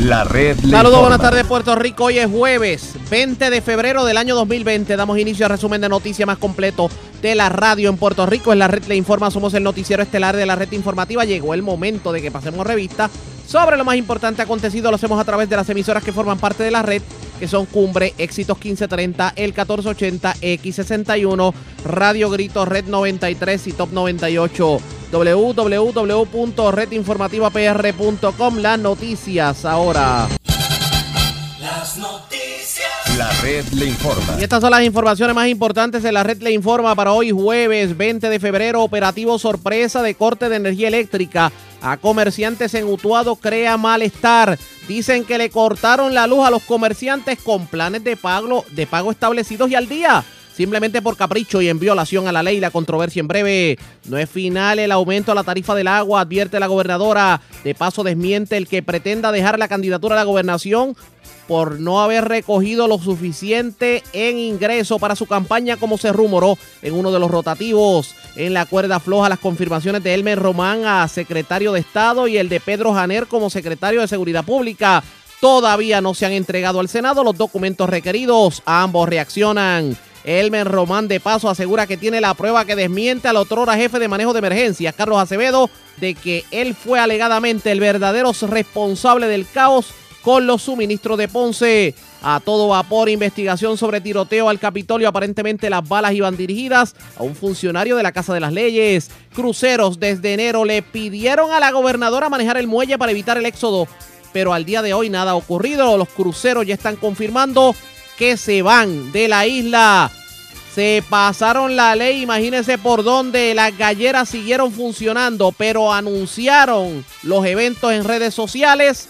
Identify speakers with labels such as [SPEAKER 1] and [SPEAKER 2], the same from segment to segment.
[SPEAKER 1] La red le
[SPEAKER 2] Saludos, buenas tardes Puerto Rico. Hoy es jueves 20 de febrero del año 2020. Damos inicio al resumen de noticias más completo de la radio en Puerto Rico. En la red le informa, somos el noticiero estelar de la red informativa. Llegó el momento de que pasemos revista sobre lo más importante acontecido. Lo hacemos a través de las emisoras que forman parte de la red, que son Cumbre, Éxitos 1530, El 1480, X61, Radio Grito, Red 93 y Top 98 www.redinformativapr.com Las noticias ahora.
[SPEAKER 3] Las noticias.
[SPEAKER 1] La red le informa.
[SPEAKER 2] Y estas son las informaciones más importantes de la red le informa para hoy jueves 20 de febrero. Operativo sorpresa de corte de energía eléctrica a comerciantes en Utuado crea malestar. Dicen que le cortaron la luz a los comerciantes con planes de pago, de pago establecidos y al día. Simplemente por capricho y en violación a la ley, la controversia en breve. No es final el aumento a la tarifa del agua, advierte la gobernadora. De paso desmiente el que pretenda dejar la candidatura a la gobernación por no haber recogido lo suficiente en ingreso para su campaña como se rumoró en uno de los rotativos. En la cuerda floja las confirmaciones de Elmer Román a secretario de Estado y el de Pedro Janer como secretario de Seguridad Pública. Todavía no se han entregado al Senado los documentos requeridos. Ambos reaccionan. Elmer Román de paso asegura que tiene la prueba que desmiente al otrora jefe de manejo de emergencias, Carlos Acevedo, de que él fue alegadamente el verdadero responsable del caos con los suministros de Ponce. A todo vapor, investigación sobre tiroteo al Capitolio. Aparentemente las balas iban dirigidas a un funcionario de la Casa de las Leyes. Cruceros desde enero le pidieron a la gobernadora manejar el muelle para evitar el éxodo. Pero al día de hoy nada ha ocurrido. Los cruceros ya están confirmando que se van de la isla. Se pasaron la ley, imagínense por dónde las galleras siguieron funcionando, pero anunciaron los eventos en redes sociales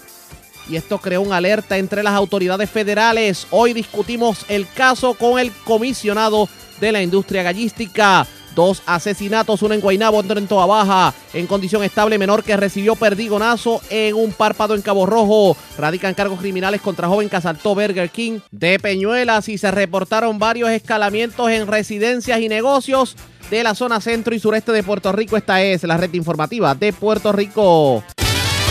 [SPEAKER 2] y esto creó una alerta entre las autoridades federales. Hoy discutimos el caso con el comisionado de la industria gallística. Dos asesinatos, uno en Guaynabo, otro en Toa Baja, en condición estable menor que recibió perdigonazo en un párpado en Cabo Rojo. Radican cargos criminales contra joven que asaltó Burger King de Peñuelas y se reportaron varios escalamientos en residencias y negocios de la zona centro y sureste de Puerto Rico. Esta es la red informativa de Puerto Rico.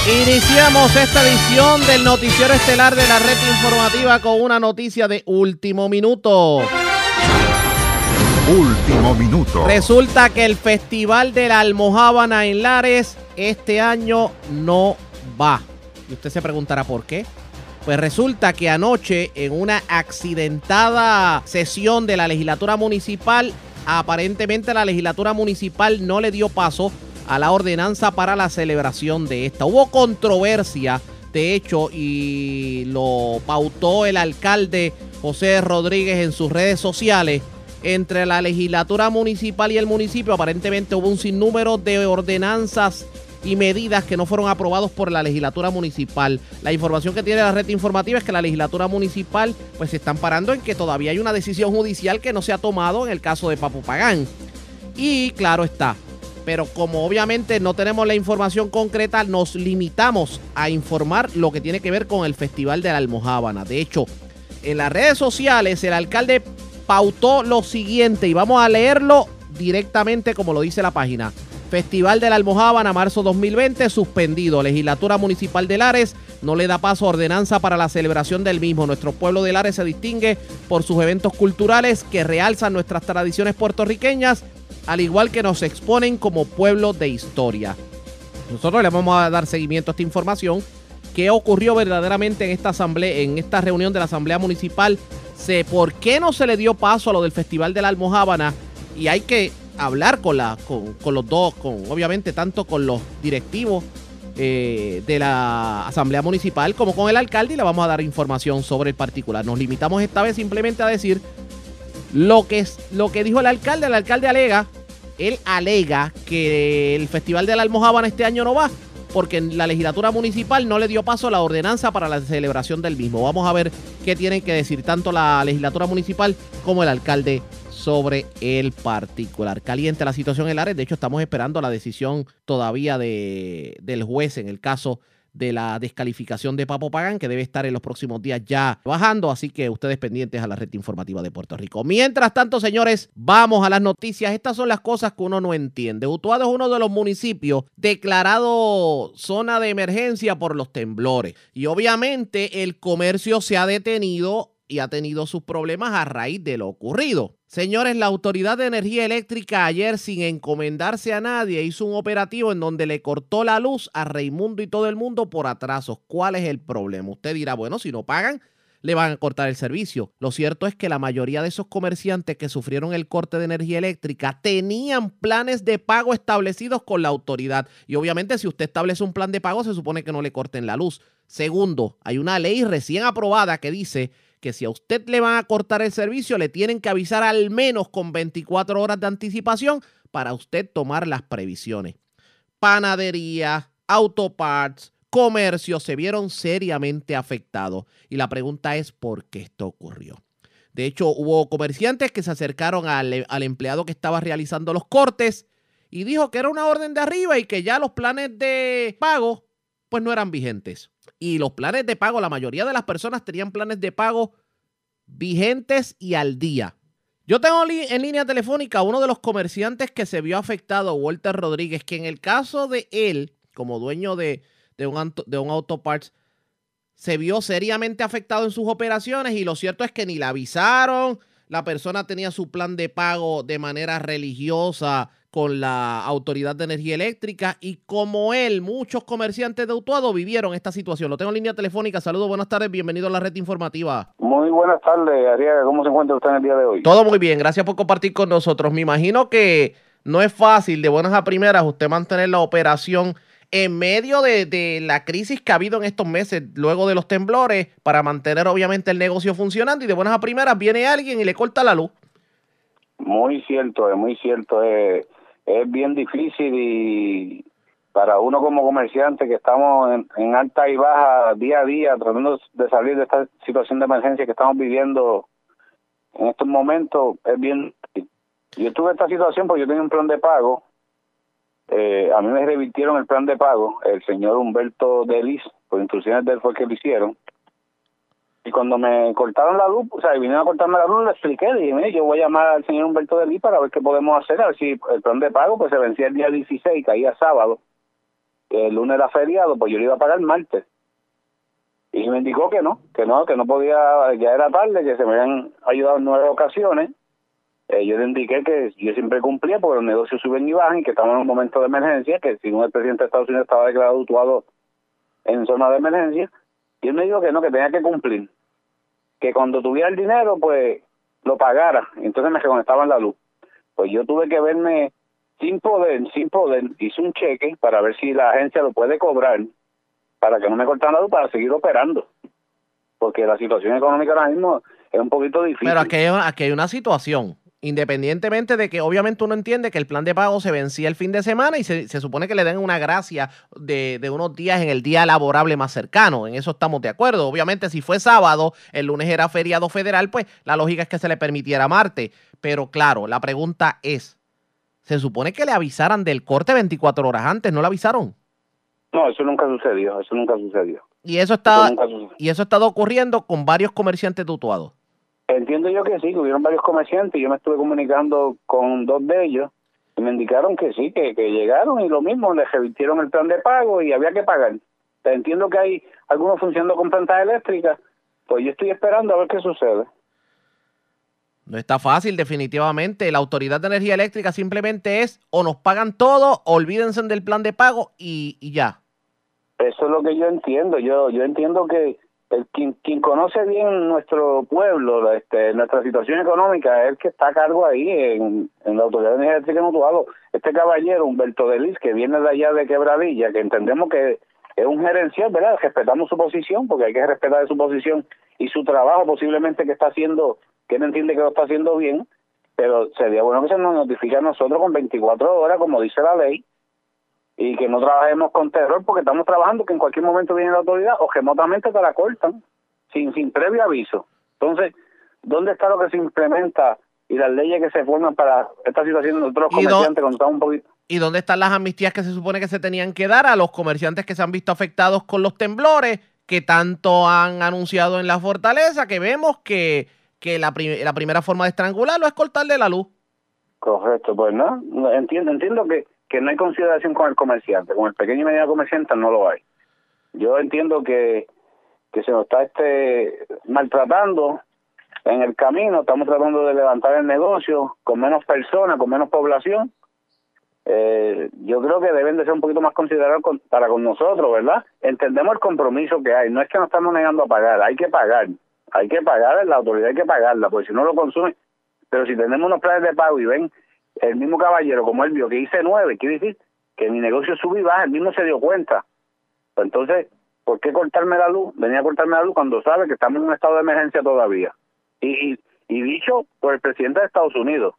[SPEAKER 2] Iniciamos esta edición del noticiero estelar de la red informativa con una noticia de último minuto.
[SPEAKER 1] Último minuto.
[SPEAKER 2] Resulta que el Festival de la Almojábana en Lares este año no va. Y usted se preguntará por qué. Pues resulta que anoche en una accidentada sesión de la legislatura municipal, aparentemente la legislatura municipal no le dio paso a la ordenanza para la celebración de esta. Hubo controversia, de hecho, y lo pautó el alcalde José Rodríguez en sus redes sociales. Entre la legislatura municipal y el municipio, aparentemente hubo un sinnúmero de ordenanzas y medidas que no fueron aprobados por la legislatura municipal. La información que tiene la red informativa es que la legislatura municipal pues se están parando en que todavía hay una decisión judicial que no se ha tomado en el caso de Papu Pagán. Y claro está, pero como obviamente no tenemos la información concreta, nos limitamos a informar lo que tiene que ver con el Festival de la Almojábana. De hecho, en las redes sociales el alcalde pautó lo siguiente y vamos a leerlo directamente como lo dice la página. Festival de la Almojábana, marzo 2020, suspendido. Legislatura Municipal de Lares no le da paso a ordenanza para la celebración del mismo. Nuestro pueblo de Lares se distingue por sus eventos culturales que realzan nuestras tradiciones puertorriqueñas, al igual que nos exponen como pueblo de historia. Nosotros le vamos a dar seguimiento a esta información. ¿Qué ocurrió verdaderamente en esta asamblea, en esta reunión de la Asamblea Municipal? Sé por qué no se le dio paso a lo del Festival de la Almojábana y hay que hablar con, la, con, con los dos, con obviamente tanto con los directivos eh, de la Asamblea Municipal como con el alcalde y le vamos a dar información sobre el particular. Nos limitamos esta vez simplemente a decir lo que, lo que dijo el alcalde. El alcalde alega, él alega que el Festival de la Almojábana este año no va porque la legislatura municipal no le dio paso a la ordenanza para la celebración del mismo. Vamos a ver qué tienen que decir tanto la legislatura municipal como el alcalde sobre el particular. Caliente la situación en Lares. De hecho, estamos esperando la decisión todavía de, del juez en el caso de la descalificación de Papo Pagán, que debe estar en los próximos días ya bajando, así que ustedes pendientes a la red informativa de Puerto Rico. Mientras tanto, señores, vamos a las noticias. Estas son las cosas que uno no entiende. Utuado es uno de los municipios declarado zona de emergencia por los temblores y obviamente el comercio se ha detenido y ha tenido sus problemas a raíz de lo ocurrido. Señores, la Autoridad de Energía Eléctrica ayer, sin encomendarse a nadie, hizo un operativo en donde le cortó la luz a Raimundo y todo el mundo por atrasos. ¿Cuál es el problema? Usted dirá, bueno, si no pagan, le van a cortar el servicio. Lo cierto es que la mayoría de esos comerciantes que sufrieron el corte de energía eléctrica tenían planes de pago establecidos con la autoridad. Y obviamente si usted establece un plan de pago, se supone que no le corten la luz. Segundo, hay una ley recién aprobada que dice que si a usted le van a cortar el servicio, le tienen que avisar al menos con 24 horas de anticipación para usted tomar las previsiones. Panadería, autoparts, comercio se vieron seriamente afectados. Y la pregunta es por qué esto ocurrió. De hecho, hubo comerciantes que se acercaron al, al, empleado que estaba realizando los cortes y dijo que era una orden de arriba y que ya los planes de pago pues no eran vigentes. Y los planes de pago, la mayoría de las personas tenían planes de pago vigentes y al día. Yo tengo en línea telefónica a uno de los comerciantes que se vio afectado, Walter Rodríguez, que en el caso de él, como dueño de, de un, de un autoparts, se vio seriamente afectado en sus operaciones y lo cierto es que ni le avisaron, la persona tenía su plan de pago de manera religiosa con la Autoridad de Energía Eléctrica y como él, muchos comerciantes de Utuado vivieron esta situación. Lo tengo en línea telefónica. Saludos, buenas tardes, bienvenido a la red informativa.
[SPEAKER 4] Muy buenas tardes, Ariaga. ¿Cómo se encuentra usted en el día de hoy?
[SPEAKER 2] Todo muy bien, gracias por compartir con nosotros. Me imagino que no es fácil de buenas a primeras usted mantener la operación en medio de, de, la crisis que ha habido en estos meses, luego de los temblores, para mantener obviamente el negocio funcionando y de buenas a primeras viene alguien y le corta la luz.
[SPEAKER 4] Muy cierto, es muy cierto. Es, es bien difícil y para uno como comerciante que estamos en, en, alta y baja día a día tratando de salir de esta situación de emergencia que estamos viviendo en estos momentos es bien yo tuve esta situación porque yo tenía un plan de pago. Eh, a mí me revirtieron el plan de pago el señor Humberto Delis por instrucciones de él fue que lo hicieron y cuando me cortaron la luz, o sea, vinieron a cortarme la luz, le expliqué, dije, mire, yo voy a llamar al señor Humberto de Lee para ver qué podemos hacer, a ver si el plan de pago pues se vencía el día 16, caía sábado, el lunes era feriado, pues yo le iba a pagar el martes. Y me indicó que no, que no, que no podía, ya era tarde, que se me habían ayudado en nueve ocasiones. Eh, yo le indiqué que yo siempre cumplía porque los negocios suben y bajan y que estamos en un momento de emergencia, que si el presidente de Estados Unidos estaba declarado actuado en zona de emergencia, y él me dijo que no, que tenía que cumplir. Que cuando tuviera el dinero, pues lo pagara. Entonces me reconectaban la luz. Pues yo tuve que verme sin poder, sin poder, hice un cheque para ver si la agencia lo puede cobrar para que no me cortaran la luz para seguir operando. Porque la situación económica ahora mismo es un poquito difícil.
[SPEAKER 2] Pero aquí hay, aquí hay una situación independientemente de que obviamente uno entiende que el plan de pago se vencía el fin de semana y se, se supone que le den una gracia de, de, unos días en el día laborable más cercano. En eso estamos de acuerdo. Obviamente si fue sábado, el lunes era feriado federal, pues la lógica es que se le permitiera martes. Pero claro, la pregunta es, ¿se supone que le avisaran del corte 24 horas antes? ¿No le avisaron?
[SPEAKER 4] No, eso nunca sucedió, eso nunca sucedió.
[SPEAKER 2] Y eso, está, eso nunca y eso ha estado ocurriendo con varios comerciantes tutuados.
[SPEAKER 4] Entiendo yo que sí, que hubieron varios comerciantes, yo me estuve comunicando con dos de ellos y me indicaron que sí, que, que llegaron y lo mismo, les revirtieron el plan de pago y había que pagar. Entiendo que hay algunos funcionando con plantas eléctricas, pues yo estoy esperando a ver qué sucede.
[SPEAKER 2] No está fácil, definitivamente. La Autoridad de Energía Eléctrica simplemente es o nos pagan todo, olvídense del plan de pago y, y ya.
[SPEAKER 4] Eso es lo que yo entiendo. Yo, yo entiendo que el, quien, quien conoce bien nuestro pueblo, este, nuestra situación económica, es el que está a cargo ahí en, en la Autoridad de Energía Eléctrica Mutuado. Este caballero, Humberto Delis, que viene de allá de Quebradilla, que entendemos que es un gerencial, ¿verdad? Respetamos su posición, porque hay que respetar su posición y su trabajo posiblemente que está haciendo, que él entiende que lo está haciendo bien, pero sería bueno que se nos notifique a nosotros con 24 horas, como dice la ley, y que no trabajemos con terror porque estamos trabajando que en cualquier momento viene la autoridad o remotamente te la cortan sin sin previo aviso. Entonces, ¿dónde está lo que se implementa y las leyes que se forman para esta situación de nosotros comerciantes cuando estamos un poquito?
[SPEAKER 2] ¿Y dónde están las amnistías que se supone que se tenían que dar a los comerciantes que se han visto afectados con los temblores, que tanto han anunciado en la fortaleza, que vemos que, que la, prim- la primera forma de estrangularlo es cortarle la luz?
[SPEAKER 4] Correcto, pues no, entiendo, entiendo que, que no hay consideración con el comerciante, con el pequeño y mediano comerciante no lo hay. Yo entiendo que, que se nos está este maltratando en el camino, estamos tratando de levantar el negocio con menos personas, con menos población. Eh, yo creo que deben de ser un poquito más considerados con- para con nosotros, ¿verdad? Entendemos el compromiso que hay, no es que nos estamos negando a pagar, hay que pagar, hay que pagar, la autoridad hay que pagarla, porque si no lo consume, pero si tenemos unos planes de pago y ven el mismo caballero, como él vio, que hice nueve, quiere decir que mi negocio sube y baja, él mismo se dio cuenta. Pues entonces, ¿por qué cortarme la luz? Venía a cortarme la luz cuando sabe que estamos en un estado de emergencia todavía. Y, y, y dicho por el presidente de Estados Unidos.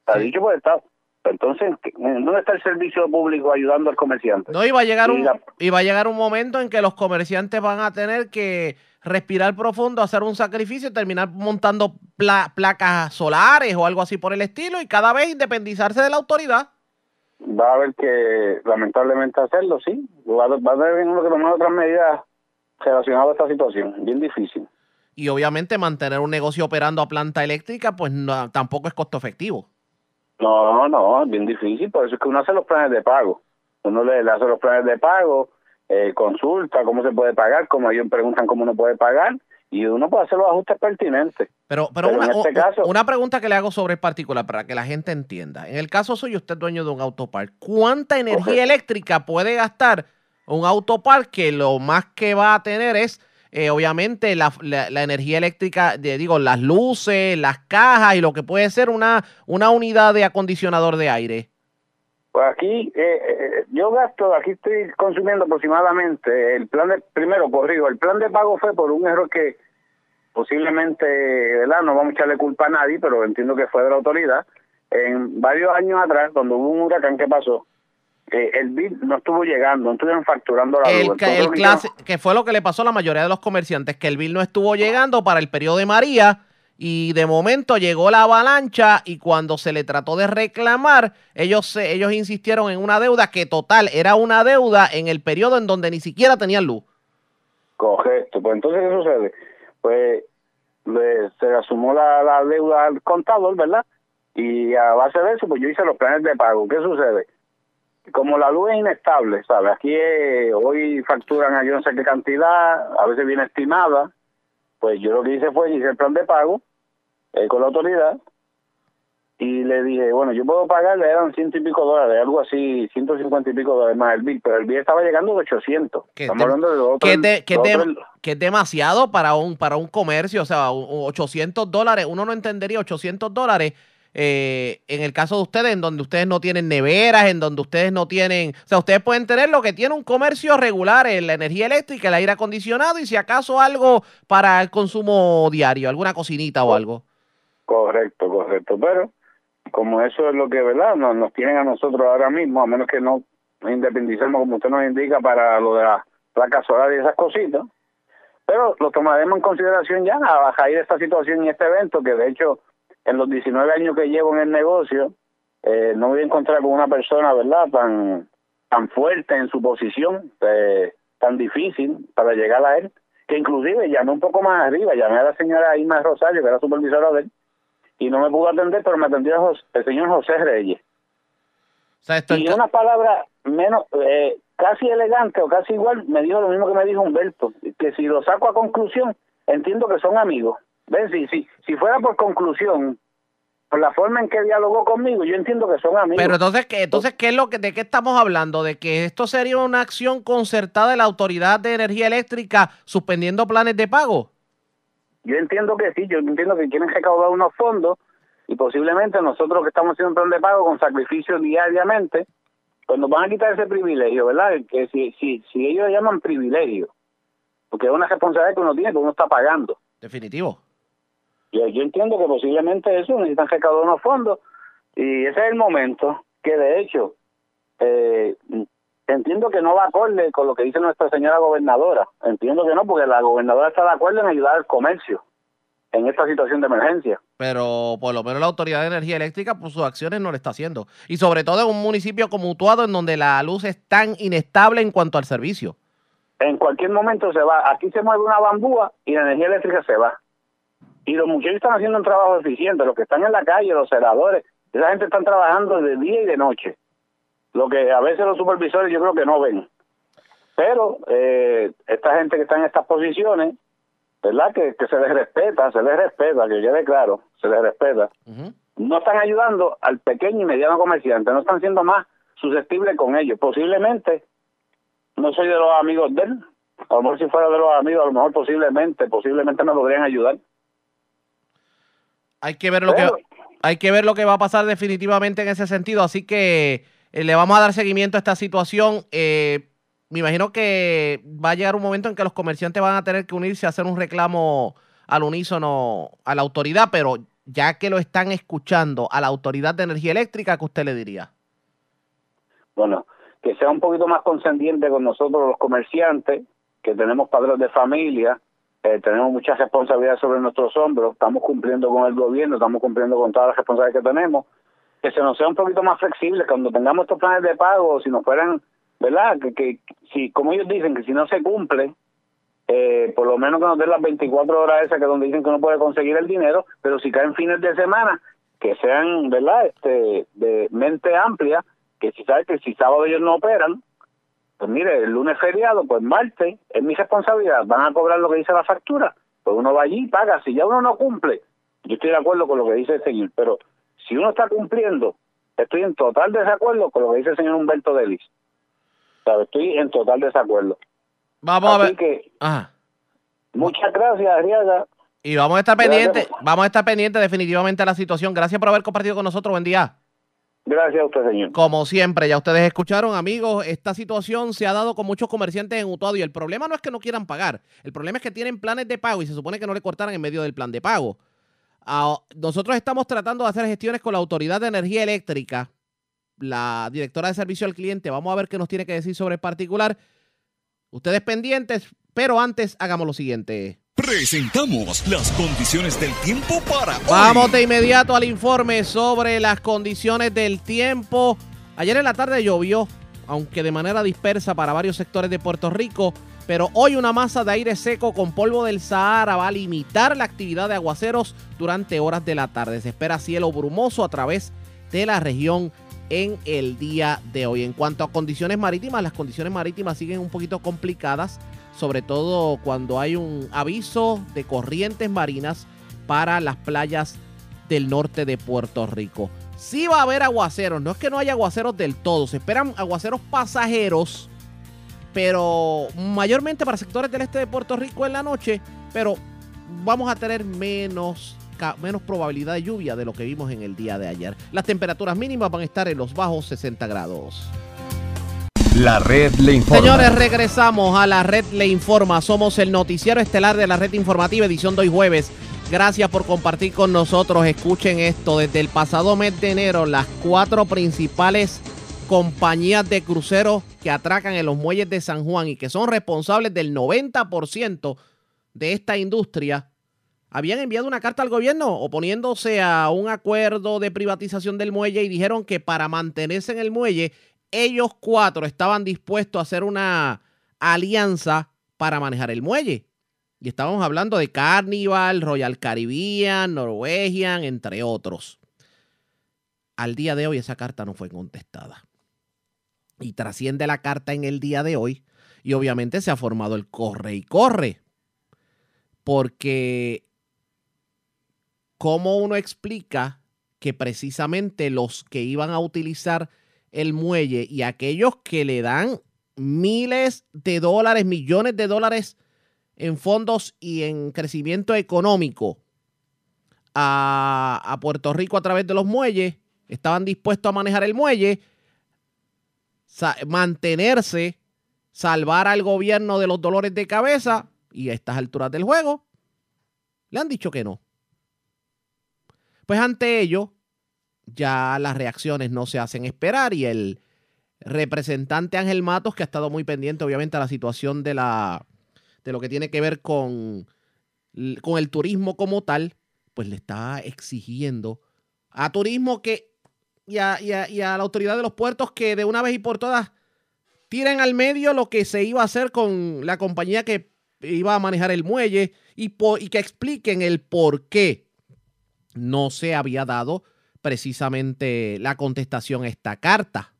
[SPEAKER 4] Está
[SPEAKER 2] Sí.
[SPEAKER 4] dicho por el Estado. Entonces, ¿dónde está el servicio público ayudando al comerciante?
[SPEAKER 2] No, iba a llegar
[SPEAKER 4] Y
[SPEAKER 2] un,
[SPEAKER 4] la-
[SPEAKER 2] iba a llegar un momento en que los comerciantes van a tener que respirar profundo, hacer un sacrificio terminar montando pla- placas solares o algo así por el estilo y cada vez independizarse de la autoridad.
[SPEAKER 4] Va a haber que, lamentablemente, hacerlo, sí. Va a, va a haber uno que tomar otras medidas relacionadas a esta situación. Bien difícil.
[SPEAKER 2] Y obviamente mantener un negocio operando a planta eléctrica, pues no- tampoco es costo efectivo.
[SPEAKER 4] No, no, es bien difícil, por eso es que uno hace los planes de pago. Uno le, le hace los planes de pago, eh, consulta cómo se puede pagar, como ellos preguntan cómo uno puede pagar, y uno puede hacer los ajustes pertinentes.
[SPEAKER 2] Pero, pero,
[SPEAKER 4] Pero
[SPEAKER 2] una,
[SPEAKER 4] en este caso-
[SPEAKER 2] una pregunta que le hago sobre el particular para que la gente entienda. En el caso suyo, usted dueño de un autopark. ¿Cuánta energía eléctrica puede gastar un autopark que lo más que va a tener es, eh, obviamente, la, la- la energía eléctrica, de, digo, las luces, las cajas y lo que puede ser una, una unidad de acondicionador de aire?
[SPEAKER 4] Pues aquí, eh, eh, yo gasto, aquí estoy consumiendo aproximadamente, el plan de, primero, corrido, el plan de pago fue por un error que posiblemente, ¿verdad? No vamos a echarle culpa a nadie, pero entiendo que fue de la autoridad. En varios años atrás, cuando hubo un huracán que pasó, eh, el bill no estuvo llegando, no estuvieron facturando la luz.
[SPEAKER 2] El,
[SPEAKER 4] Entonces,
[SPEAKER 2] el clase, que fue lo que le pasó a la mayoría de los comerciantes, que el bill no estuvo llegando para el periodo de María y de momento llegó la avalancha y cuando se le trató de reclamar, ellos, se- ellos insistieron en una deuda que total era una deuda en el periodo en donde ni siquiera tenían luz.
[SPEAKER 4] Correcto, pues entonces, ¿qué sucede? Pues le- se asumó la, la deuda al contador, ¿verdad? Y a base de eso, pues yo hice los planes de pago. ¿Qué sucede? Como la luz es inestable, ¿sabes? Aquí eh, hoy facturan a yo no sé qué cantidad, a veces viene estimada, pues yo lo que hice fue hice el plan de pago eh, con la autoridad y le dije, bueno, yo puedo pagarle, eran ciento y pico dólares, algo así, ciento cincuenta y pico dólares más el bill, pero el bill estaba llegando de 800.
[SPEAKER 2] Que
[SPEAKER 4] Estamos hablando de dos,
[SPEAKER 2] Que de- que de- que es demasiado para un, para un comercio, o sea, un- un 800 dólares, uno no entendería 800 dólares eh, en el caso de ustedes, en donde ustedes no tienen neveras, en donde ustedes no tienen, o sea, ustedes pueden tener lo que tiene un comercio regular, en la energía eléctrica, el aire acondicionado y si acaso algo para el consumo diario, alguna cocinita o algo.
[SPEAKER 4] Correcto, correcto. Pero como eso es lo que, ¿verdad? Nos, nos tienen a nosotros ahora mismo, a menos que no nos independicemos, como usted nos indica, para lo de las placas solares y esas cositas. Pero lo tomaremos en consideración ya a bajar esta situación y este evento, que de hecho, en los 19 años que llevo en el negocio, eh, no voy a encontrar con una persona, ¿verdad?, tan, tan fuerte en su posición, eh, tan difícil para llegar a él, que inclusive llamé un poco más arriba, llamé a la señora Irma Rosario, que era supervisora de él, y no me pudo atender, pero me atendió el señor José Reyes.
[SPEAKER 2] O sea, esto
[SPEAKER 4] Y
[SPEAKER 2] es-
[SPEAKER 4] una palabra menos, eh, casi elegante o casi igual, me dijo lo mismo que me dijo Humberto, que si lo saco a conclusión, entiendo que son amigos. ¿Ven? Si, si, si fuera por conclusión, por la forma en que dialogó conmigo, yo entiendo que son amigos.
[SPEAKER 2] Pero entonces, ¿qué, entonces ¿qué es lo que, ¿de qué estamos hablando? ¿De que esto sería una acción concertada de la Autoridad de Energía Eléctrica suspendiendo planes de pago?
[SPEAKER 4] Yo entiendo que sí, yo entiendo que quieren recaudar unos fondos y posiblemente nosotros que estamos haciendo un plan de pago con sacrificio diariamente, pues nos van a quitar ese privilegio, ¿verdad? Que si, si, si ellos llaman privilegio, porque es una responsabilidad que uno tiene, que uno está pagando.
[SPEAKER 2] Definitivo.
[SPEAKER 4] Yo, yo entiendo que posiblemente eso necesitan recaudar unos fondos y ese es el momento que de hecho eh, entiendo que no va acorde con lo que dice nuestra señora gobernadora. Entiendo que no, porque la gobernadora está de acuerdo en ayudar al comercio. en esta situación de emergencia.
[SPEAKER 2] Pero por lo menos la Autoridad de Energía Eléctrica, por sus acciones, no lo está haciendo. Y sobre todo en un municipio como Utuado, en donde la luz es tan inestable en cuanto al servicio.
[SPEAKER 4] En cualquier momento se va. Aquí se mueve una bambúa y la energía eléctrica se va. Y los muchachos están haciendo un trabajo eficiente. Los que están en la calle, los celadores, esa gente están trabajando de día y de noche. Lo que a veces los supervisores yo creo que no ven. Pero eh, esta gente que está en estas posiciones, ¿verdad? Que, que se les respeta, se les respeta, que quede claro, se les respeta. No están ayudando al pequeño y mediano comerciante, no están siendo más susceptibles con ellos. Posiblemente, no soy de los amigos de él, a lo mejor si fuera de los amigos, a lo mejor posiblemente, posiblemente me podrían ayudar.
[SPEAKER 2] Hay que ver lo que hay que ver lo que va a pasar definitivamente en ese sentido. Así que eh, le vamos a dar seguimiento a esta situación. Eh, me imagino que va a llegar un momento en que los comerciantes van a tener que unirse a hacer un reclamo al unísono a la autoridad, pero ya que lo están escuchando a la autoridad de energía eléctrica, ¿qué usted le diría?
[SPEAKER 4] bueno, que sea un poquito más condescendiente con nosotros los comerciantes, que tenemos padres de familia, eh, tenemos muchas responsabilidades sobre nuestros hombros, estamos cumpliendo con el gobierno, estamos cumpliendo con todas las responsabilidades que tenemos, que se nos sea un poquito más flexible cuando tengamos estos planes de pago, si nos fueran, ¿verdad? Que, que si, como ellos dicen, que si no se cumple, eh, por lo menos que nos den las 24 horas esas que donde dicen que uno puede conseguir el dinero, pero si caen fines de semana, que sean, ¿verdad? Este, de mente amplia, que si sabes que si sábado ellos no operan, pues mire, el lunes feriado, pues martes, es mi responsabilidad, van a cobrar lo que dice la factura, pues uno va allí y paga, si ya uno no cumple, yo estoy de acuerdo con lo que dice el señor, pero si uno está cumpliendo, estoy en total desacuerdo con lo que dice el señor Humberto Delis. ¿Sabe? Estoy en total desacuerdo.
[SPEAKER 2] Vamos a ver.
[SPEAKER 4] que
[SPEAKER 2] Ajá.
[SPEAKER 4] muchas gracias, Arriaga.
[SPEAKER 2] Y vamos a estar pendientes, vamos a estar pendientes definitivamente de la situación. Gracias por haber compartido con nosotros. Buen día.
[SPEAKER 4] Gracias a usted, señor.
[SPEAKER 2] Como siempre, ya ustedes escucharon, amigos, esta situación se ha dado con muchos comerciantes en Utuado y el problema no es que no quieran pagar, el problema es que tienen planes de pago y se supone que no le cortaran en medio del plan de pago. Ah, nosotros estamos tratando de hacer gestiones con la Autoridad de Energía Eléctrica, la directora de servicio al cliente, vamos a ver qué nos tiene que decir sobre el particular. Ustedes pendientes, pero antes hagamos lo siguiente.
[SPEAKER 5] Presentamos las condiciones del tiempo para hoy.
[SPEAKER 2] Vamos de inmediato al informe sobre las condiciones del tiempo. Ayer en la tarde llovió, aunque de manera dispersa para varios sectores de Puerto Rico, pero hoy una masa de aire seco con polvo del Sahara va a limitar la actividad de aguaceros durante horas de la tarde. Se espera cielo brumoso a través de la región en el día de hoy. En cuanto a condiciones marítimas, las condiciones marítimas siguen un poquito complicadas, sobre todo cuando hay un aviso de corrientes marinas para las playas del norte de Puerto Rico. Sí va a haber aguaceros, no es que no haya aguaceros del todo, se esperan aguaceros pasajeros, pero mayormente para sectores del este de Puerto Rico en la noche, pero vamos a tener menos, menos probabilidad de lluvia de lo que vimos en el día de ayer. Las temperaturas mínimas van a estar en los bajos 60 grados.
[SPEAKER 1] La red le informa.
[SPEAKER 2] Señores, regresamos a la red Le Informa. Somos el noticiero estelar de la red informativa, edición de hoy jueves. Gracias por compartir con nosotros. Escuchen esto. Desde el pasado mes de enero, las cuatro principales compañías de cruceros que atracan en los muelles de San Juan y que son responsables del 90% de esta industria, habían enviado una carta al gobierno oponiéndose a un acuerdo de privatización del muelle y dijeron que para mantenerse en el muelle, ellos cuatro estaban dispuestos a hacer una alianza para manejar el muelle. Y estábamos hablando de Carnival, Royal Caribbean, Norwegian, entre otros. Al día de hoy esa carta no fue contestada. Y trasciende la carta en el día de hoy. Y obviamente se ha formado el corre y corre. Porque ¿cómo uno explica que precisamente los que iban a utilizar el muelle y aquellos que le dan miles de dólares, millones de dólares en fondos y en crecimiento económico a, Puerto Rico a través de los muelles, estaban dispuestos a manejar el muelle, mantenerse, salvar al gobierno de los dolores de cabeza y a estas alturas del juego, le han dicho que no. Pues ante ello, ya las reacciones no se hacen esperar y el representante Ángel Matos, que ha estado muy pendiente obviamente a la situación de la de lo que tiene que ver con con el turismo como tal, pues le está exigiendo a turismo que y a, y a- y a la autoridad de los puertos que de una vez y por todas tiren al medio lo que se iba a hacer con la compañía que iba a manejar el muelle y, y que expliquen el por qué no se había dado precisamente la contestación a esta carta.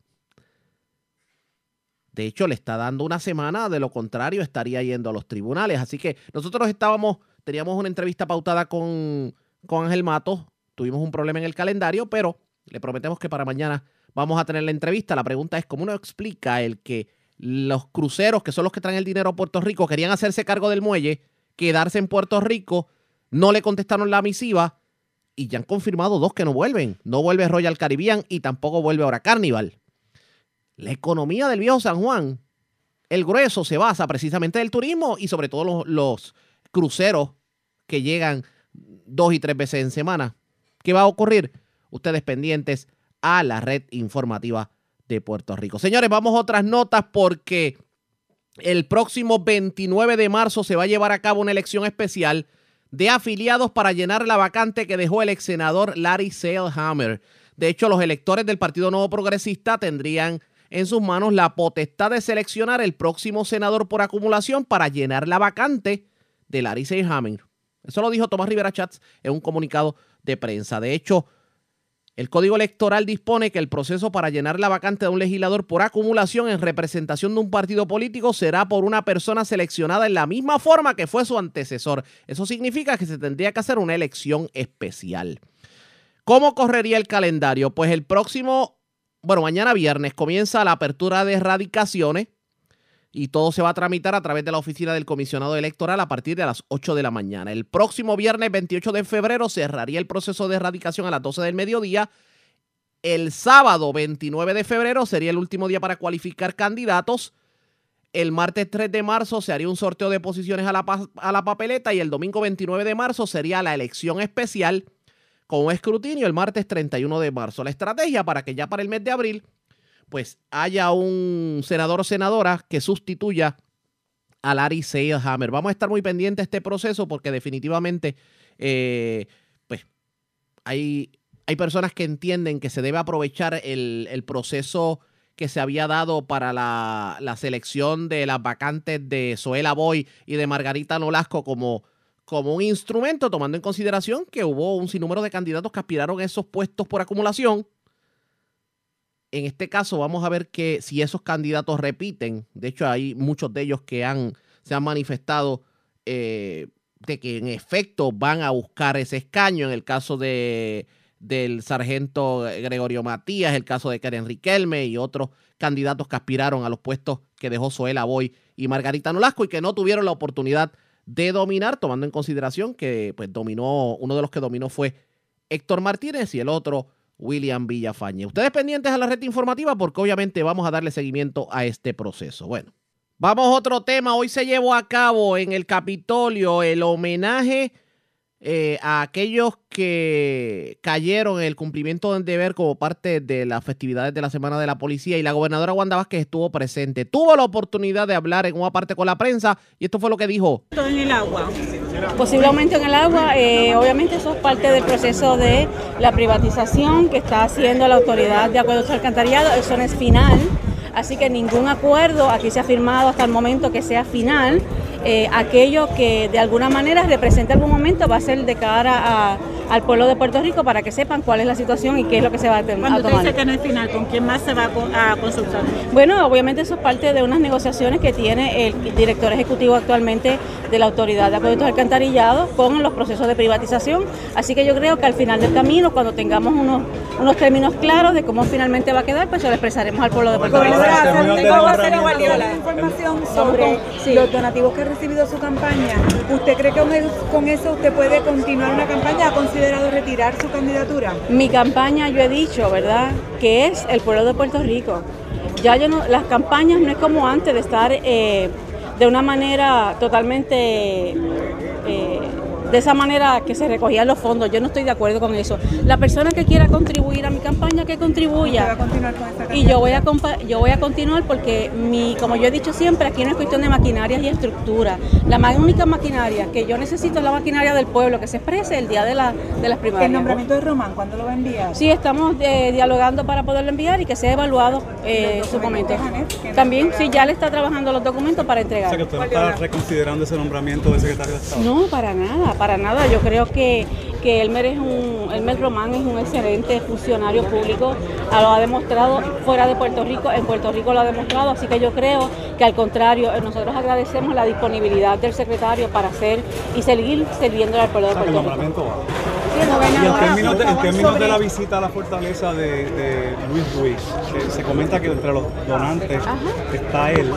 [SPEAKER 2] De hecho, le está dando una semana, de lo contrario estaría yendo a los tribunales. Así que nosotros estábamos, teníamos una entrevista pautada con, con Ángel Matos, tuvimos un problema en el calendario, pero le prometemos que para mañana vamos a tener la entrevista. La pregunta es, ¿cómo uno explica el que los cruceros, que son los que traen el dinero a Puerto Rico, querían hacerse cargo del muelle, quedarse en Puerto Rico, no le contestaron la misiva y ya han confirmado dos que no vuelven. No vuelve Royal Caribbean y tampoco vuelve ahora Carnival. La economía del viejo San Juan, el grueso se basa precisamente del turismo y sobre todo los, los cruceros que llegan dos y tres veces en semana. ¿Qué va a ocurrir? Ustedes pendientes a la red informativa de Puerto Rico. Señores, vamos a otras notas porque el próximo 29 de marzo se va a llevar a cabo una elección especial de afiliados para llenar la vacante que dejó el ex senador Larry Seilhammer. De hecho, los electores del Partido Nuevo Progresista tendrían en sus manos la potestad de seleccionar el próximo senador por acumulación para llenar la vacante de Larry Seilhammer. Eso lo dijo Tomás Rivera Chats en un comunicado de prensa. De hecho, el Código Electoral dispone que el proceso para llenar la vacante de un legislador por acumulación en representación de un partido político será por una persona seleccionada en la misma forma que fue su antecesor. Eso significa que se tendría que hacer una elección especial. ¿Cómo correría el calendario? Pues el próximo, bueno, mañana viernes comienza la apertura de erradicaciones y todo se va a tramitar a través de la oficina del comisionado electoral a partir de las 8 de la mañana. El próximo viernes 28 de febrero cerraría el proceso de erradicación a las 12 del mediodía. El sábado 29 de febrero sería el último día para cualificar candidatos. El martes 3 de marzo se haría un sorteo de posiciones a la, a la papeleta y el domingo 29 de marzo sería la elección especial con un escrutinio el martes 31 de marzo. La estrategia para que ya para el mes de abril pues haya un senador o senadora que sustituya a Larry Seilhammer. Vamos a estar muy pendientes de este proceso porque definitivamente eh, pues hay, hay personas que entienden que se debe aprovechar el, el proceso que se había dado para la, la selección de las vacantes de Zoela Boy y de Margarita Nolasco como, como un instrumento, tomando en consideración que hubo un sinnúmero de candidatos que aspiraron a esos puestos por acumulación. En este caso, vamos a ver que si esos candidatos repiten, de hecho, hay muchos de ellos que han, se han manifestado eh, de que en efecto van a buscar ese escaño. En el caso de, del sargento Gregorio Matías, el caso de Karen Riquelme y otros candidatos que aspiraron a los puestos que dejó Zoela Boy y Margarita Nolasco y que no tuvieron la oportunidad de dominar, tomando en consideración que pues, dominó, uno de los que dominó fue Héctor Martínez y el otro William Villafañe. Ustedes pendientes a la red informativa porque obviamente vamos a darle seguimiento a este proceso. Bueno, vamos a otro tema. Hoy se llevó a cabo en el Capitolio el homenaje eh, a aquellos que cayeron en el cumplimiento del deber como parte de las festividades de la Semana de la Policía y la gobernadora Wanda Vázquez estuvo presente. Tuvo la oportunidad de hablar en una parte con la prensa y esto fue lo que dijo.
[SPEAKER 6] en el agua.
[SPEAKER 7] Posible aumento en el agua, eh, obviamente eso es parte del proceso de la privatización que está haciendo la autoridad de acuerdos alcantarillado, eso no es final, así que ningún acuerdo aquí se ha firmado hasta el momento que sea final. Eh, aquello que de alguna manera representa algún momento va a ser de cara a- al pueblo de Puerto Rico para que sepan cuál es la situación y qué es lo que se va a, a
[SPEAKER 6] Cuando usted
[SPEAKER 7] tomar.
[SPEAKER 6] dice que no es final, ¿con quién más se va a, co- a consultar?
[SPEAKER 7] Bueno, obviamente eso es parte de unas negociaciones que tiene el director ejecutivo actualmente de la Autoridad de Acueductos Alcantarillados con los procesos de privatización. Así que yo creo que al final del camino, cuando tengamos unos, unos términos claros de cómo finalmente va a quedar, pues se lo expresaremos al pueblo de Puerto Rico.
[SPEAKER 6] Tengo
[SPEAKER 8] tengo
[SPEAKER 6] hacer Guardiola.
[SPEAKER 8] información sobre los donativos que ha recibido su campaña. ¿Usted cree que con, eso usted puede continuar una campaña? ¿Ha considerado retirar su candidatura?
[SPEAKER 7] Mi campaña, yo he dicho, ¿verdad?, que es el pueblo de Puerto Rico. Ya yo no, las campañas no es como antes de estar eh, de una manera totalmente eh, de esa manera que se recogían los fondos. Yo no estoy de acuerdo con eso. La persona que quiera contribuir a mi campaña, que
[SPEAKER 8] ¿Usted va a
[SPEAKER 7] contribuya.
[SPEAKER 8] continuar con esta
[SPEAKER 7] Y yo voy a yo voy a continuar porque mi, como yo he dicho siempre, aquí no es cuestión de maquinarias y estructura. La más única maquinaria que yo necesito es la maquinaria del pueblo que se exprese el día de, la, de las primarias.
[SPEAKER 8] El nombramiento de Román, ¿cuándo lo va a enviar?
[SPEAKER 7] Sí, estamos eh, dialogando para poderlo enviar y que sea evaluado eh, su
[SPEAKER 8] no
[SPEAKER 7] También, sí, ya le está trabajando los documentos para
[SPEAKER 9] O
[SPEAKER 7] entregar.
[SPEAKER 9] sea que usted no está reconsiderando ese nombramiento de secretario de Estado.
[SPEAKER 7] No, para nada, para nada. Yo creo que, que Elmer es un, Elmer Román es un excelente funcionario público, ah, lo ha demostrado fuera de Puerto Rico, en Puerto Rico lo ha demostrado, así que yo creo que al contrario, eh, nosotros agradecemos la disponibilidad del secretario para hacer y seguir sirviendo al pueblo de Puerto Rico.
[SPEAKER 9] Y en términos, de, en términos de la visita a la fortaleza de, de Luis Ruiz, se, se comenta que entre los donantes está él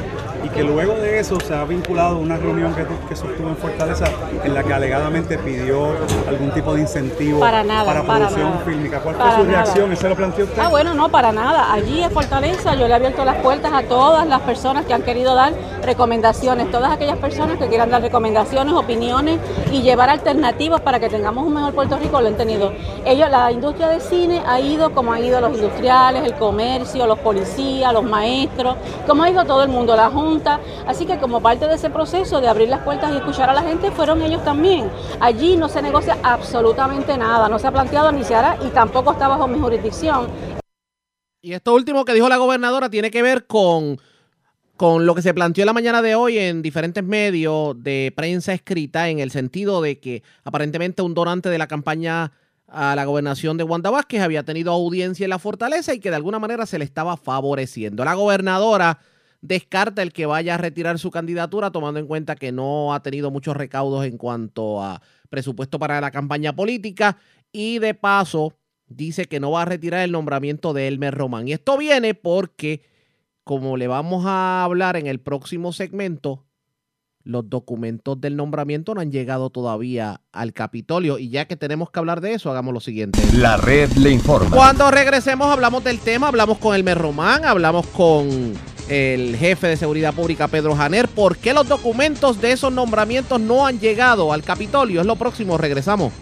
[SPEAKER 9] y que luego de eso se ha vinculado a una reunión que, tu- que sostuvo en Fortaleza en la que alegadamente pidió algún tipo de incentivo
[SPEAKER 7] Para nada,
[SPEAKER 9] para
[SPEAKER 7] para
[SPEAKER 9] producción
[SPEAKER 7] nada.
[SPEAKER 9] fílmica. ¿Cuál fue
[SPEAKER 7] Para
[SPEAKER 9] su
[SPEAKER 7] nada.
[SPEAKER 9] reacción? ¿Eso lo planteó usted?
[SPEAKER 7] Ah, bueno, no, para nada. Allí en Fortaleza yo le he abierto las puertas a todas las personas que han querido dar recomendaciones, todas aquellas personas que quieran dar recomendaciones, opiniones y llevar alternativas para que tengamos un mejor Puerto Rico, lo han tenido. Ellos, la industria de cine ha ido como han ido los industriales, el comercio, los policías, los maestros, como ha ido todo el mundo, la Junta. Así que como parte de ese proceso de abrir las puertas y escuchar a la gente, fueron ellos también. Allí no se negocia absolutamente nada, no se ha planteado ni se y tampoco está bajo mi jurisdicción.
[SPEAKER 2] Y esto último que dijo la gobernadora tiene que ver con, con lo que se planteó la mañana de hoy en diferentes medios de prensa escrita, en el sentido de que aparentemente un donante de la campaña a la gobernación de Wanda Vázquez había tenido audiencia en la fortaleza y que de alguna manera se le estaba favoreciendo. La gobernadora descarta el que vaya a retirar su candidatura, tomando en cuenta que no ha tenido muchos recaudos en cuanto a presupuesto para la campaña política y de paso dice que no va a retirar el nombramiento de Elmer Román. Y esto viene porque, como le vamos a hablar en el próximo segmento, los documentos del nombramiento no han llegado todavía al Capitolio. Y ya que tenemos que hablar de eso, hagamos lo siguiente.
[SPEAKER 1] La red le informa.
[SPEAKER 2] Cuando regresemos hablamos del tema, hablamos con Elmer Román, hablamos con el jefe de seguridad pública Pedro Janer. ¿Por qué los documentos de esos nombramientos no han llegado al Capitolio? Es lo próximo, regresamos.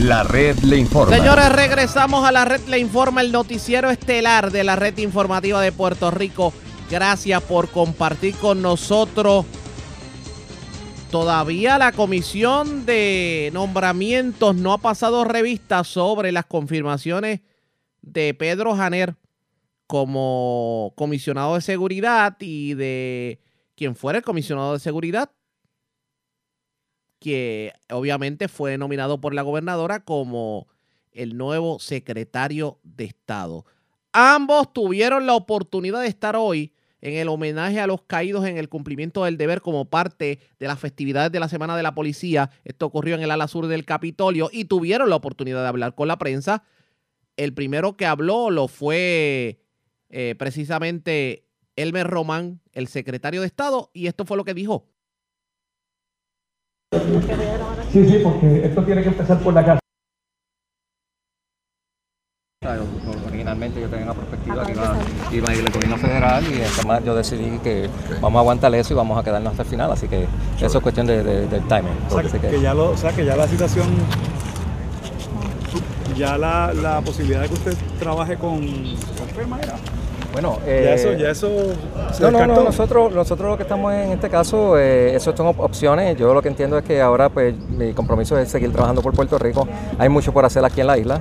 [SPEAKER 1] La red le informa.
[SPEAKER 2] Señores, regresamos a la red Le Informa, el noticiero estelar de la red informativa de Puerto Rico. Gracias por compartir con nosotros. Todavía la comisión de nombramientos no ha pasado revista sobre las confirmaciones de Pedro Janer como comisionado de seguridad y de quien fuera el comisionado de seguridad, que obviamente fue nominado por la gobernadora como el nuevo secretario de Estado. Ambos tuvieron la oportunidad de estar hoy en el homenaje a los caídos en el cumplimiento del deber como parte de las festividades de la Semana de la Policía. Esto ocurrió en el ala sur del Capitolio y tuvieron la oportunidad de hablar con la prensa. El primero que habló lo fue eh, precisamente Elmer Román, el secretario de Estado, y esto fue lo que dijo.
[SPEAKER 10] Sí, sí, porque esto tiene que empezar por la casa.
[SPEAKER 11] Originalmente yo tenía una perspectiva que iba, iba a ir el gobierno federal y además yo decidí que vamos a aguantar eso y vamos a quedarnos hasta el final, así que eso es cuestión de, de- del timing.
[SPEAKER 9] O sea, que,
[SPEAKER 11] que-
[SPEAKER 9] ya lo, o sea, que ya la situación, ya la, la posibilidad de que usted trabaje con, con firma era.
[SPEAKER 11] Bueno,
[SPEAKER 9] ya
[SPEAKER 11] eh,
[SPEAKER 9] eso, ya eso se
[SPEAKER 11] No, no, no, nosotros, nosotros lo que estamos en este caso, eh, eso son op- opciones. Yo lo que entiendo es que ahora pues mi compromiso es seguir trabajando por Puerto Rico. Hay mucho por hacer aquí en la isla.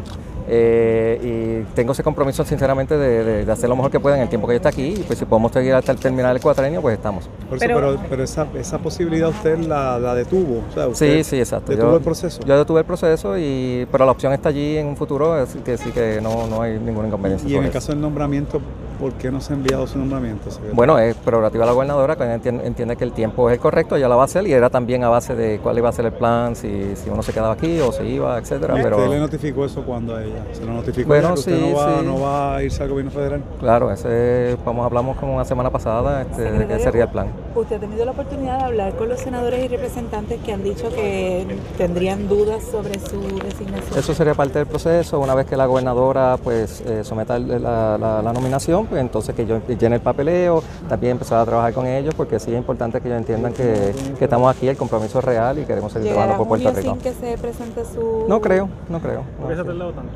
[SPEAKER 11] Eh, y tengo ese compromiso sinceramente de, de- de hacer lo mejor que pueda en el tiempo que yo esté aquí y pues si podemos seguir hasta el terminar el cuatrenio pues estamos.
[SPEAKER 9] Por eso, pero, pero, esa, esa posibilidad usted la, la detuvo. O sea,
[SPEAKER 11] Sí,
[SPEAKER 9] usted
[SPEAKER 11] sí, exacto.
[SPEAKER 9] Detuvo
[SPEAKER 11] Yo-
[SPEAKER 9] el proceso.
[SPEAKER 11] Yo detuve el proceso, y, pero la opción está allí en un futuro, así que sí que no, no hay ninguna inconveniencia.
[SPEAKER 9] Y en el
[SPEAKER 11] eso.
[SPEAKER 9] caso del nombramiento, ¿por qué no se ha enviado su nombramiento? secretario?
[SPEAKER 11] Bueno, es prerrogativa de la gobernadora, que entiende, entiende que el tiempo es el correcto, ella la va a hacer y era también a base de cuál iba a ser el plan, si, si uno se quedaba aquí o se iba, etcétera.
[SPEAKER 9] ¿Y
[SPEAKER 11] Pero
[SPEAKER 9] ¿Usted le notificó eso cuando a ella? ¿Se lo notificó
[SPEAKER 11] Bueno,
[SPEAKER 9] ella que usted
[SPEAKER 11] sí,
[SPEAKER 9] no va,
[SPEAKER 11] sí.
[SPEAKER 9] no va a irse al gobierno federal?
[SPEAKER 11] claro, ese, vamos, hablamos como una semana pasada este, de que sería el plan.
[SPEAKER 8] ¿Usted ha tenido la oportunidad de hablar con los senadores y representantes que han dicho que tendrían dudas sobre su designación?
[SPEAKER 11] Eso sería parte del proceso. Una vez que la gobernadora pues eh, someta la, la- la nominación, pues entonces que yo llene el papeleo, también empezar a trabajar con ellos, porque sí es importante que ellos entiendan que, que estamos aquí, el compromiso es real y queremos seguir
[SPEAKER 8] ¿Llegará
[SPEAKER 11] trabajando por Puerto Rico.
[SPEAKER 8] sin que se presente su...?
[SPEAKER 11] No creo, no creo.
[SPEAKER 9] ¿Por qué se ha tardado tanto?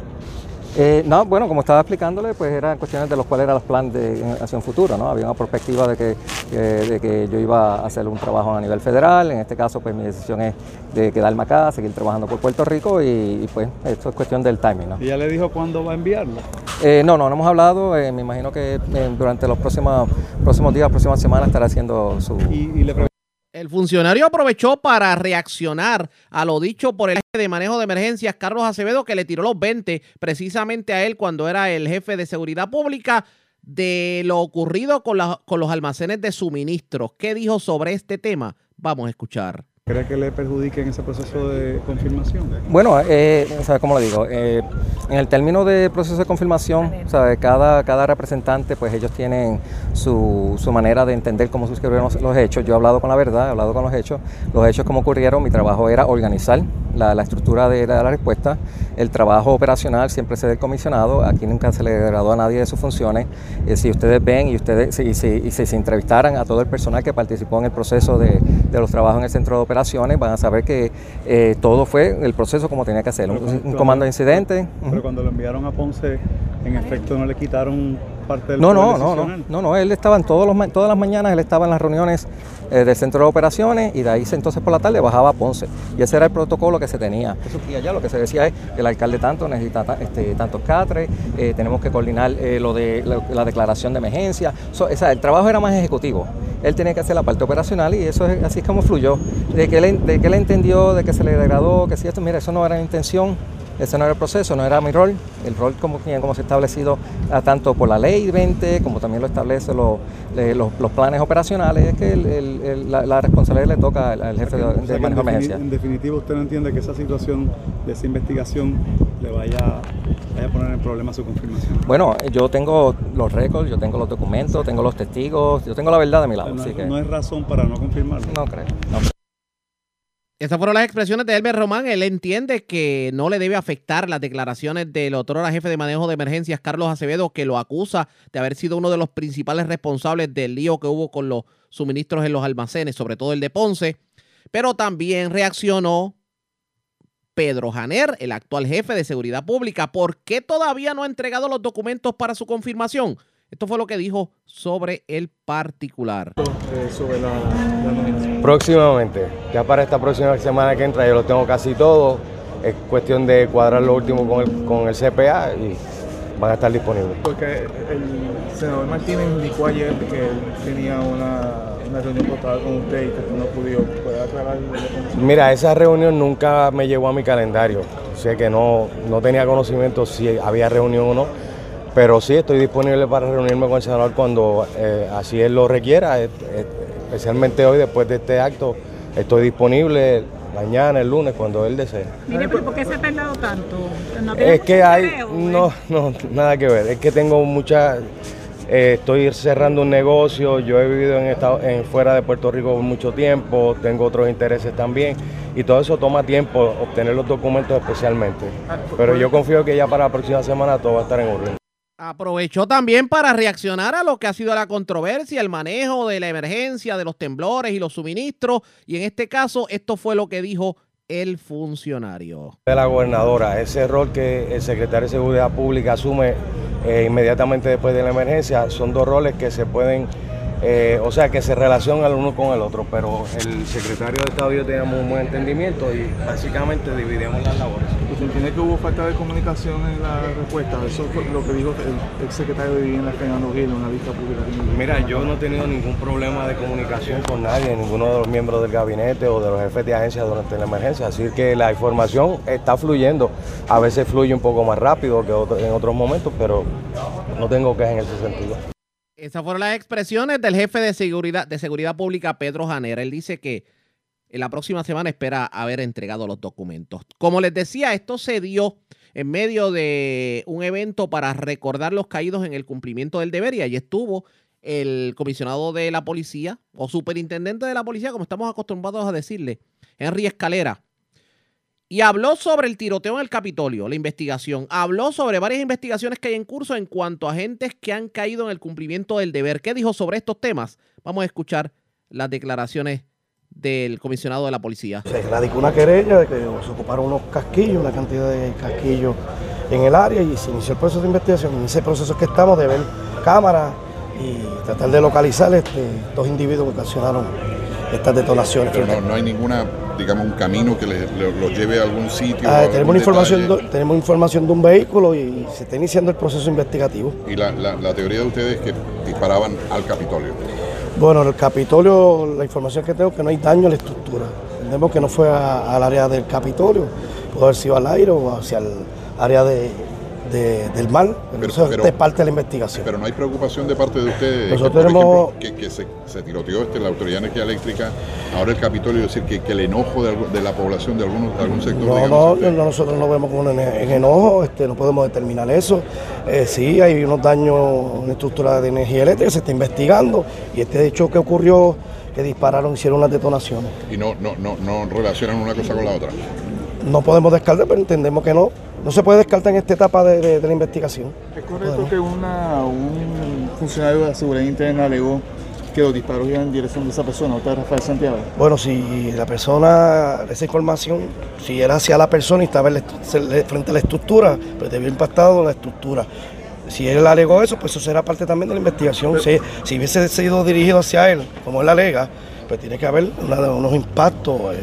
[SPEAKER 11] Eh, no, bueno, como estaba explicándole, pues eran cuestiones de los cuales eran los planes de, hacia un futuro, ¿no? Había una perspectiva de que, eh, de que yo iba a hacer un trabajo a nivel federal, en este caso pues mi decisión es de quedarme acá, seguir trabajando por Puerto Rico y, y, pues esto es cuestión del timing, ¿no?
[SPEAKER 9] ¿Y ya le dijo cuándo va a enviarlo?
[SPEAKER 11] Eh, no, no, no hemos hablado, eh, me imagino que durante los próximos, próximos días, próximas semanas estará haciendo su...
[SPEAKER 2] El funcionario aprovechó para reaccionar a lo dicho por el jefe de manejo de emergencias, Carlos Acevedo, que le tiró los 20 precisamente a él cuando era el jefe de seguridad pública de lo ocurrido con, con los almacenes de suministros. ¿Qué dijo sobre este tema? Vamos a escuchar.
[SPEAKER 9] ¿Cree que le perjudique en ese proceso de confirmación?
[SPEAKER 11] Bueno, eh, o sea, ¿cómo le digo? Eh, en el término de proceso de confirmación, o sea, cada, cada representante, pues ellos tienen su, su manera de entender cómo suscribieron los, hechos. Yo he hablado con la verdad, he hablado con los hechos. Los hechos como ocurrieron, mi trabajo era organizar la, la estructura de la, respuesta. El trabajo operacional siempre se del comisionado. Aquí nunca se le degradó a nadie de sus funciones. Eh, si ustedes ven y ustedes si, si, se entrevistaran a todo el personal que participó en el proceso de, de los trabajos en el centro de van a saber que eh, todo fue el proceso como tenía que. Un, un comando de incidente.
[SPEAKER 9] Pero cuando lo enviaron a Ponce, en efecto no le quitaron parte del
[SPEAKER 11] No, no, no, no, no, no, él estaba en todos los, todas las mañanas, él estaba en las reuniones eh, del centro de operaciones y de ahí entonces por la tarde bajaba a Ponce. Y ese era el protocolo que se tenía. Eso, y allá lo que se decía es que el alcalde tanto necesita ta- este, tantos catres, eh, tenemos que coordinar eh, lo de la, la declaración de emergencia. So, o sea, el trabajo era más ejecutivo. Él tenía que hacer la parte operacional y eso es así es como fluyó. De que él, de que él entendió, de que se le degradó, que si esto, mira, eso no era mi intención. Ese no era el proceso, no era mi rol. El rol como, como se ha establecido ah, tanto por la ley 20 como también lo establece lo- le- los, los planes operacionales, es que el- el- el- la, la responsabilidad le toca al, al jefe de,
[SPEAKER 9] O sea
[SPEAKER 11] de manejo de emergencia.
[SPEAKER 9] en definitiva, usted no entiende que esa situación de esa investigación le vaya, vaya a poner en problema su confirmación.
[SPEAKER 11] Bueno, yo tengo los récords, yo tengo los documentos, tengo los testigos, yo tengo la verdad de mi lado.
[SPEAKER 9] no,
[SPEAKER 11] así que
[SPEAKER 9] no es razón para no confirmarlo.
[SPEAKER 11] no creo.
[SPEAKER 2] Estas fueron las expresiones de Elmer Román. Él entiende que no le debe afectar las declaraciones del otrora jefe de manejo de emergencias, Carlos Acevedo, que lo acusa de haber sido uno de los principales responsables del lío que hubo con los suministros en los almacenes, sobre todo el de Ponce. Pero también reaccionó Pedro Janer, el actual jefe de seguridad pública. ¿Por qué todavía no ha entregado los documentos para su confirmación? Esto fue lo que dijo sobre el particular.
[SPEAKER 10] sobre la, nominación.
[SPEAKER 12] Próximamente, ya para esta próxima semana que entra, yo lo tengo casi todo. Es cuestión de cuadrar lo último con el, con el CPA y van a estar disponibles.
[SPEAKER 10] Porque el senador Martínez indicó ayer que él tenía una, una reunión cortada con usted y que no pudo. ¿Puede aclarar?
[SPEAKER 12] Mira, esa reunión nunca me llegó a mi calendario. Sé que no, no tenía conocimiento si había reunión o no, pero sí estoy disponible para reunirme con el senador cuando eh, así él lo requiera, eh, eh, especialmente hoy después de este acto. Estoy disponible mañana, el lunes, cuando él desee.
[SPEAKER 6] Mire, pero ¿por qué se ha tardado tanto? ¿No tiene
[SPEAKER 12] Es que hay, no, no, nada que ver. Es que tengo mucha, eh, estoy cerrando un negocio. Yo he vivido en, estado, en fuera de Puerto Rico mucho tiempo. Tengo otros intereses también y todo eso toma tiempo obtener los documentos especialmente. Pero yo confío que ya para la próxima semana todo va a estar en orden.
[SPEAKER 2] Aprovechó también para reaccionar a lo que ha sido la controversia, el manejo de la emergencia, de los temblores y los suministros. Y en este caso, esto fue lo que dijo el funcionario.
[SPEAKER 12] de la gobernadora, ese rol que el secretario de Seguridad Pública asume eh, inmediatamente después de la emergencia, son dos roles que se pueden, eh, o sea, que se relacionan el uno con el otro, pero el secretario de Estado y yo teníamos un buen entendimiento y básicamente dividimos las labores.
[SPEAKER 10] ¿Usted entiende que hubo falta de comunicación en la respuesta? Eso fue lo que dijo el exsecretario de Vivienda, Fernando Gil, en una vista pública.
[SPEAKER 12] Mira, yo no he tenido ningún problema de comunicación con nadie, ninguno de los miembros del gabinete o de los jefes de agencia durante la emergencia, así que la información está fluyendo. A veces fluye un poco más rápido que en otros momentos, pero no tengo quejas en ese sentido.
[SPEAKER 2] Esas fueron las expresiones del jefe de seguridad, de seguridad pública, Pedro Janera. Él dice que en la próxima semana espera haber entregado los documentos. Como les decía, esto se dio en medio de un evento para recordar los caídos en el cumplimiento del deber y allí estuvo el comisionado de la policía o superintendente de la policía, como estamos acostumbrados a decirle, Henry Escalera, y habló sobre el tiroteo en el Capitolio, la investigación. Habló sobre varias investigaciones que hay en curso en cuanto a agentes que han caído en el cumplimiento del deber. ¿Qué dijo sobre estos temas? Vamos a escuchar las declaraciones del comisionado de la policía.
[SPEAKER 13] Se radicó una querella de que se ocuparon unos casquillos, una cantidad de casquillos en el área y se inició el proceso de investigación. En ese proceso es que estamos de ver cámaras y tratar de localizar este, dos individuos que ocasionaron estas detonaciones.
[SPEAKER 14] Pero no, no hay ninguna, digamos, un camino que le- le- lo lleve a algún sitio.
[SPEAKER 13] Ah,
[SPEAKER 14] a algún
[SPEAKER 13] tenemos, información, de- tenemos información de un vehículo y se está iniciando el proceso investigativo.
[SPEAKER 14] Y la, la- la teoría de ustedes es que disparaban al Capitolio.
[SPEAKER 13] Bueno, en el Capitolio, la información que tengo es que no hay daño a la estructura. Entendemos que no fue al área del Capitolio, pudo haber sido al aire o hacia el área de, de- del mar, pero,
[SPEAKER 14] Pero-
[SPEAKER 13] eso
[SPEAKER 14] pero-
[SPEAKER 13] es parte de la investigación.
[SPEAKER 14] Pero no hay preocupación de parte de ustedes.
[SPEAKER 13] Nosotros
[SPEAKER 14] que,
[SPEAKER 13] tenemos-
[SPEAKER 14] ejemplo, que, que se, se tiroteó este, la Autoridad de Energía Eléctrica, ahora el Capitolio, es decir, que, que el enojo de, la población de, algunos, de algún sector.
[SPEAKER 13] No,
[SPEAKER 14] digamos,
[SPEAKER 13] no, no, nosotros no vemos con en, en enojo, este, no podemos determinar eso. Eh, sí, hay unos daños en estructura de energía eléctrica, se está investigando y este hecho que ocurrió, que dispararon, hicieron unas detonaciones.
[SPEAKER 14] y no, no, no, no relacionan una cosa con la otra.
[SPEAKER 13] No podemos descartar, pero entendemos que no. No se puede descartar en esta etapa de, de- de la investigación.
[SPEAKER 10] ¿Es correcto que una, un funcionario de la seguridad interna alegó que los disparos iban en dirección de esa persona, otra Rafael Santiago?
[SPEAKER 13] Bueno, si la persona, esa información, si era hacia la persona y estaba en la frente a la estructura, pues debió impactado la estructura. Si él alegó eso, pues eso será parte también de la investigación. Si, si hubiese sido dirigido hacia él, como él alega, pues tiene que haber una- unos impactos eh,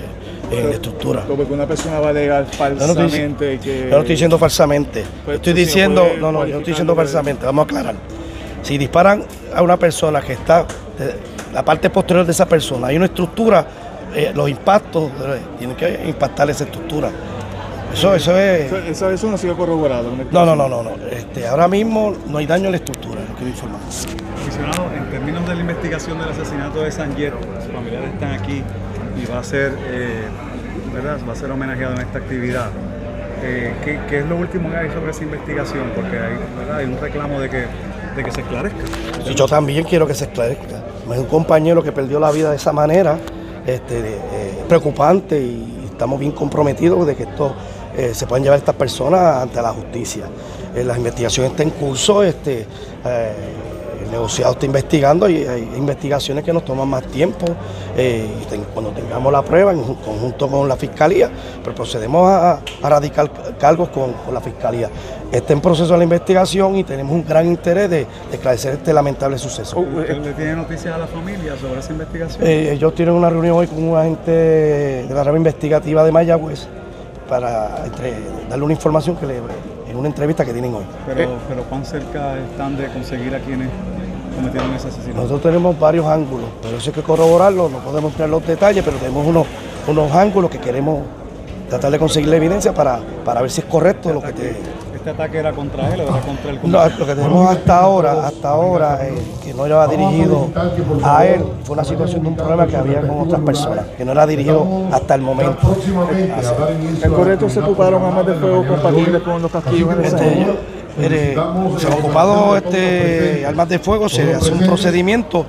[SPEAKER 13] en la estructura.
[SPEAKER 10] Como que una persona va a alegar
[SPEAKER 13] Yo no estoy,
[SPEAKER 10] falsamente que...
[SPEAKER 13] yo no estoy diciendo falsamente.
[SPEAKER 10] Pues,
[SPEAKER 13] estoy
[SPEAKER 10] pues,
[SPEAKER 13] diciendo, no, no, yo no estoy diciendo falsamente. Vamos a aclarar. Si disparan a una persona que está, de- la parte posterior de esa persona, hay una estructura, eh, los impactos eh, tienen que impactar esa estructura. Eso, eso es.
[SPEAKER 10] Eso, eso, eso no ha sido corroborado.
[SPEAKER 13] No, no, no, no, no. Este, ahora mismo no hay daño en la estructura, es lo que me informan.
[SPEAKER 9] Comisionado, en términos de la investigación del asesinato de Sanjet, sus familiares están aquí y va a ser, eh, ¿verdad? Va a ser homenajeado en esta actividad. Eh, ¿qué, qué es lo último que hay sobre esa investigación? Porque hay, un reclamo de que, de que se esclarezca.
[SPEAKER 13] Yo también quiero que se esclarezca. Es un compañero que perdió la vida de esa manera, este, eh, preocupante y estamos bien comprometidos de que esto se puedan llevar estas personas ante la justicia. Eh, la investigación está en curso, este, el negociado está investigando y hay investigaciones que nos toman más tiempo. eh, cuando tengamos la prueba en conjunto con la fiscalía, pues procedemos a, a radicar cargos con, con la fiscalía. Está en proceso la investigación y tenemos un gran interés de, de esclarecer este lamentable suceso.
[SPEAKER 9] ¿Usted le tiene noticias a la familia sobre esa investigación?
[SPEAKER 13] Eh, ellos tienen una reunión hoy con un agente de la rama investigativa de Mayagüez para entre- darle una información que le, en una entrevista que tienen hoy.
[SPEAKER 9] Pero, pero ¿cuán cerca están de conseguir a quienes cometieron ese asesinato?
[SPEAKER 13] Nosotros tenemos varios ángulos, pero eso hay que corroborarlo, no podemos entrar los detalles, pero tenemos unos, unos ángulos que queremos tratar de conseguir la evidencia para, para ver si es correcto lo que te...
[SPEAKER 9] ¿Este ataque era contra él o era contra el
[SPEAKER 13] No, lo que tenemos hasta ahora, hasta ahora, eh, que no era dirigido a él, fue una situación de un problema que había con otras personas, que no era dirigido hasta el momento.
[SPEAKER 10] ¿Es correcto se ocuparon armas de fuego compatibles con los el
[SPEAKER 13] Este? Eh, se han ocupado este, armas de fuego, se hace un procedimiento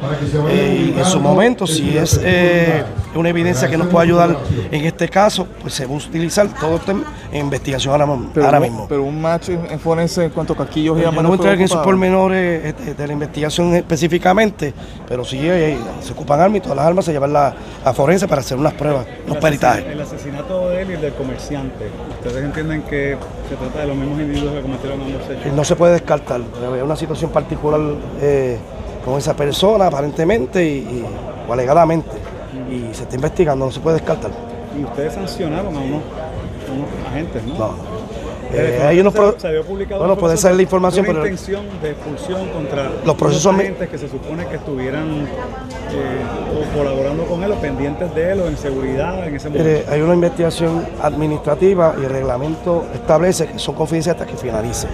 [SPEAKER 13] eh, en su momento, si es eh, una evidencia que nos puede ayudar en este caso, pues se va a utilizar todo esto en, investigación ahora,
[SPEAKER 10] Pero,
[SPEAKER 13] ahora
[SPEAKER 10] un-
[SPEAKER 13] mismo.
[SPEAKER 10] pero un match en en forense en cuanto a casquillos y
[SPEAKER 13] no voy
[SPEAKER 10] de
[SPEAKER 13] a entrar en esos pormenores este, de la investigación específicamente, pero sí eh, se ocupan armas y todas las armas se llevan la- a forense para hacer unas pruebas, unos
[SPEAKER 9] El
[SPEAKER 13] peritajes.
[SPEAKER 9] El asesinato de él y el del comerciante. ¿Ustedes entienden que se trata de los mismos individuos que cometieron ambos hechos?
[SPEAKER 13] Eh, No se puede descartar, hay una situación particular eh, con esa persona aparentemente y, y- o alegadamente y se está investigando, no se puede descartar.
[SPEAKER 9] Y ustedes sancionaron a unos, a unos agentes, ¿no?
[SPEAKER 13] No.
[SPEAKER 9] Eh,
[SPEAKER 13] Eh, hay unos
[SPEAKER 9] se- se había publicado
[SPEAKER 13] bueno, puede ser la información,
[SPEAKER 9] de una
[SPEAKER 13] pero
[SPEAKER 9] intención de expulsión contra
[SPEAKER 13] Los procesos
[SPEAKER 9] agentes que se supone que estuvieran eh, o colaborando con él o pendientes de él o en seguridad en ese momento.
[SPEAKER 13] hay una investigación administrativa y el reglamento establece que son confidenciales hasta que finalice.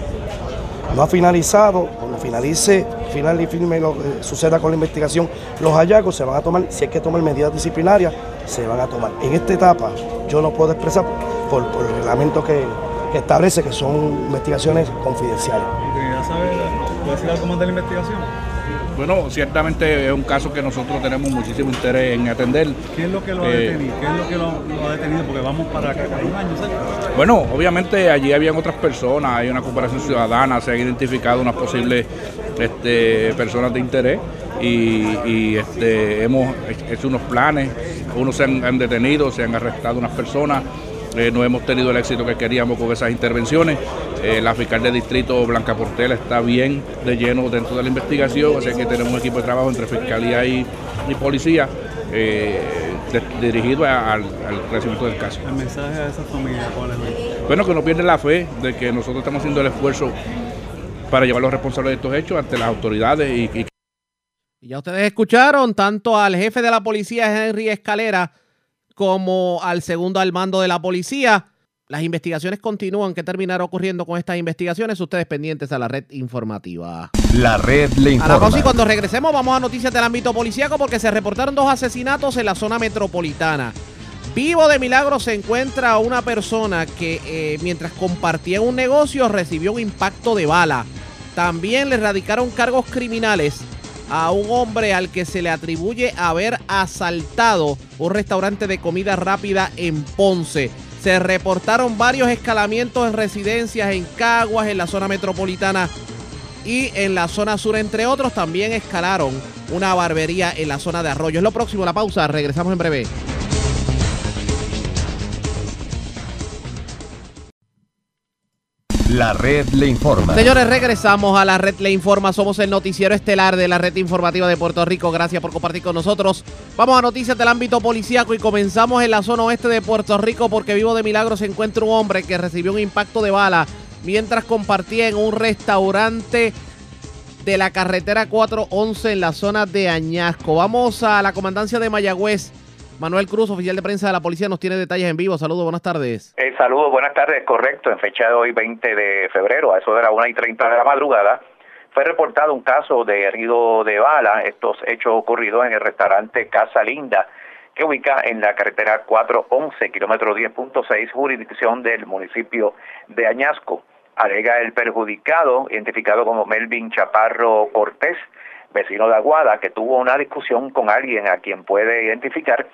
[SPEAKER 13] No ha finalizado, cuando finalice, final y firme lo que suceda con la investigación, los hallazgos se van a tomar, si hay que tomar medidas disciplinarias, se van a tomar. En esta etapa yo no puedo expresar por, por el reglamento que, que establece que son investigaciones confidenciales.
[SPEAKER 9] ¿Y decir algo más de la investigación?
[SPEAKER 15] Bueno, ciertamente es un caso que nosotros tenemos muchísimo interés en atender.
[SPEAKER 9] ¿Qué es lo que lo ha
[SPEAKER 15] Eh,
[SPEAKER 9] detenido? ¿Qué es lo que lo, lo ha detenido? Porque vamos para acá, para un año, ¿sabes?
[SPEAKER 15] Bueno, obviamente allí habían otras personas, hay una cooperación ciudadana, se han identificado unas posibles este, personas de interés y, y, este, hemos hecho unos planes, unos se han, han detenido, se han arrestado unas personas, eh, no hemos tenido el éxito que queríamos con esas intervenciones. Eh, la fiscal de distrito Blanca Portela está bien de lleno dentro de la investigación, así que tenemos un equipo de trabajo entre fiscalía y, y policía eh, de- dirigido a- al, al crecimiento del caso.
[SPEAKER 9] El mensaje a esa familia, ¿cuál es?
[SPEAKER 15] Bueno, que no pierden la fe de que nosotros estamos haciendo el esfuerzo para llevar a los responsables de estos hechos ante las autoridades Y
[SPEAKER 2] ya ustedes escucharon tanto al jefe de la policía, Henry Escalera, como al segundo al mando de la policía. Las investigaciones continúan. ¿Qué terminará ocurriendo con estas investigaciones? Ustedes pendientes a la red informativa.
[SPEAKER 1] La red le
[SPEAKER 2] A la
[SPEAKER 1] informa.
[SPEAKER 2] pausa y cuando regresemos vamos a noticias del ámbito policíaco porque se reportaron dos asesinatos en la zona metropolitana. Vivo de milagro se encuentra una persona que eh, mientras compartía un negocio recibió un impacto de bala. También le radicaron cargos criminales a un hombre al que se le atribuye haber asaltado un restaurante de comida rápida en Ponce. Se reportaron varios escalamientos en residencias en Caguas, en la zona metropolitana y en la zona sur, entre otros, también escalaron una barbería en la zona de Arroyo. Es lo próximo, la pausa. Regresamos en breve.
[SPEAKER 1] La red le informa.
[SPEAKER 2] Señores, regresamos a la red Le Informa. Somos el noticiero estelar de la red informativa de Puerto Rico. Gracias por compartir con nosotros. Vamos a noticias del ámbito policíaco y comenzamos en la zona oeste de Puerto Rico porque vivo de milagro se encuentra un hombre que recibió un impacto de bala mientras compartía en un restaurante de la carretera 411 en la zona de Añasco. Vamos a la comandancia de Mayagüez. Manuel Cruz, oficial de prensa de la policía, nos tiene detalles en vivo. Saludos, buenas tardes.
[SPEAKER 16] Eh, saludos, buenas tardes, correcto. En fecha de hoy, 20 de febrero, a eso de las 1 y 30 de la madrugada, fue reportado un caso de herido de bala. Estos hechos ocurridos en el restaurante Casa Linda, que ubica en la carretera 411, kilómetro 10.6, jurisdicción del municipio de Añasco. Alega el perjudicado, identificado como Melvin Chaparro Cortés, vecino de Aguada, que tuvo una discusión con alguien a quien puede identificar.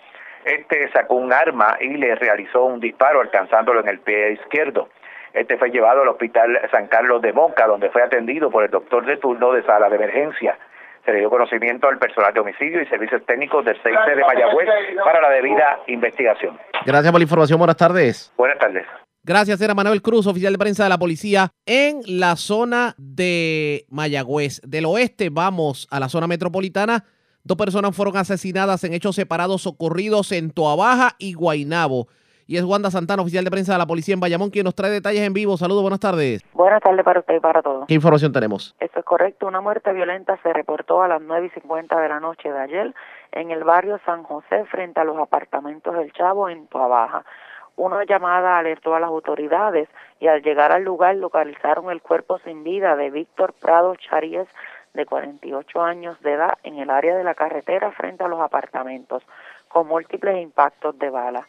[SPEAKER 16] Este sacó un arma y le realizó un disparo alcanzándolo en el pie izquierdo. Este fue llevado al hospital San Carlos de Moca, donde fue atendido por el doctor de turno de sala de emergencia. Se le dio conocimiento al personal de homicidio y servicios técnicos del 6 de Mayagüez para la debida investigación.
[SPEAKER 2] Gracias por la información. Buenas tardes.
[SPEAKER 16] Buenas tardes.
[SPEAKER 2] Gracias, era Manuel Cruz, oficial de prensa de la policía en la zona de Mayagüez. Del oeste vamos a la zona metropolitana. Dos personas fueron asesinadas en hechos separados ocurridos en Toabaja y Guainabo. Y es Wanda Santana, oficial de prensa de la policía en Bayamón, quien nos trae detalles en vivo. Saludos, buenas tardes.
[SPEAKER 17] Buenas tardes para usted y para todos.
[SPEAKER 2] ¿Qué información tenemos?
[SPEAKER 17] Esto es correcto. Una muerte violenta se reportó a las 9 y 50 de la noche de ayer en el barrio San José frente a los apartamentos del Chavo en Tuabaja. Una llamada alertó a las autoridades y al llegar al lugar localizaron el cuerpo sin vida de Víctor Prado Charíez de 48 años de edad en el área de la carretera frente a los apartamentos con múltiples impactos de bala.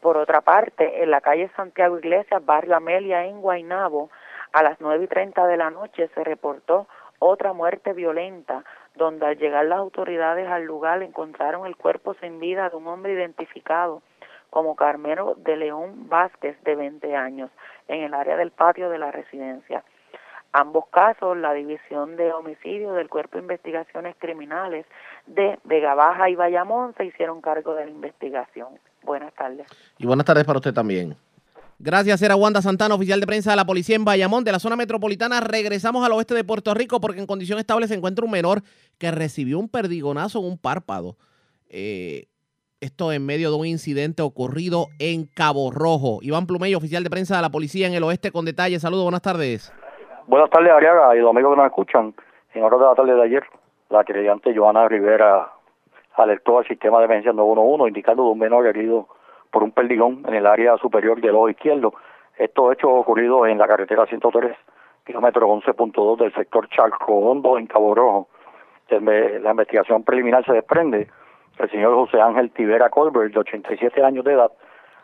[SPEAKER 17] Por otra parte, en la calle Santiago Iglesias, barrio Amelia, en Guaynabo, a las nueve y treinta de la noche se reportó otra muerte violenta, donde al llegar las autoridades al lugar encontraron el cuerpo sin vida de un hombre identificado como Carmelo de León Vázquez, de 20 años, en el área del patio de la residencia. Ambos casos, la División de Homicidio del Cuerpo de Investigaciones Criminales de Vega Baja y Bayamón se hicieron cargo de la investigación. Buenas tardes.
[SPEAKER 2] Y buenas tardes para usted también. Gracias, era Wanda Santana, oficial de prensa de la policía en Bayamón, de la zona metropolitana. Regresamos al oeste de Puerto Rico porque en condición estable se encuentra un menor que recibió un perdigonazo en un párpado. Eh, esto en medio de un incidente ocurrido en Cabo Rojo. Iván Plumeyo, oficial de prensa de la policía en el oeste, con detalles. Saludos, buenas tardes.
[SPEAKER 18] Buenas tardes, Ariaga, y los amigos que nos escuchan. En horas de la tarde de ayer, la creyente Joana Rivera alertó al sistema de emergencia 911 indicando de un menor herido por un perdigón en el área superior del ojo izquierdo. Estos hechos ocurridos en la carretera 103, kilómetro 11.2 del sector Charco Hondo, en Cabo Rojo. La investigación preliminar se desprende el señor José Ángel Tibera Colbert, de 87 años de edad,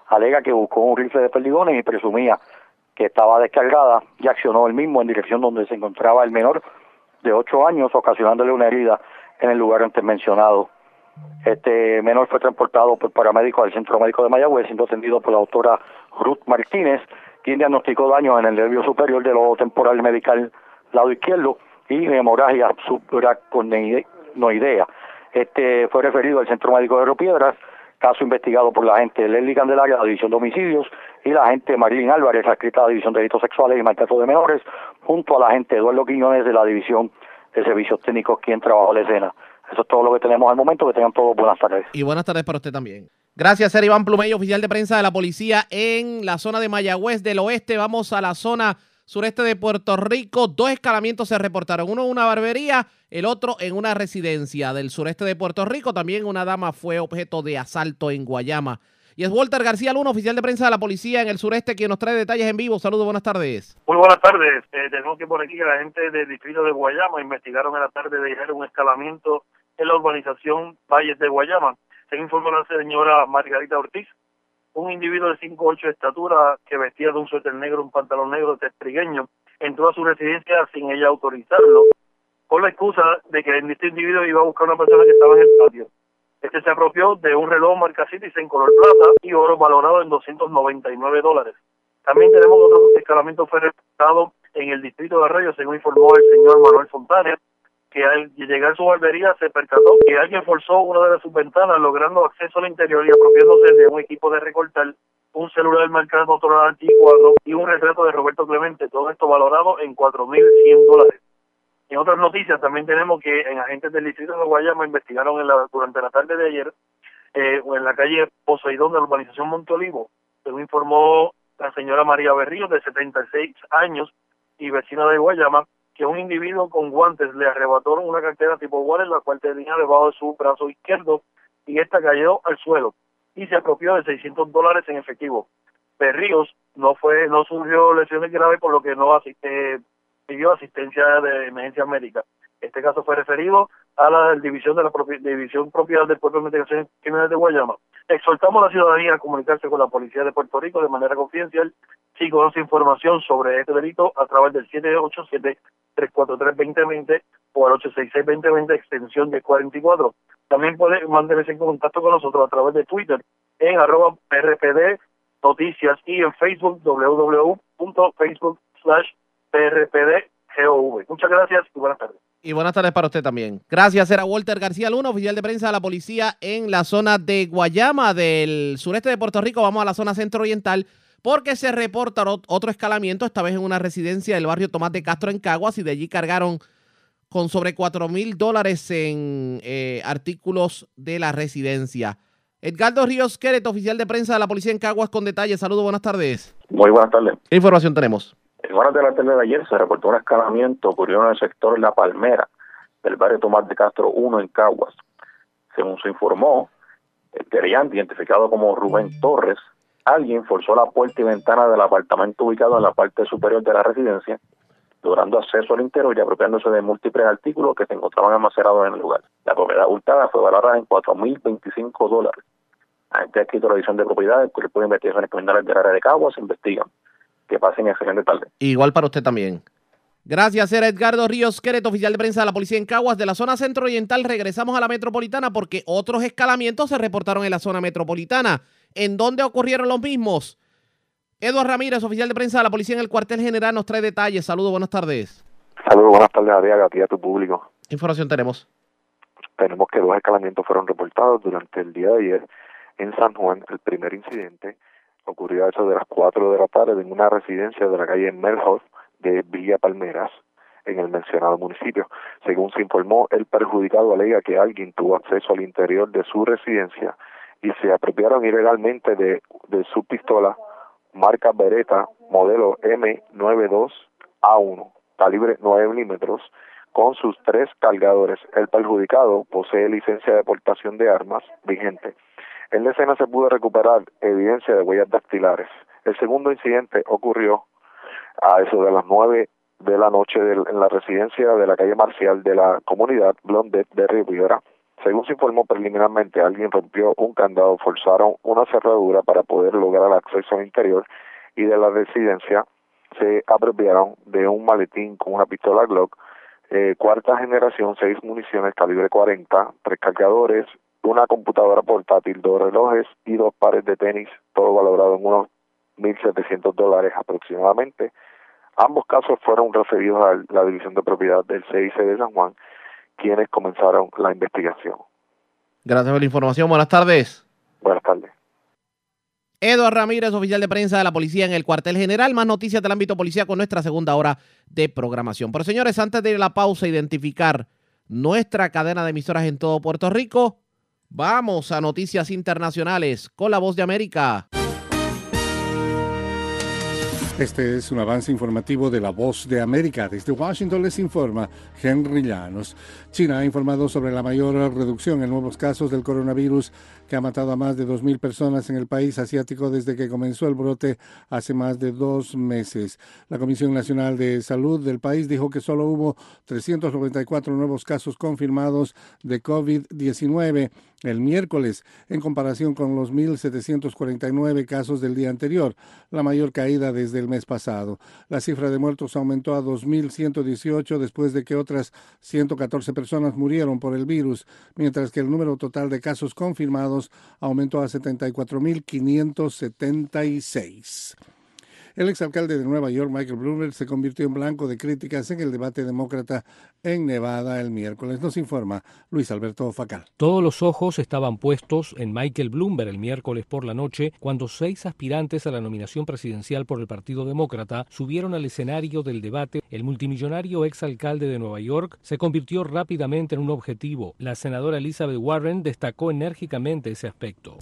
[SPEAKER 18] alega que buscó un rifle de perdigones y presumía que estaba descargada y accionó el mismo en dirección donde se encontraba el menor de 8 años, ocasionándole una herida en el lugar antes mencionado. Este menor fue transportado por paramédicos al Centro Médico de Mayagüez, siendo atendido por la doctora Ruth Martínez, quien diagnosticó daños en el nervio superior del lobo temporal medical lado izquierdo y hemorragia subaracnoidea. Este fue referido al Centro Médico de Río Piedras, caso investigado por la agente Leslie Candelaria de la División de Homicidios y la agente Marilyn Álvarez, adscrita a la División de Delitos Sexuales y Maltrato de Menores, junto a la agente Eduardo Quiñones de la División de Servicios Técnicos, quien trabajó la escena. Eso es todo lo que tenemos al momento. Que tengan todos buenas tardes.
[SPEAKER 2] Y buenas tardes para usted también. Gracias, ser Iván Plumeyo, oficial de prensa de la policía en la zona de Mayagüez del oeste. Vamos a la zona sureste de Puerto Rico. Dos escalamientos se reportaron, uno en una barbería, el otro en una residencia del sureste de Puerto Rico. También una dama fue objeto de asalto en Guayama. Y es Walter García Luna, oficial de prensa de la policía en el sureste, quien nos trae detalles en vivo. Saludos, buenas tardes.
[SPEAKER 19] Muy buenas tardes. Eh, tenemos que por aquí que la gente del distrito de Guayama investigaron en la tarde de ayer un escalamiento en la urbanización Valles de Guayama. Se informó la señora Margarita Ortiz, un individuo de 5'8 de estatura que vestía de un suéter negro, un pantalón negro testrigueño, entró a su residencia sin ella autorizarlo, con la excusa de que este individuo iba a buscar a una persona que estaba en el patio. Este se apropió de un reloj marca Citizen color plata y oro valorado en 299 dólares. También tenemos otro escalamiento fue reportado en el distrito de Arroyo, según informó el señor Manuel Fontana, que al llegar a su barbería se percató que alguien forzó una de sus ventanas, logrando acceso al interior y apropiándose de un equipo de recortar, un celular marcado Motorola T4 y un retrato de Roberto Clemente, todo esto valorado en 4.100 dólares. En otras noticias también tenemos que en agentes del distrito de Guayama investigaron en la, durante la tarde de ayer eh, en la calle Poseidón de la urbanización Monte Olivo, según informó la señora María Berrío, de 76 años y vecina de Guayama, que un individuo con guantes le arrebató una cartera tipo wallet, la cual tenía debajo de su brazo izquierdo, y esta cayó al suelo y se apropió de 600 dólares en efectivo. Berríos no fue, no surgió lesiones graves, por lo que no asiste, pidió asistencia de emergencia médica. Este caso fue referido a la división de la división propiedad del Puerto de Investigaciones Criminales de Guayama. Exhortamos a la ciudadanía a comunicarse con la policía de Puerto Rico de manera confidencial si conoce información sobre este delito a través del 787-343-2020 o al 866-2020 extensión de 44. También puede mantenerse en contacto con nosotros a través de Twitter en arroba rpd noticias y en Facebook www.facebook slash prpdgov. Muchas gracias y buenas tardes.
[SPEAKER 2] Y buenas tardes para usted también. Gracias, era Walter García Luna, oficial de prensa de la policía en la zona de Guayama del sureste de Puerto Rico. Vamos a la zona centro-oriental porque se reporta otro escalamiento, esta vez en una residencia del barrio Tomás de Castro en Caguas y de allí cargaron con sobre 4 mil dólares en eh, artículos de la residencia. Edgardo Ríos Queret, oficial de prensa de la policía en Caguas, con detalles. Saludos, buenas tardes.
[SPEAKER 20] Muy buenas tardes.
[SPEAKER 2] ¿Qué información tenemos?
[SPEAKER 20] En horas de la tarde de ayer se reportó un escalamiento ocurrió en el sector La Palmera del barrio Tomás de Castro 1 en Caguas. Según se informó, el querellante, identificado como Rubén Torres, alguien forzó la puerta y ventana del apartamento ubicado en la parte superior de la residencia, logrando acceso al interior y apropiándose de múltiples artículos que se encontraban almacenados en el lugar. La propiedad hurtada fue valorada en 4.025 dólares. Ante aquí la división de propiedades, el cuerpo de investigaciones criminales del área de Caguas investigan. Que pasen excelente tarde.
[SPEAKER 2] Igual para usted también. Gracias, era Edgardo Ríos Queret, oficial de prensa de la policía en Caguas. De la zona centro-oriental regresamos a la metropolitana porque otros escalamientos se reportaron en la zona metropolitana. ¿En dónde ocurrieron los mismos? Eduardo Ramírez, oficial de prensa de la policía en el cuartel general, nos trae detalles. Saludos, buenas tardes.
[SPEAKER 21] Saludos, buenas tardes, Ariaga, a ti a tu público.
[SPEAKER 2] ¿Qué información tenemos?
[SPEAKER 21] Tenemos que dos escalamientos fueron reportados durante el día de ayer en San Juan. El primer incidente ocurrió eso de las 4 de la tarde en una residencia de la calle Melhoff de Villa Palmeras, en el mencionado municipio. Según se informó, el perjudicado alega que alguien tuvo acceso al interior de su residencia y se apropiaron ilegalmente de, de su pistola marca Beretta modelo M92A1, calibre 9 milímetros, con sus tres cargadores. El perjudicado posee licencia de portación de armas vigente. En la escena se pudo recuperar evidencia de huellas dactilares. El segundo incidente ocurrió a eso de las nueve de la noche en la residencia de la calle Marcial de la comunidad Blondet de Riviera. Según se informó preliminarmente, alguien rompió un candado, forzaron una cerradura para poder lograr acceso al interior y de la residencia se apropiaron de un maletín con una pistola Glock eh, cuarta generación, seis municiones calibre 40, tres cargadores, una computadora portátil, dos relojes y dos pares de tenis, todo valorado en unos 1.700 dólares aproximadamente. Ambos casos fueron referidos a la División de Propiedad del CIC de San Juan, quienes comenzaron la investigación.
[SPEAKER 2] Gracias por la información. Buenas tardes.
[SPEAKER 21] Buenas tardes.
[SPEAKER 2] Eduardo Ramírez, oficial de prensa de la policía en el cuartel general. Más noticias del ámbito policía con nuestra segunda hora de programación. Pero señores, antes de ir a la pausa, identificar nuestra cadena de emisoras en todo Puerto Rico, vamos a noticias internacionales con la voz de América.
[SPEAKER 22] Este es un avance informativo de la Voz de América. Desde Washington les informa Henry Llanos. China ha informado sobre la mayor reducción en nuevos casos del coronavirus que ha matado a más de 2.000 personas en el país asiático desde que comenzó el brote hace más de dos meses. La Comisión Nacional de Salud del país dijo que solo hubo 394 nuevos casos confirmados de COVID-19 el miércoles en comparación con los 1.749 casos del día anterior, la mayor caída desde el mes pasado. La cifra de muertos aumentó a 2.118 después de que otras 114 personas murieron por el virus, mientras que el número total de casos confirmados aumentó a 74.576. El exalcalde de Nueva York, Michael Bloomberg, se convirtió en blanco de críticas en el debate demócrata en Nevada el miércoles. Nos informa Luis Alberto Facal.
[SPEAKER 23] Todos los ojos estaban puestos en Michael Bloomberg el miércoles por la noche cuando seis aspirantes a la nominación presidencial por el Partido Demócrata subieron al escenario del debate. El multimillonario exalcalde de Nueva York se convirtió rápidamente en un objetivo. La senadora Elizabeth Warren destacó enérgicamente ese aspecto.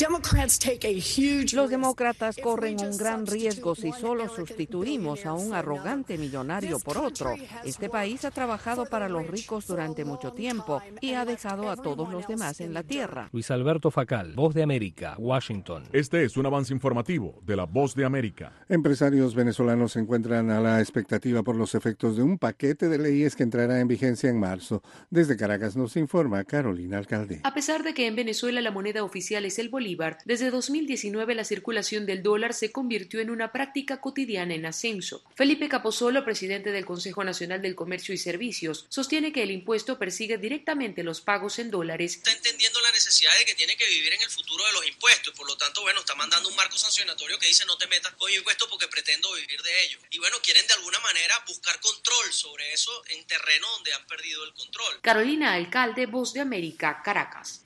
[SPEAKER 24] Los demócratas corren un gran riesgo si solo sustituimos a un arrogante millonario por otro. Este país ha trabajado para los ricos durante mucho tiempo y ha dejado a todos los demás en la tierra.
[SPEAKER 23] Luis Alberto Facal, Voz de América, Washington.
[SPEAKER 25] Este es un avance informativo de la Voz de América.
[SPEAKER 22] Empresarios venezolanos se encuentran a la expectativa por los efectos de un paquete de leyes que entrará en vigencia en marzo. Desde Caracas nos informa Carolina Alcalde.
[SPEAKER 26] A pesar de que en Venezuela la moneda oficial es el bolívar, desde 2019 la circulación del dólar se convirtió en una práctica cotidiana en ascenso. Felipe Capozolo, presidente del Consejo Nacional del Comercio y Servicios, sostiene que el impuesto persigue directamente los pagos en dólares.
[SPEAKER 27] Está entendiendo la necesidad de que tiene que vivir en el futuro de los impuestos, por lo tanto, bueno, está mandando un marco sancionatorio que dice no te metas con impuestos porque pretendo vivir de ellos. Y bueno, quieren de alguna manera buscar control sobre eso en terreno donde han perdido el control.
[SPEAKER 26] Carolina Alcalde, Voz de América, Caracas.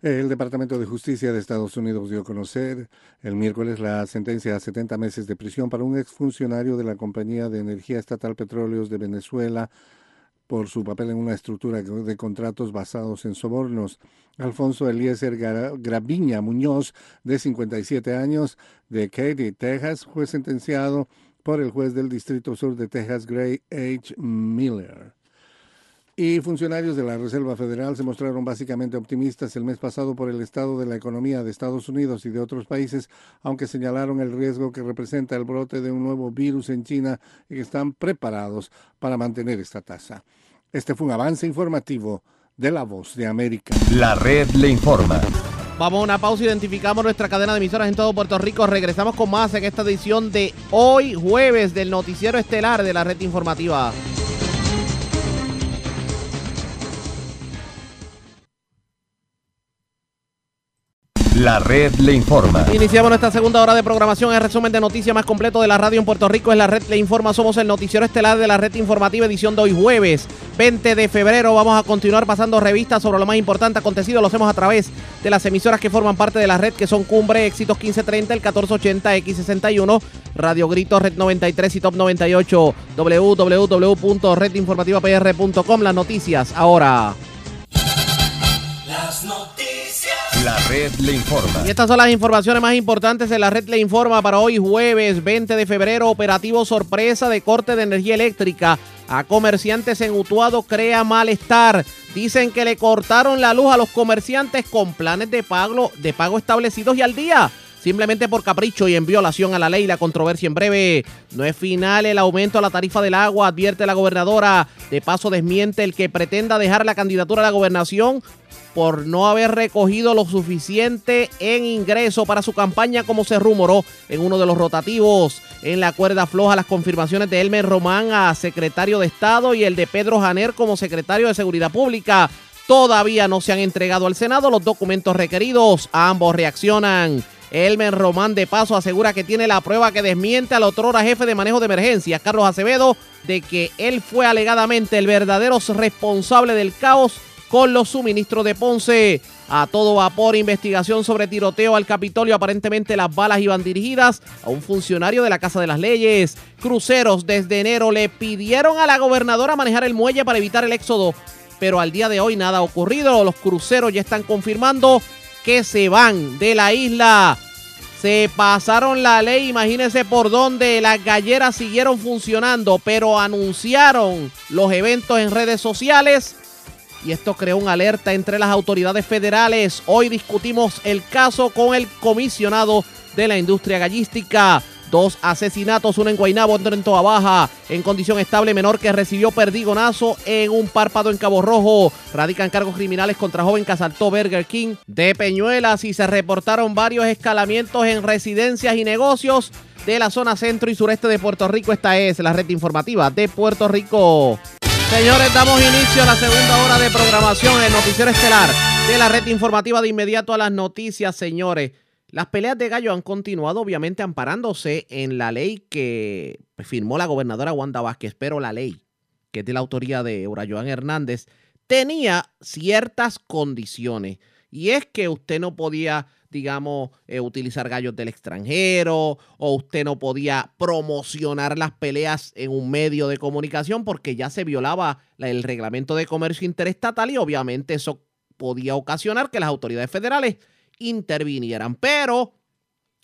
[SPEAKER 22] El Departamento de Justicia de Estados Unidos dio a conocer el miércoles la sentencia a 70 meses de prisión para un exfuncionario de la Compañía de Energía Estatal Petróleos de Venezuela por su papel en una estructura de contratos basados en sobornos. Alfonso Eliezer Graviña Muñoz, de 57 años, de Katy, Texas, fue sentenciado por el juez del Distrito Sur de Texas, Gray H. Miller. Y funcionarios de la Reserva Federal se mostraron básicamente optimistas el mes pasado por el estado de la economía de Estados Unidos y de otros países, aunque señalaron el riesgo que representa el brote de un nuevo virus en China y que están preparados para mantener esta tasa. Este fue un avance informativo de La Voz de América.
[SPEAKER 1] La red le informa.
[SPEAKER 2] Vamos a una pausa, identificamos nuestra cadena de emisoras en todo Puerto Rico. Regresamos con más en esta edición de hoy, jueves, del noticiero estelar de la red informativa.
[SPEAKER 1] La red le informa.
[SPEAKER 2] Iniciamos nuestra segunda hora de programación. El resumen de noticias más completo de la radio en Puerto Rico es la red le informa. Somos el noticiero estelar de la red informativa edición de hoy jueves 20 de febrero. Vamos a continuar pasando revistas sobre lo más importante acontecido. Lo hacemos a través de las emisoras que forman parte de la red que son Cumbre, Éxitos 1530, el 1480, X61, Radio Grito, Red 93 y Top 98, www.redinformativapr.com. Las noticias ahora.
[SPEAKER 1] Las noticias. La red le informa.
[SPEAKER 2] Y estas son las informaciones más importantes de la red le informa para hoy jueves 20 de febrero. Operativo sorpresa de corte de energía eléctrica. A comerciantes en Utuado crea malestar. Dicen que le cortaron la luz a los comerciantes con planes de pago, de pago establecidos y al día simplemente por capricho y en violación a la ley. La controversia en breve. No es final el aumento a la tarifa del agua, advierte la gobernadora. De paso desmiente el que pretenda dejar la candidatura a la gobernación por no haber recogido lo suficiente en ingreso para su campaña como se rumoró en uno de los rotativos. En la cuerda floja las confirmaciones de Elmer Román a secretario de Estado y el de Pedro Janer como secretario de Seguridad Pública. Todavía no se han entregado al Senado los documentos requeridos. Ambos reaccionan. Elmer Román de Paso asegura que tiene la prueba que desmiente al otrora jefe de manejo de emergencias, Carlos Acevedo, de que él fue alegadamente el verdadero responsable del caos con los suministros de Ponce. A todo vapor, investigación sobre tiroteo al Capitolio. Aparentemente las balas iban dirigidas a un funcionario de la Casa de las Leyes. Cruceros desde enero le pidieron a la gobernadora manejar el muelle para evitar el éxodo. Pero al día de hoy nada ha ocurrido. Los cruceros ya están confirmando que se van de la isla. Se pasaron la ley, imagínense por dónde las galleras siguieron funcionando, pero anunciaron los eventos en redes sociales y esto creó una alerta entre las autoridades federales. Hoy discutimos el caso con el comisionado de la industria gallística. Dos asesinatos, uno en Guaynabo, otro en Toa Baja, en condición estable menor que recibió perdigonazo en un párpado en Cabo Rojo. Radican cargos criminales contra joven que asaltó Burger King de Peñuelas y se reportaron varios escalamientos en residencias y negocios de la zona centro y sureste de Puerto Rico. Esta es la red informativa de Puerto Rico. Señores, damos inicio a la segunda hora de programación en Noticiero Estelar de la red informativa de inmediato a las noticias, señores. Las peleas de gallo han continuado, obviamente, amparándose en la ley que firmó la gobernadora Wanda Vázquez, pero la ley, que es de la autoría de Joan Hernández, tenía ciertas condiciones. Y es que usted no podía digamos, eh, utilizar gallos del extranjero o usted no podía promocionar las peleas en un medio de comunicación porque ya se violaba el reglamento de comercio interestatal y obviamente eso podía ocasionar que las autoridades federales intervinieran. Pero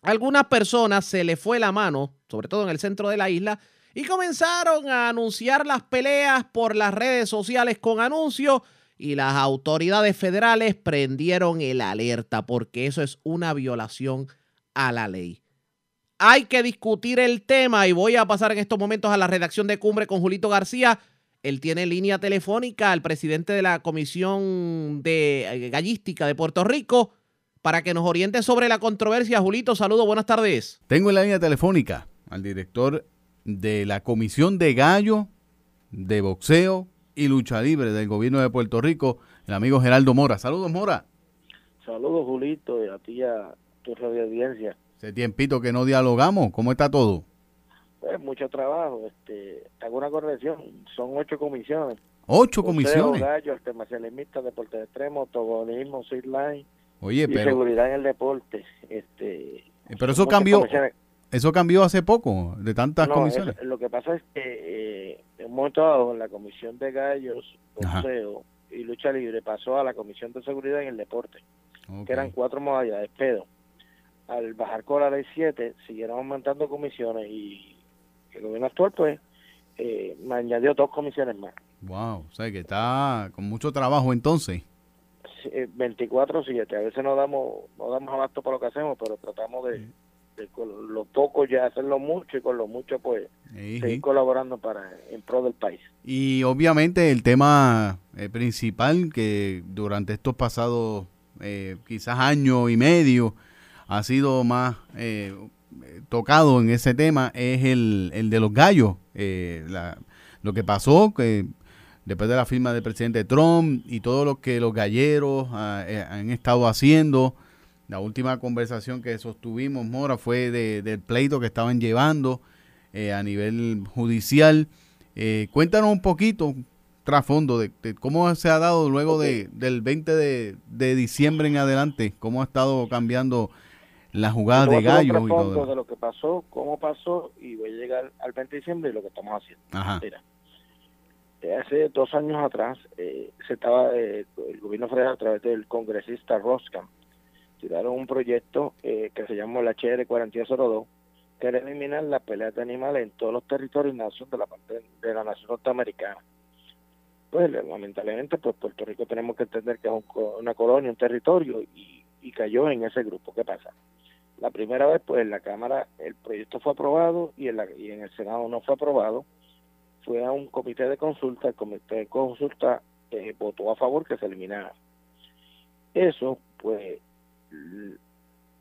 [SPEAKER 2] a algunas personas se le fue la mano, sobre todo en el centro de la isla, y comenzaron a anunciar las peleas por las redes sociales con anuncios y las autoridades federales prendieron el alerta porque eso es una violación a la ley. Hay que discutir el tema y voy a pasar en estos momentos a la redacción de cumbre con Julito García. Él tiene línea telefónica al presidente de la Comisión de eh, Gallística de Puerto Rico para que nos oriente sobre la controversia. Julito, saludos, buenas tardes.
[SPEAKER 28] Tengo en la línea telefónica al director de la Comisión de Gallo de Boxeo y Lucha Libre del Gobierno de Puerto Rico, el amigo Geraldo Mora. Saludos, Mora.
[SPEAKER 29] Saludos, Julito, y a ti a tu radio audiencia.
[SPEAKER 28] Hace tiempito que no dialogamos. ¿Cómo está todo?
[SPEAKER 29] Pues mucho trabajo. Este, hago una corrección. Son ocho comisiones.
[SPEAKER 28] ¿Ocho comisiones?
[SPEAKER 29] Gallo, arte marcialista, deporte extremo, autogonismo, line
[SPEAKER 28] Oye,
[SPEAKER 29] y seguridad en el deporte. Este,
[SPEAKER 28] eh, pero eso cambió. Eso cambió hace poco, de tantas comisiones.
[SPEAKER 29] lo que pasa es que eh, en un momento dado, en la Comisión de Gallos, Boxeo y Lucha Libre pasó a la Comisión de Seguridad en el Deporte, que eran cuatro modalidades, pero al bajar con la ley 7, siguieron aumentando comisiones y el gobierno actual, pues, eh, me añadió dos comisiones más.
[SPEAKER 28] Wow, o sea que está con mucho trabajo entonces.
[SPEAKER 29] 24-7, a veces no damos, no damos abasto para lo que hacemos, pero tratamos de con lo poco ya hacerlo mucho y con lo mucho pues seguir colaborando para en pro del país.
[SPEAKER 28] Y obviamente el tema eh, principal que durante estos pasados eh, quizás año y medio ha sido más eh, tocado en ese tema es el, el de los gallos. lo que pasó que después de la firma del presidente Trump y todo lo que los galleros ah, han estado haciendo la última conversación que sostuvimos, Mora, fue de, del pleito que estaban llevando eh, a nivel judicial. Eh, cuéntanos un poquito, trasfondo, de, cómo se ha dado luego de, del 20 de, de, diciembre en adelante, cómo ha estado cambiando la jugada de gallo.
[SPEAKER 29] Y todo. de lo que pasó, cómo pasó, y voy a llegar al 20 de diciembre y lo que estamos haciendo.
[SPEAKER 28] Ajá.
[SPEAKER 29] Mira, eh, hace dos años atrás, se estaba el gobierno federal a través del congresista Roscam tiraron un proyecto eh, que se llamó la HR 4202 que era eliminar las peleas de animales en todos los territorios y nación de la parte de la nación norteamericana. Pues lamentablemente pues Puerto Rico tenemos que entender que es una colonia, un territorio y, cayó en ese grupo. ¿Qué pasa? La primera vez pues en la Cámara el proyecto fue aprobado y en, la, y en el Senado no fue aprobado. Fue a un comité de consulta, el comité de consulta eh, votó a favor que se eliminara Eso, pues,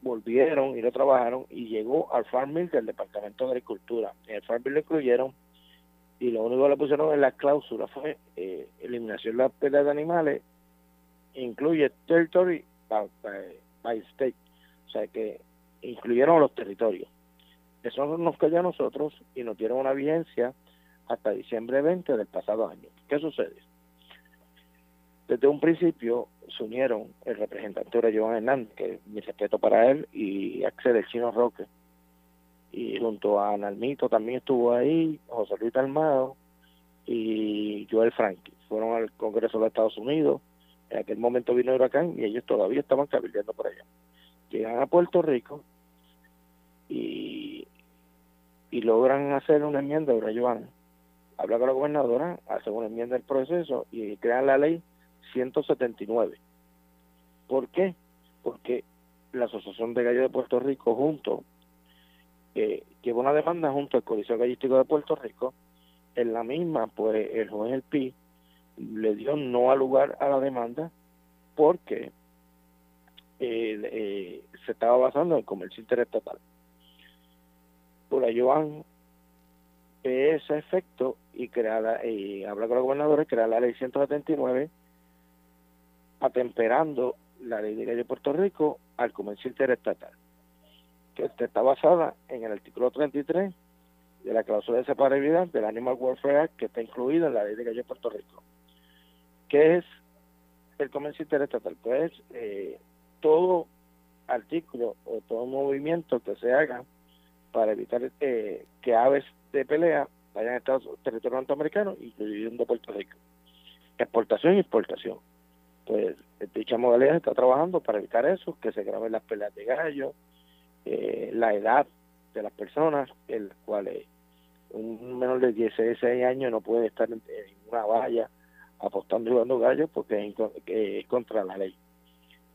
[SPEAKER 29] volvieron y lo trabajaron y llegó al Farm Bill del Departamento de Agricultura. En el Farm Bill lo incluyeron y lo único que le pusieron en la cláusula fue eh, eliminación de la pelea de animales, incluye territory by state, o sea que incluyeron los territorios. Eso nos cayó a nosotros y nos dieron una vigencia hasta diciembre 20 del pasado año. ¿Qué sucede? Desde un principio se unieron el representante era Joan Hernández, que mi respeto para él, y Axel el Chino Roque. Y junto a Nalmito también estuvo ahí, José Luis Almado y Joel Frankie. Fueron al Congreso de Estados Unidos. En aquel momento vino el huracán y ellos todavía estaban cabildeando por allá. Llegan a Puerto Rico y, y logran hacer una enmienda, ahora Joan habla con la gobernadora, hace una enmienda del proceso y crean la ley 179. ¿Por qué? Porque la Asociación de Gallos de Puerto Rico junto eh, llevó una demanda junto al Coliseo Gallístico de Puerto Rico. En la misma, pues el juez El Pi le dio no al lugar a la demanda porque eh, eh, se estaba basando en el comercio interestatal. Por ahí ve ese efecto y crea la, y habla con la gobernadora y crea la ley 179 atemperando la ley de de Puerto Rico al comercio interestatal, que está basada en el artículo 33 de la cláusula de separabilidad del Animal Welfare Act que está incluida en la ley de de Puerto Rico. ¿Qué es el comercio interestatal? Pues eh, todo artículo o todo movimiento que se haga para evitar eh, que aves de pelea vayan a Estados territorio norteamericano, incluyendo Puerto Rico. Exportación y importación. Pues dicha modalidad está trabajando para evitar eso, que se graben las peleas de gallo, eh, la edad de las personas, en las cuales un menor de 16 años no puede estar en, una valla apostando y jugando gallos porque es, es contra la ley.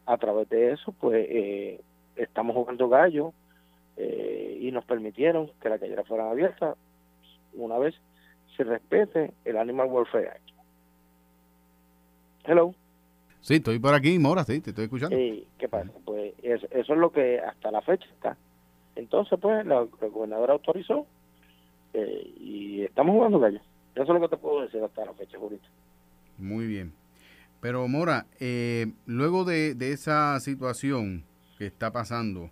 [SPEAKER 29] A través de eso, pues eh, estamos jugando gallo eh, y nos permitieron que las galleras fueran abiertas una vez se respete el Animal Welfare Act. Hello.
[SPEAKER 28] Sí, estoy por aquí, Mora, sí, te estoy escuchando.
[SPEAKER 29] Eh, ¿Qué pasa? Pues eso, eso es lo que hasta la fecha está. Entonces, pues, la, la gobernadora autorizó eh, y estamos jugando gallo. Eso es lo que te puedo decir hasta la fecha, Julito.
[SPEAKER 28] Muy bien. Pero Mora, eh, luego de, de esa situación que está pasando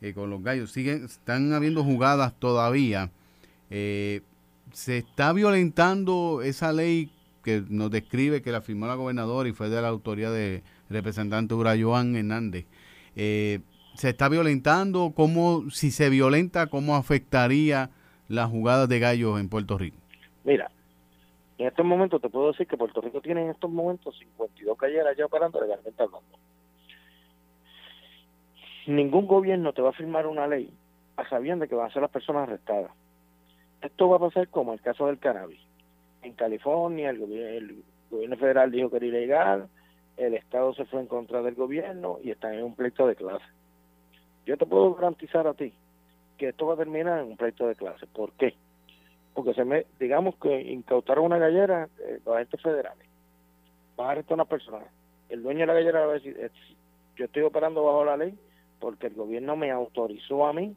[SPEAKER 28] eh, con los gallos, siguen, están habiendo jugadas todavía. Eh, se está violentando esa ley que nos describe que la firmó la gobernadora y fue de la autoría de representante Urayoan Hernández. Eh, se está violentando, ¿cómo, si se violenta, cómo afectaría las jugadas de gallos en Puerto Rico?
[SPEAKER 29] Mira, en estos momentos te puedo decir que Puerto Rico tiene en estos momentos 52 galleras ya operando legalmente hablando. Ningún gobierno te va a firmar una ley a sabiendo que van a ser las personas arrestadas. Esto va a pasar como el caso del cannabis. En California el gobierno, el gobierno federal dijo que era ilegal, el Estado se fue en contra del gobierno y están en un pleito de clase. Yo te puedo garantizar a ti que esto va a terminar en un pleito de clase. ¿Por qué? Porque se me, digamos que incautaron una gallera eh, los agentes federales. Va a arrestar una persona. El dueño de la gallera va a decir, "Eh, yo estoy operando bajo la ley porque el gobierno me autorizó a mí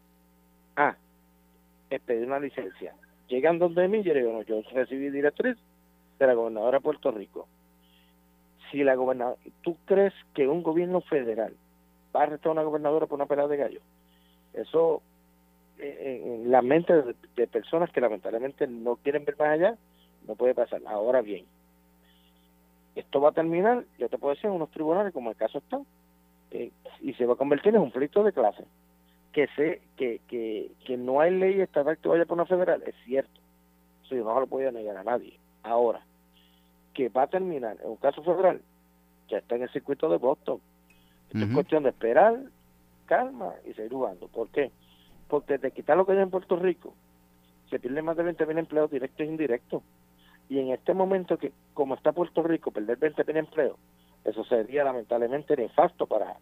[SPEAKER 29] a pedir una licencia. Llegan donde mí yo digo, no, yo recibí directriz de la gobernadora de Puerto Rico. Si la gobernadora, ¿tú crees que un gobierno federal va a arrestar a una gobernadora por una pelea de gallo? Eso eh, en la mente de, de personas que lamentablemente no quieren ver más allá, no puede pasar. Ahora bien, esto va a terminar, yo te puedo decir, en unos tribunales como el caso está, eh, y se va a convertir en un conflicto de clase. Que sé que, que, que no hay ley estatal que vaya por una federal, es cierto. Eso yo no se lo podía negar a nadie. Ahora, que va a terminar en un caso federal, ya está en el circuito de Boston. Esto es cuestión de esperar, calma y seguir jugando. ¿Por qué? Porque de quitar lo que hay en Puerto Rico, se pierden más de 20 mil empleos directos e indirectos. Y en este momento que, como está Puerto Rico, perder 20 mil empleos, eso sería lamentablemente nefasto para,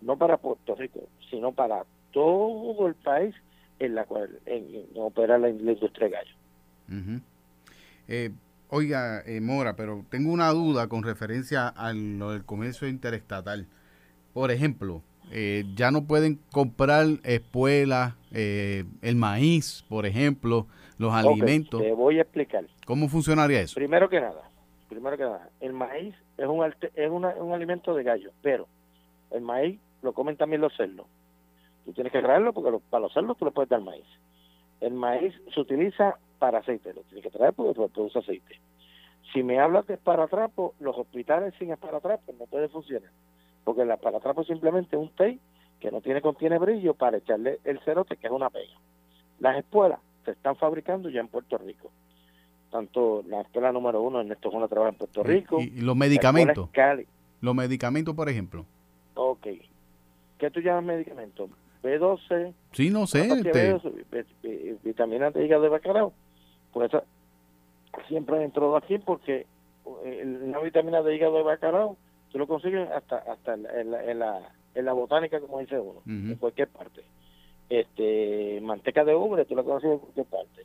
[SPEAKER 29] no para Puerto Rico, sino para todo el país en la cual en, en opera la, la industria de gallo.
[SPEAKER 28] Eh, oiga, eh, Mora, pero tengo una duda con referencia a lo del comercio interestatal. por ejemplo, eh, ya no pueden comprar espuelas, eh, el maíz, por ejemplo, los alimentos.
[SPEAKER 29] Te voy a explicar.
[SPEAKER 28] ¿Cómo funcionaría eso?
[SPEAKER 29] Primero que nada, primero que nada, el maíz es un es una- un alimento de gallo, pero el maíz lo comen también los cerdos. Tú tienes que traerlo porque lo- para cerdos tú le puedes dar maíz. El maíz se utiliza para aceite, lo tienes que traer porque produce aceite. Si me hablas de esparatrapo, los hospitales sin esparatrapo no pueden funcionar, porque el esparatrapo es simplemente un té que no tiene contiene brillo para echarle el cerote, que es una pega. Las espuelas se están fabricando ya en Puerto Rico. Tanto la escuela número uno, Ernesto Juana trabaja en Puerto Rico.
[SPEAKER 28] Y, y los medicamentos.
[SPEAKER 29] Cali.
[SPEAKER 28] Los medicamentos, por ejemplo.
[SPEAKER 29] Ok. ¿Qué tú llamas medicamentos? B12,
[SPEAKER 28] Sí, no sé.
[SPEAKER 29] una pastilla B12, vi- vi- vitaminas de hígado de bacalao. Pues esa siempre entró aquí porque eh, una vitamina de hígado de bacalao tú lo consigues hasta hasta en la, en la, en la, en la botánica, como dice uno, en cualquier parte. Este, manteca de ubre, tú lo consigues en cualquier parte.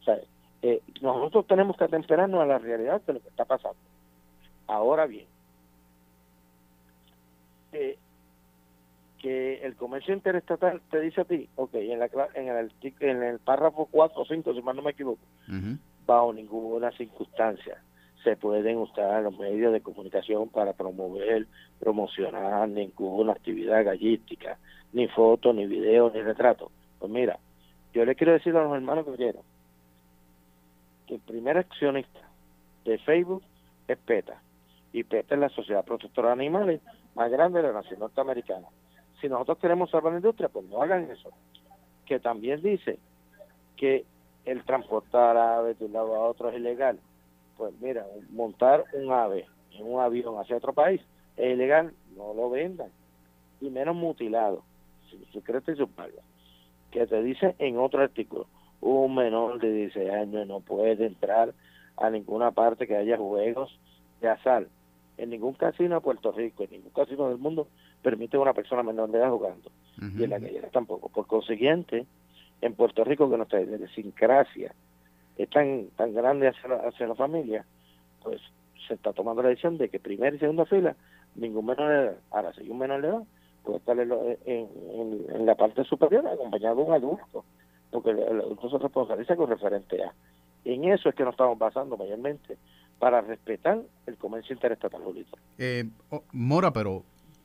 [SPEAKER 29] O sea, eh, nosotros tenemos que atemperarnos a la realidad de lo que está pasando. Ahora bien, eh, que el comercio interestatal te dice a ti, ok, en, la, en, el, en el párrafo 4 o 5, si mal no me equivoco, bajo ninguna circunstancia se pueden usar los medios de comunicación para promover, promocionar ninguna actividad gallística, ni fotos, ni videos, ni retratos. Pues mira, yo le quiero decir a los hermanos galleros que el primer accionista de Facebook es PETA, y PETA es la Sociedad Protectora de Animales más grande de la nación norteamericana. Si nosotros queremos salvar la industria, pues no hagan eso. Que también dice que el transportar aves de un lado a otro es ilegal. Pues mira, montar un ave en un avión hacia otro país es ilegal, no lo vendan. Y menos mutilado, sin secreto y sus pagas. Que te dice en otro artículo, un menor de 16 años no puede entrar a ninguna parte que haya juegos de azar. En ningún casino de Puerto Rico, en ningún casino del mundo permite a una persona menor de edad jugando. Y en la gallera tampoco. Por consiguiente, en Puerto Rico, que nuestra idiosincrasia es tan, tan grande hacia la, hacia la familia, pues se está tomando la decisión de que primera y segunda fila, ningún menor de edad. Ahora, si un menor de edad, puede estar en, en- en- en la parte superior acompañado de un adulto, porque el, el adulto se responsabiliza con referente a. En eso es que nos estamos basando mayormente para respetar el comercio interestatal, Julito.
[SPEAKER 28] Eh, oh, Mora, pero,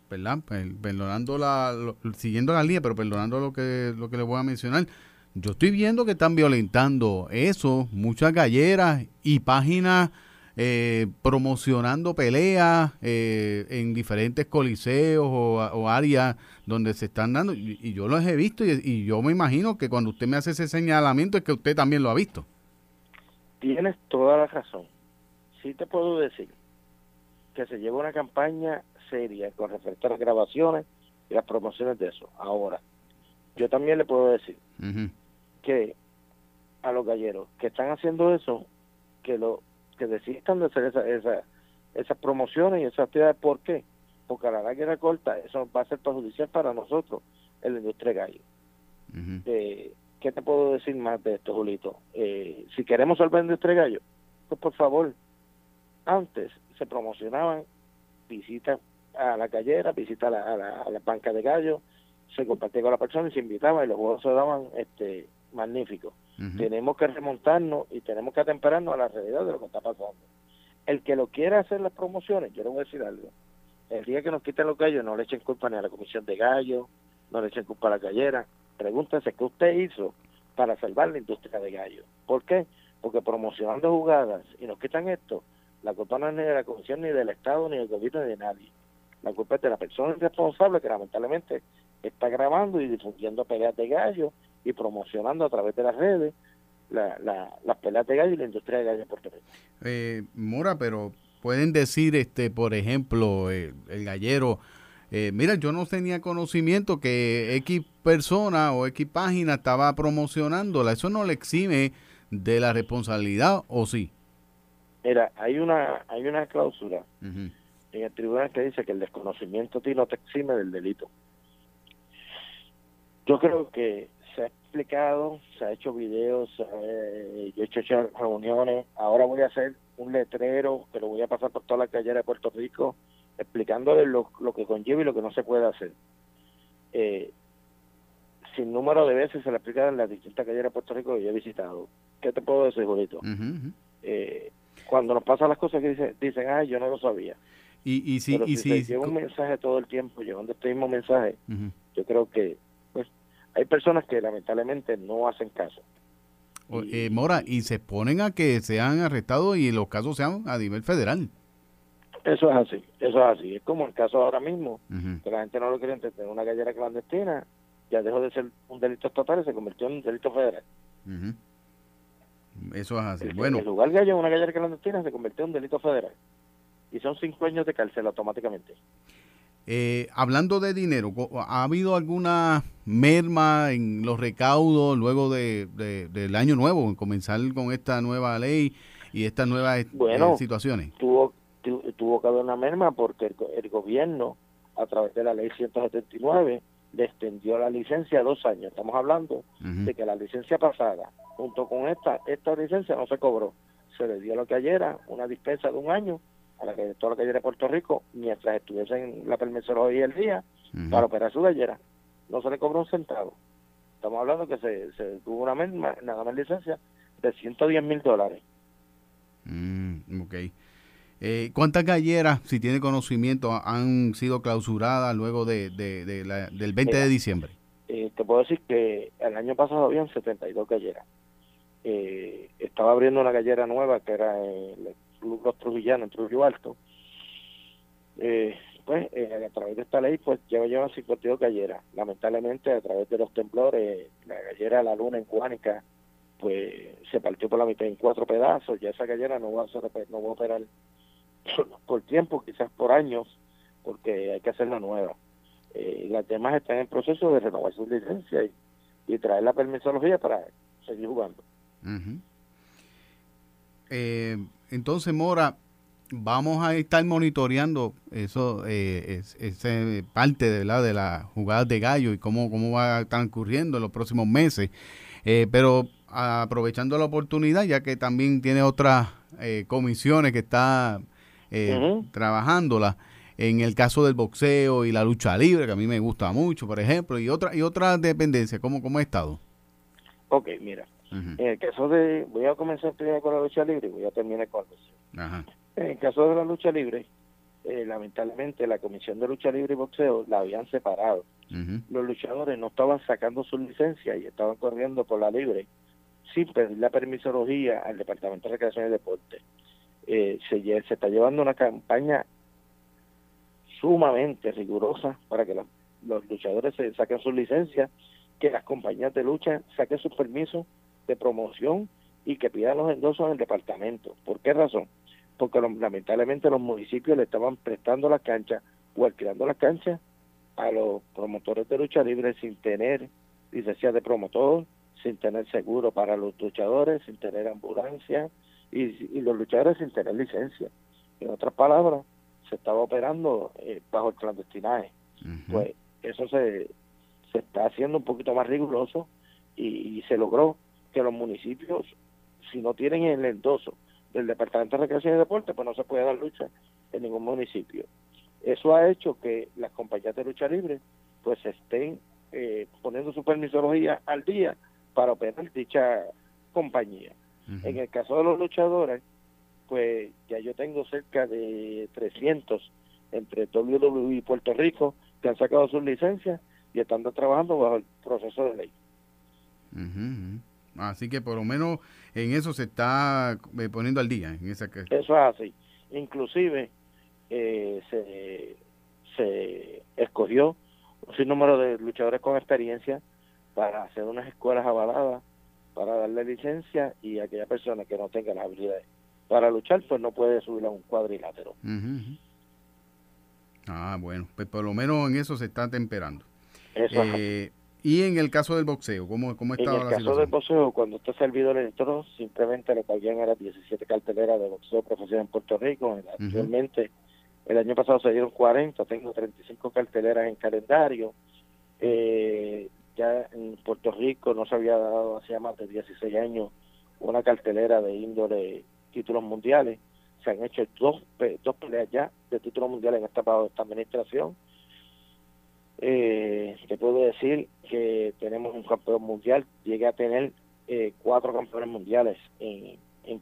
[SPEAKER 28] ¿verdad? Per- Perdonando la, siguiendo la línea, pero perdonando lo que, lo que le voy a mencionar. Yo estoy viendo que están violentando eso, muchas galleras y páginas eh, promocionando peleas eh, en diferentes coliseos o, áreas donde se están dando. Y, y yo los he visto y, y yo me imagino que cuando usted me hace ese señalamiento es que usted también lo ha visto.
[SPEAKER 29] Tienes toda la razón. Sí te puedo decir que se lleva una campaña seria con respecto a las grabaciones y las promociones de eso. Ahora, yo también le puedo decir que a los galleros que están haciendo eso, que lo que desistan de hacer esa, esa, esas promociones y esas actividades. ¿Por qué? Porque a la larga corta eso va a ser perjudicial para nosotros en la industria gallo. Eh, ¿Qué te puedo decir más de esto, Julito? Eh, si queremos salvar la industria gallo, pues por favor, antes se promocionaban visitas a la gallera, visitas a la, a la, a la banca de gallo, se compartía con la persona y se invitaba y los juegos se daban este magníficos. Tenemos que remontarnos y tenemos que atemperarnos a la realidad de lo que está pasando. El que lo quiera hacer las promociones, yo le voy a decir algo. El día que nos quiten los gallos, no le echen culpa ni a la comisión de gallos, no le echen culpa a la gallera. Pregúntese qué usted hizo para salvar la industria de gallos. ¿Por qué? Porque promocionando jugadas y nos quitan esto, la culpa no es ni de la comisión, ni del Estado, ni del gobierno, ni de nadie. La culpa es de la persona responsable que lamentablemente está grabando y difundiendo peleas de gallos y promocionando a través de las redes la, la, las peleas de gallo y la industria de gallo en Puerto Rico.
[SPEAKER 28] Eh, Mora, pero pueden decir, este, por ejemplo, eh, el gallero, eh, mira, yo no tenía conocimiento que X persona o X página estaba promocionándola. Eso no le exime de la responsabilidad, ¿o sí?
[SPEAKER 29] Mira, hay una hay una cláusula en el tribunal que dice que el desconocimiento a ti no te exime del delito. Yo creo que se ha explicado, se ha hecho videos, eh, yo he hecho reuniones, ahora voy a hacer un letrero que lo voy a pasar por toda la calle de Puerto Rico explicándole lo, lo que conlleva y lo que no se puede hacer. Eh, sin número de veces se le explica en las distintas calles de Puerto Rico que yo he visitado. ¿Qué te puedo decir, Julito? Eh, cuando nos pasan las cosas que dicen, dicen ay, yo no lo sabía.
[SPEAKER 28] Y, y si,
[SPEAKER 29] Pero
[SPEAKER 28] y
[SPEAKER 29] si, lleva un mensaje todo el tiempo, llevando este mismo mensaje, yo creo que pues hay personas que lamentablemente no hacen caso.
[SPEAKER 28] o- eh, Mora, y se ponen a que sean arrestados y los casos sean a nivel federal.
[SPEAKER 29] Eso es así, eso es así. Es como el caso ahora mismo, que la gente no lo quiere entender. Una gallera clandestina ya dejó de ser un delito estatal y se convirtió en un delito federal.
[SPEAKER 28] Eso es así.
[SPEAKER 29] El,
[SPEAKER 28] Bueno,
[SPEAKER 29] el lugar gallo en una gallera clandestina se convirtió en un delito federal. Y son cinco años de cárcel automáticamente.
[SPEAKER 28] eh, hablando de dinero, ¿ha habido alguna merma en los recaudos luego de, de- del año nuevo, en comenzar con esta nueva ley y estas nuevas eh,
[SPEAKER 29] Bueno,
[SPEAKER 28] situaciones?
[SPEAKER 29] tuvo tu- tuvo que haber una merma porque el, el gobierno a través de la ley 179 le extendió la licencia a dos años estamos hablando de que la licencia pasada junto con esta esta licencia no se cobró se le dio lo que ayer era una dispensa de un año a la que toda la calle de Puerto Rico mientras estuviese en la permisología el día para operar su gallera no se le cobró un centavo estamos hablando que se, se tuvo una nada más licencia de 110 mil dólares
[SPEAKER 28] Mm, ok. Eh, ¿Cuántas galleras, si tiene conocimiento, han sido clausuradas luego de, de- de la- del 20 de diciembre?
[SPEAKER 29] Eh, te puedo decir que el año pasado habían 72 galleras. Eh, estaba abriendo una gallera nueva que era el Club Los Trujillanos en Trujillo Alto. Eh, pues eh, a través de esta ley pues ya llevan 52 galleras. Lamentablemente a través de los temblores, la gallera La Luna en Cuánica pues se partió por la mitad en cuatro pedazos. Ya esa gallera no va a, ser, no va a operar por, tiempo, quizás por años, porque hay que hacerla nueva. Eh, las demás están en proceso de renovar su licencia y, traer la permisología para seguir jugando.
[SPEAKER 28] Eh, entonces, Mora, vamos a estar monitoreando eso, eh, es, ese parte de, ¿verdad? de las jugadas de gallo y cómo, cómo va transcurriendo en los próximos meses. Eh, pero aprovechando la oportunidad, ya que también tiene otras eh, comisiones que está eh, trabajándola, en el caso del boxeo y la lucha libre, que a mí me gusta mucho, por ejemplo, y otra y otras dependencias, ¿cómo, cómo ha estado?
[SPEAKER 29] Ok, mira, en el caso de, voy a comenzar primero con la lucha libre y voy a terminar con boxeo.
[SPEAKER 28] Ajá.
[SPEAKER 29] En el caso de la lucha libre, eh, lamentablemente la Comisión de Lucha Libre y Boxeo la habían separado. Los luchadores no estaban sacando su licencia y estaban corriendo por la libre sin pedir la permisología al Departamento de Recreación y Deporte. Eh, se, está llevando una campaña sumamente rigurosa para que los, los luchadores se saquen sus licencias, que las compañías de lucha saquen sus permisos de promoción y que pidan los endosos en el departamento. ¿Por qué razón? Porque lamentablemente los municipios le estaban prestando las canchas o alquilando las canchas a los promotores de lucha libre sin tener licencia de promotor, sin tener seguro para los luchadores, sin tener ambulancia y, y los luchadores sin tener licencia. En otras palabras, se estaba operando eh, bajo el clandestinaje. Pues eso se, se está haciendo un poquito más riguroso y, y se logró que los municipios, si no tienen el endoso del Departamento de Recreación y Deporte, pues no se puede dar lucha en ningún municipio. Eso ha hecho que las compañías de lucha libre pues estén eh, poniendo su permisología al día para operar dicha compañía. En el caso de los luchadores, pues ya yo tengo cerca de 300 entre WWE y Puerto Rico que han sacado sus licencias y están trabajando bajo el proceso de ley.
[SPEAKER 28] Así que por lo menos en eso se está eh, poniendo al día. En esa que...
[SPEAKER 29] Eso es así. Inclusive eh, se, se escogió un sinnúmero de luchadores con experiencia para hacer unas escuelas avaladas, para darle licencia y aquella persona que no tenga las habilidades para luchar, pues no puede subir a un cuadrilátero.
[SPEAKER 28] Ujú, ujú. Ah, bueno, pues por lo menos en eso se está temperando.
[SPEAKER 29] Eso es
[SPEAKER 28] Eh, y en el caso del boxeo, ¿cómo, cómo
[SPEAKER 29] En
[SPEAKER 28] estaba
[SPEAKER 29] el
[SPEAKER 28] la
[SPEAKER 29] caso del
[SPEAKER 28] situación?
[SPEAKER 29] boxeo, cuando este servidor entró, simplemente lo que habían era 17 carteleras de boxeo profesional en Puerto Rico. Actualmente, el año pasado se dieron 40, tengo 35 carteleras en calendario. Eh, ya en Puerto Rico no se había dado hacía más de 16 años una cartelera de índole títulos mundiales. se han hecho dos, dos peleas ya de título mundial en esta, esta administración. Eh, te puedo decir que tenemos un campeón mundial, llegué a tener eh, cuatro campeones mundiales en, en,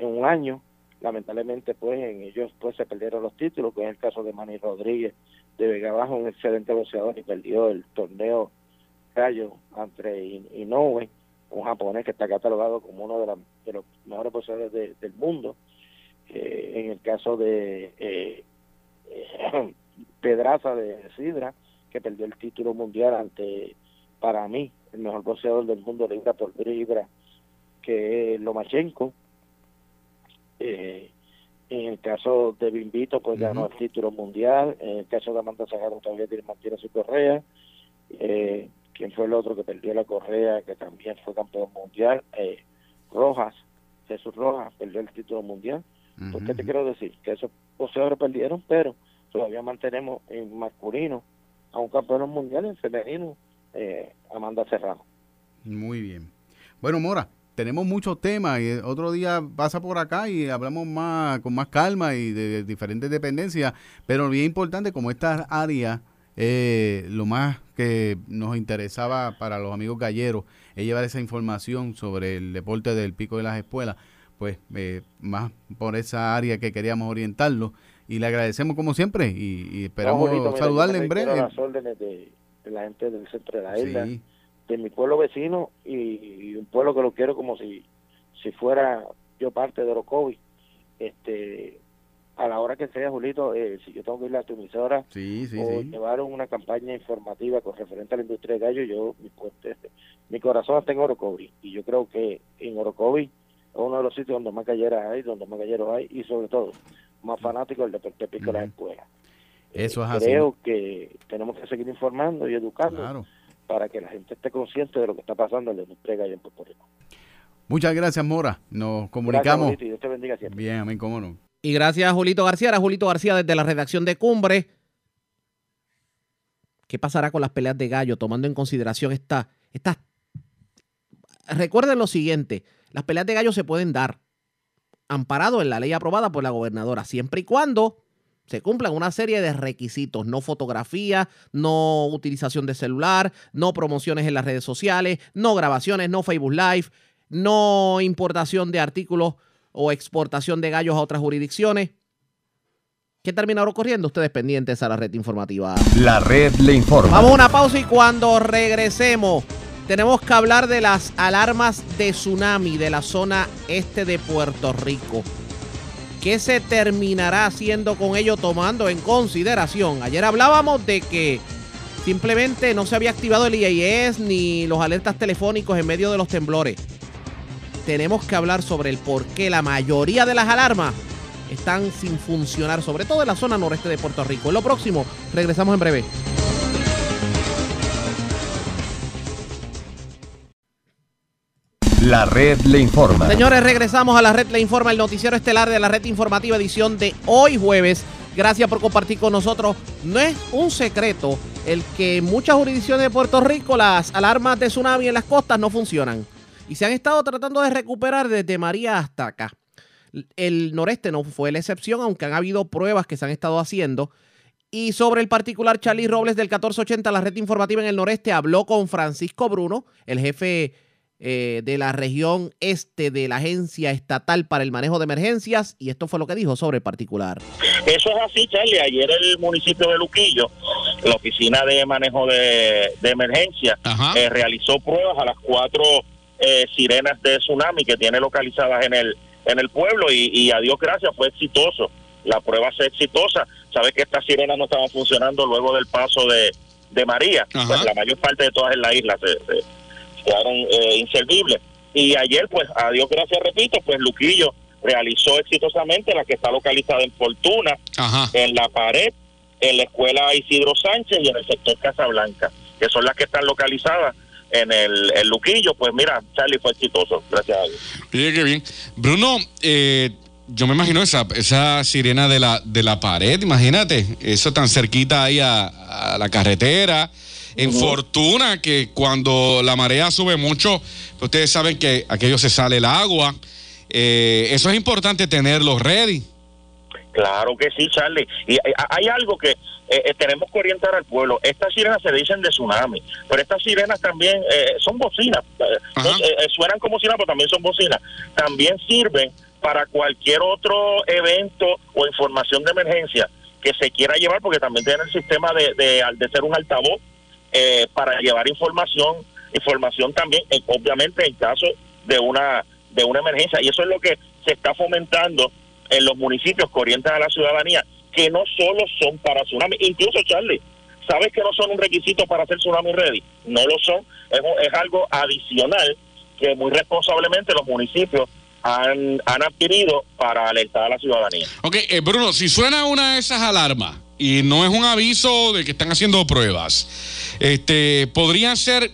[SPEAKER 29] un año. Lamentablemente, pues en ellos pues se perdieron los títulos, que es el caso de Manny Rodríguez de Vega Baja, un excelente boxeador y perdió el torneo Gallo entre In- Inoue, un japonés que está catalogado como uno de, la- de los mejores boxeadores de- del mundo. Eh, en el caso de eh, eh, Pedraza de Sidra, que perdió el título mundial ante, para mí, el mejor boxeador del mundo libra por libra, que es Lomachenko. Eh, en el caso de Bimbito, pues ganó el título mundial. En el caso de Amanda Sagaro todavía tiene, mantiene su correa. Eh, ¿Quién fue el otro que perdió la correa, que también fue campeón mundial? Eh, Rojas, Jesús Rojas, perdió el título mundial. ¿Por qué te quiero decir? Que esos boxeadores perdieron, pero todavía mantenemos en masculino a un campeón mundial en femenino, eh, Amanda Serrano.
[SPEAKER 28] Muy bien. Bueno, Mora, tenemos muchos temas y otro día pasa por acá y hablamos más con más calma y de, diferentes dependencias, pero bien importante como esta área, eh, lo más que nos interesaba para los amigos galleros es llevar esa información sobre el deporte del pico de las espuelas, pues eh, más por esa área que queríamos orientarlo y le agradecemos como siempre y, y esperamos
[SPEAKER 29] No,
[SPEAKER 28] saludarle en breve.
[SPEAKER 29] las órdenes de, de la gente del centro de la isla,
[SPEAKER 28] Sí.
[SPEAKER 29] de mi pueblo vecino y, y un pueblo que lo quiero como si, si fuera yo parte de Orocovi. Este, a la hora que sea, Julito, eh, si yo tengo que ir a tu emisora
[SPEAKER 28] Sí, sí,
[SPEAKER 29] o
[SPEAKER 28] sí.
[SPEAKER 29] llevar una campaña informativa con referente a la industria de gallo, yo, mi, puente- mi corazón está en Orocovi y yo creo que en Orocovi es uno de los sitios donde más galleras hay, donde más galleros hay y sobre todo más fanáticos del deporte pico de las escuelas.
[SPEAKER 28] Eso es así.
[SPEAKER 29] Creo que tenemos que seguir informando y educando
[SPEAKER 28] Claro.
[SPEAKER 29] para que la gente esté consciente de lo que está pasando en la industria gallo en Puerto Rico.
[SPEAKER 28] Muchas gracias, Mora. Nos
[SPEAKER 29] Gracias,
[SPEAKER 28] comunicamos.
[SPEAKER 29] Julito, y Dios te bendiga siempre.
[SPEAKER 28] Bien, amén, cómo no.
[SPEAKER 2] Y gracias a Julito García, era Julito García desde la redacción de Cumbre. ¿Qué pasará con las peleas de gallo tomando en consideración esta, estas... Recuerden lo siguiente, las peleas de gallo se pueden dar amparado en la ley aprobada por la gobernadora, siempre y cuando se cumplan una serie de requisitos, no fotografía, no utilización de celular, no promociones en las redes sociales, no grabaciones, no Facebook Live, no importación de artículos o exportación de gallos a otras jurisdicciones. ¿Qué terminaron ocurriendo? Ustedes pendientes a la red informativa.
[SPEAKER 1] La red le informa.
[SPEAKER 2] Vamos a una pausa y cuando regresemos tenemos que hablar de las alarmas de tsunami de la zona este de Puerto Rico. ¿Qué se terminará haciendo con ello tomando en consideración? Ayer hablábamos de que simplemente no se había activado el IAS ni los alertas telefónicos en medio de los temblores. Tenemos que hablar sobre el por qué la mayoría de las alarmas están sin funcionar, sobre todo en la zona noreste de Puerto Rico. En lo próximo, regresamos en breve.
[SPEAKER 1] La red le informa.
[SPEAKER 2] Señores, regresamos a la red Le Informa, el noticiero estelar de la red informativa edición de hoy jueves. Gracias por compartir con nosotros. No es un secreto el que en muchas jurisdicciones de Puerto Rico las alarmas de tsunami en las costas no funcionan. Y se han estado tratando de recuperar desde María hasta acá. El noreste no fue la excepción, aunque han habido pruebas que se han estado haciendo. Y sobre el particular, Charlie Robles del 1480, la red informativa en el noreste, habló con Francisco Bruno, el jefe eh, de la región este de la Agencia Estatal para el Manejo de Emergencias, y esto fue lo que dijo sobre el particular.
[SPEAKER 30] Eso es así, Charlie. Ayer el municipio de Luquillo, la oficina de manejo de, de emergencia, eh, realizó pruebas a las cuatro eh, sirenas de tsunami que tiene localizadas en el en el pueblo y, y a Dios gracias fue exitoso. La prueba fue exitosa. Sabes que estas sirenas no estaban funcionando luego del paso de, de María. Pues la mayor parte de todas en la isla se, se quedaron eh, inservibles. Y ayer, pues, a Dios gracias, repito, pues Luquillo realizó exitosamente la que está localizada en Fortuna, en la pared, en la escuela Isidro Sánchez y en el sector Casablanca, que son las que están localizadas en el, el Luquillo. Pues mira, Charlie fue exitoso, gracias a Dios.
[SPEAKER 31] Oye, qué bien. Bruno, eh, yo me imagino esa, esa sirena de la, de la pared, imagínate, eso tan cerquita ahí a, a la carretera. En Fortuna, que cuando la marea sube mucho, ustedes saben que aquello se sale el agua. Eh, eso es importante tenerlos ready.
[SPEAKER 30] Claro que sí, Charlie. Y hay, hay algo que eh, eh, tenemos que orientar al pueblo. Estas sirenas se dicen de tsunami, pero estas sirenas también eh, son bocinas. Eh, eh, eh, suenan como sirenas, pero también son bocinas. También sirven para cualquier otro evento o información de emergencia que se quiera llevar, porque también tienen el sistema de, de, de ser un altavoz eh, para llevar información, información también, eh, obviamente en caso de una de una emergencia. Y eso es lo que se está fomentando en los municipios que orientan a la ciudadanía, que no solo son para tsunami, incluso Charlie, ¿sabes que no son un requisito para hacer tsunami ready? No lo son, es, es algo adicional que muy responsablemente los municipios han, han adquirido para alertar a la ciudadanía.
[SPEAKER 31] Ok, eh, Bruno, si suena una de esas alarmas y no es un aviso de que están haciendo pruebas, este, podrían ser,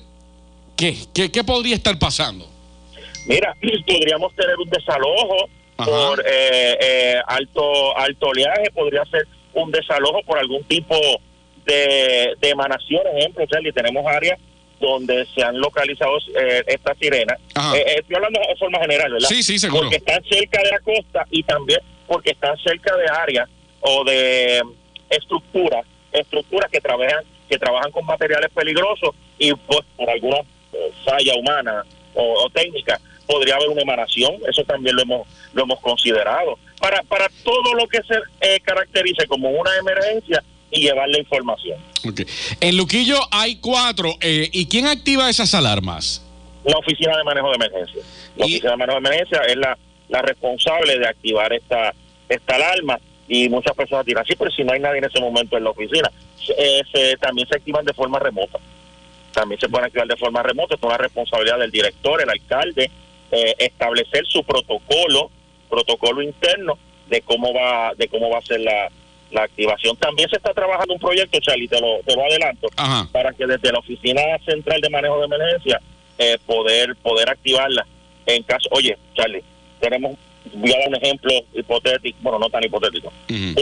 [SPEAKER 31] ¿qué? ¿Qué, qué podría estar pasando?
[SPEAKER 30] Mira, podríamos tener un desalojo por eh, eh, alto alto oleaje, podría ser un desalojo por algún tipo de, de emanación. Ejemplo, Charlie, tenemos áreas donde se han localizado eh, estas sirenas. Eh, eh, estoy hablando de forma general, ¿verdad?
[SPEAKER 31] Sí, sí, seguro.
[SPEAKER 30] Porque están cerca de la costa y también porque están cerca de áreas o de estructuras, estructuras que trabajan que trabajan con materiales peligrosos y pues por alguna eh, falla humana o, o técnica podría haber una emanación, eso también lo hemos lo hemos considerado. Para para todo lo que se eh, caracterice como una emergencia y llevar la información.
[SPEAKER 31] En Luquillo hay cuatro. eh, ¿Y quién activa esas alarmas?
[SPEAKER 30] La oficina de manejo de emergencia. La oficina de manejo de emergencia es la, la responsable de activar esta esta alarma y muchas personas dirán, sí, pero si no hay nadie en ese momento en la oficina, eh, se- también se activan de forma remota. También se pueden activar de forma remota, es una responsabilidad del director, el alcalde, eh, establecer su protocolo, protocolo interno de cómo va, de cómo va a ser la, la activación. También se está trabajando un proyecto, Charlie, te lo, te lo adelanto, para que desde la oficina central de manejo de emergencia eh, poder poder activarla en caso. Oye, Charlie, tenemos voy a dar un ejemplo hipotético, bueno, no tan hipotético,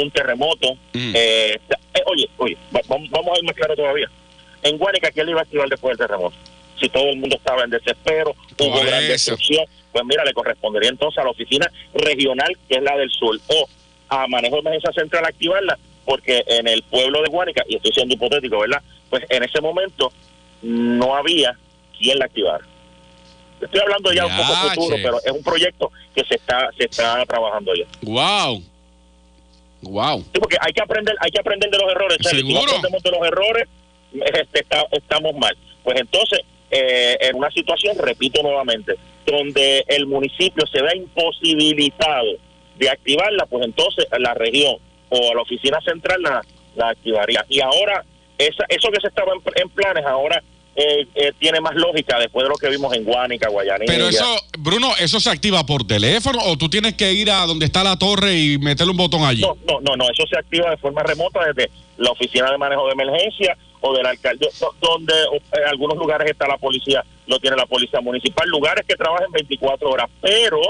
[SPEAKER 30] un terremoto. eh, eh, oye, oye, va- vamos, vamos a ir más claro todavía. En Guánica, ¿quién le iba a activar después del terremoto? Si todo el mundo estaba en desespero, hubo gran destrucción, pues mira, le correspondería entonces a la oficina regional, que es la del sur, o a manejo de emergencia central activarla, porque en el pueblo de Guánica, y estoy siendo hipotético, ¿verdad? Pues en ese momento no había quien la activara. Estoy hablando ya un poco futuro, pero es un proyecto que se está se está trabajando ya.
[SPEAKER 31] Wow. Wow.
[SPEAKER 30] Sí, porque hay que aprender, hay que aprender de los errores. Charlie. Si no
[SPEAKER 31] Seguro.
[SPEAKER 30] aprendemos de los errores, este, está- estamos mal. Pues entonces, eh, en una situación, repito nuevamente, donde el municipio se vea imposibilitado de activarla, pues entonces la región o la oficina central la, la activaría. Y ahora, esa, eso que se estaba en, en planes, ahora eh, eh, tiene más lógica después de lo que vimos en Guánica, Guayanilla.
[SPEAKER 31] Pero eso, Bruno, ¿eso se activa por teléfono o tú tienes que ir a donde está la torre y meterle un botón allí?
[SPEAKER 30] No, no, no, no, eso se activa de forma remota desde la oficina de manejo de emergencia o del alcalde, do- donde eh, en algunos lugares está la policía, lo tiene la policía municipal, lugares que trabajan 24 horas, pero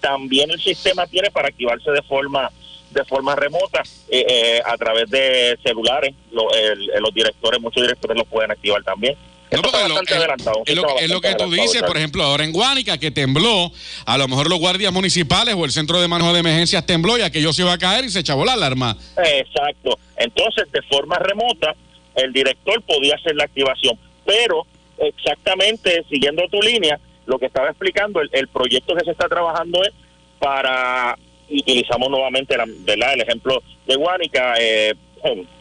[SPEAKER 30] también el sistema tiene para activarse de forma de forma remota eh, eh, a través de celulares, Lo- el- los directores, muchos directores lo pueden activar también. Adelantado.
[SPEAKER 31] Es lo, es que tú dices, por ejemplo, ahora en Guánica, que tembló, a lo mejor los guardias municipales o el centro de manejo de emergencias tembló y aquello se iba a caer y se echabó la alarma.
[SPEAKER 30] Exacto. Entonces, de forma remota, el director podía hacer la activación, pero exactamente siguiendo tu línea, lo que estaba explicando, el, el proyecto que se está trabajando es para, utilizamos nuevamente la, ¿verdad? el ejemplo de Guánica, eh,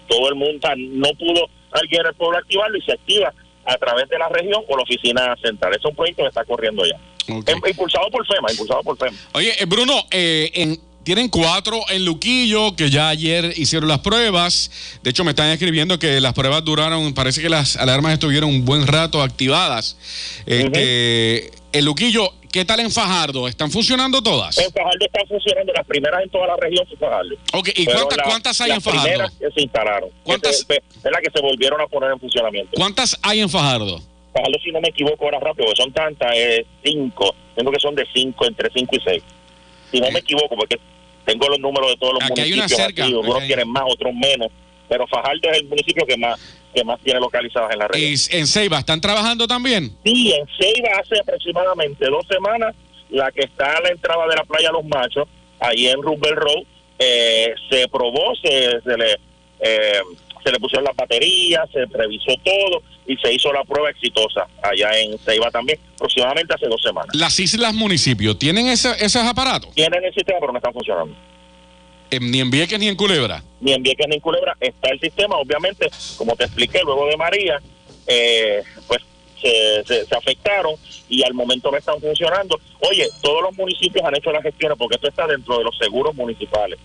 [SPEAKER 30] todo el mundo no pudo alguien del pueblo activarlo y se activa a través de la región o la oficina central. Es un proyecto que está corriendo ya. Em- Impulsado por FEMA, impulsado por FEMA.
[SPEAKER 31] Oye, eh, Bruno, eh, en- tienen cuatro en Luquillo que ya ayer hicieron las pruebas. De hecho, me están escribiendo que las pruebas duraron, parece que las alarmas estuvieron un buen rato activadas. Este, En Luquillo, ¿qué tal en Fajardo? ¿Están funcionando todas?
[SPEAKER 30] En Fajardo están funcionando las primeras en toda la región fue Fajardo.
[SPEAKER 31] Ok, ¿y cuántas-
[SPEAKER 30] las-
[SPEAKER 31] cuántas hay
[SPEAKER 30] las
[SPEAKER 31] en Fajardo?
[SPEAKER 30] primeras que se instalaron.
[SPEAKER 31] ¿Cuántas?
[SPEAKER 30] Que se- Es la que se volvieron a poner en funcionamiento.
[SPEAKER 31] ¿Cuántas hay en Fajardo?
[SPEAKER 30] Fajardo, si no me equivoco ahora rápido, porque son tantas, eh, cinco. Tengo que son de cinco, entre cinco y seis. Si no me equivoco, porque tengo los números de todos los
[SPEAKER 31] Aquí hay una
[SPEAKER 30] municipios
[SPEAKER 31] cerca,
[SPEAKER 30] activos. Unos
[SPEAKER 31] aquí hay-
[SPEAKER 30] tienen más, otros menos. Pero Fajardo es el municipio que más que más tiene localizadas en la región.
[SPEAKER 31] ¿Y en Ceiba están trabajando también?
[SPEAKER 30] Sí, en Ceiba hace aproximadamente dos semanas la que está a la entrada de la playa Los Machos, ahí en Rubel Road, eh, se probó, se, se le eh, se le pusieron las baterías, se revisó todo y se hizo la prueba exitosa allá en Ceiba también, aproximadamente hace dos semanas.
[SPEAKER 31] Las islas municipios, ¿tienen ese- esos aparatos?
[SPEAKER 30] Tienen el sistema, pero no están funcionando.
[SPEAKER 31] Eh, ni en Vieques ni en Culebra.
[SPEAKER 30] Ni en Vieques ni en Culebra está el sistema, obviamente, como te expliqué, luego de María, eh, pues se, se- se afectaron y al momento no están funcionando. Oye, todos los municipios han hecho las gestiones porque esto está dentro de los seguros municipales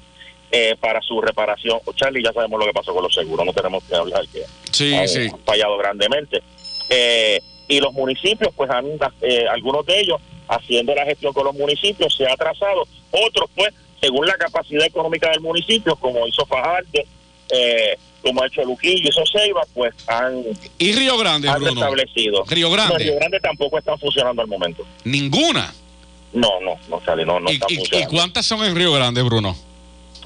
[SPEAKER 30] eh, para su reparación. Charlie, ya sabemos lo que pasó con los seguros, no tenemos que hablar que
[SPEAKER 31] Sí,
[SPEAKER 30] han
[SPEAKER 31] sí.
[SPEAKER 30] fallado grandemente. Eh, y los municipios, pues han, algunos de ellos haciendo la gestión con los municipios se ha atrasado, otros pues según la capacidad económica del municipio, como hizo Fajardo, eh, como ha hecho Luquillo, hizo Ceiba, pues han,
[SPEAKER 31] ¿Y Río Grande,
[SPEAKER 30] han
[SPEAKER 31] Bruno?
[SPEAKER 30] establecido.
[SPEAKER 31] Río Grande.
[SPEAKER 30] No, Río Grande tampoco están funcionando al momento.
[SPEAKER 31] Ninguna.
[SPEAKER 30] No, no, no, Charlie, no, no
[SPEAKER 31] ¿Y,
[SPEAKER 30] están
[SPEAKER 31] y- y
[SPEAKER 30] funcionando.
[SPEAKER 31] cuántas son en Río Grande, Bruno?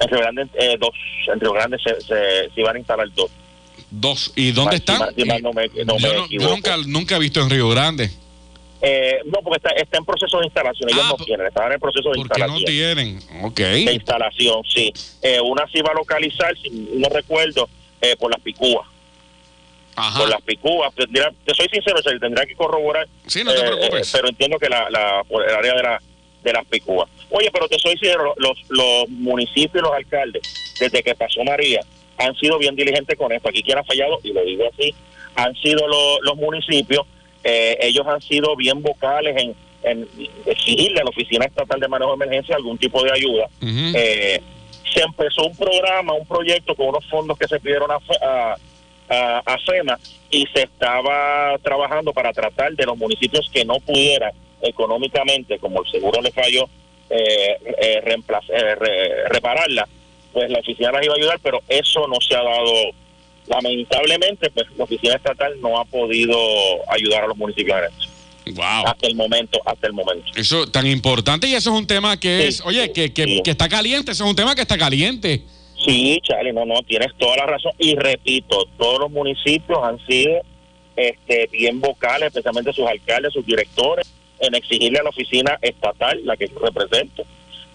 [SPEAKER 30] En Río Grande, eh, dos, en Río Grande se, se, se iban a instalar dos.
[SPEAKER 31] Dos. ¿Y dónde están? yo, nunca he visto en Río Grande.
[SPEAKER 30] Eh, no, porque está, está en proceso de instalación. Ellos no tienen, estaban en proceso de
[SPEAKER 31] Ah, ¿Por qué no
[SPEAKER 30] instalación.
[SPEAKER 31] tienen? Ok.
[SPEAKER 30] De instalación, sí. Eh, una se iba a localizar, si no recuerdo, eh, por las picúas. Por las picúas. Tendría- te soy sincero, Charlie, tendría que corroborar.
[SPEAKER 31] Sí, no te
[SPEAKER 30] eh,
[SPEAKER 31] preocupes.
[SPEAKER 30] pero entiendo que la, la, por el área de, la, de las picúas. Oye, pero te soy sincero, los, los municipios y los alcaldes, desde que pasó María, han sido bien diligentes con esto. Aquí quien ha fallado, y lo digo así, han sido lo- los municipios, eh, ellos han sido bien vocales en, en exigirle a la Oficina Estatal de Manejo de Emergencia algún tipo de ayuda. Eh, se empezó un programa, un proyecto con unos fondos que se pidieron a, a, a, a FEMA y se estaba trabajando para tratar de los municipios que no pudieran económicamente, como el seguro le falló, eh, eh, eh, re- repararla, pues la oficina las iba a ayudar, pero eso no se ha dado. Lamentablemente, pues la oficina estatal no ha podido ayudar a los municipios en eso.
[SPEAKER 31] Wow.
[SPEAKER 30] Hasta el momento, hasta el momento.
[SPEAKER 31] Eso tan importante y eso es un tema que es, oye, que, que, que está caliente, eso es un tema que está caliente.
[SPEAKER 30] Sí, Charlie, no, no, tienes toda la razón. Y repito, todos los municipios han sido este, bien vocales, especialmente sus alcaldes, sus directores, en exigirle a la oficina estatal, la que yo represento,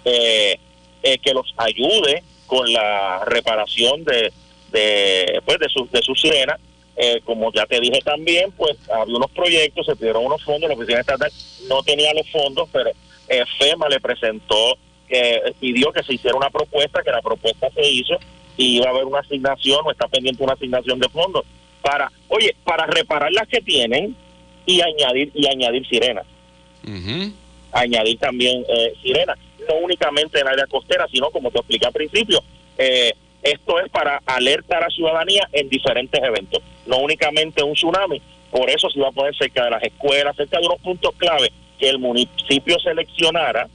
[SPEAKER 30] eh, eh, que los ayude con la reparación de, de, pues, de, sus de sus sirenas. Eh, como ya te dije también, pues había unos proyectos, se pidieron unos fondos, la oficina estatal no tenía los fondos, pero eh, FEMA le presentó, que pidió que se hiciera una propuesta, que la propuesta se hizo y iba a haber una asignación o está pendiente una asignación de fondos para, oye, para reparar las que tienen y añadir y añadir sirenas, añadir también eh, sirenas, no únicamente en área costera, sino como te expliqué al principio, eh, esto es para alertar a la ciudadanía en diferentes eventos, no únicamente un tsunami, por eso se va a poner cerca de las escuelas, cerca de unos puntos clave que el municipio seleccionara,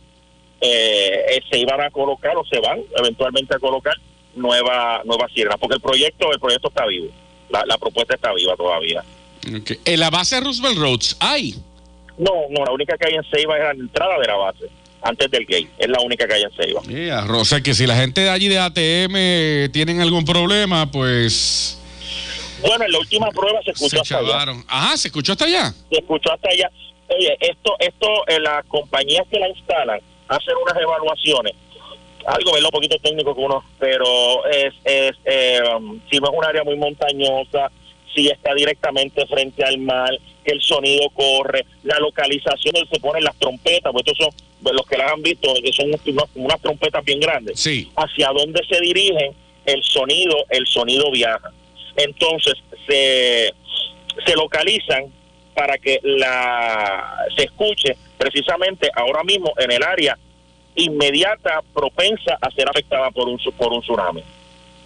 [SPEAKER 30] eh, se iban a colocar o se van eventualmente a colocar nueva nueva sirenas, porque el proyecto el proyecto está vivo, la, la propuesta está viva todavía.
[SPEAKER 31] En la base Roosevelt Roads hay.
[SPEAKER 30] No, no, la única que hay en Ceiba es la entrada de la base, antes del gate, es la única que hay en Ceiba.
[SPEAKER 31] Yeah, o sea que si la gente de allí de ATM tienen algún problema, pues
[SPEAKER 30] Bueno, en la última prueba se escuchó
[SPEAKER 31] se
[SPEAKER 30] hasta allá.
[SPEAKER 31] Ajá, se escuchó hasta allá.
[SPEAKER 30] se escuchó hasta allá. Oye, esto, esto, eh, las compañías que la instalan hacen unas evaluaciones, algo ¿verdad? un poquito técnico que uno, pero es, es eh, um, si no es un área muy montañosa, si está directamente frente al mar, que el sonido corre, la localización donde se ponen las trompetas, pues estos son pues, los que las han visto, que son unas, unas trompetas bien grandes.
[SPEAKER 31] Sí.
[SPEAKER 30] Hacia dónde se dirigen, el sonido, el sonido viaja. Entonces se, se localizan para que la se escuche precisamente ahora mismo en el área inmediata propensa a ser afectada por un por un tsunami.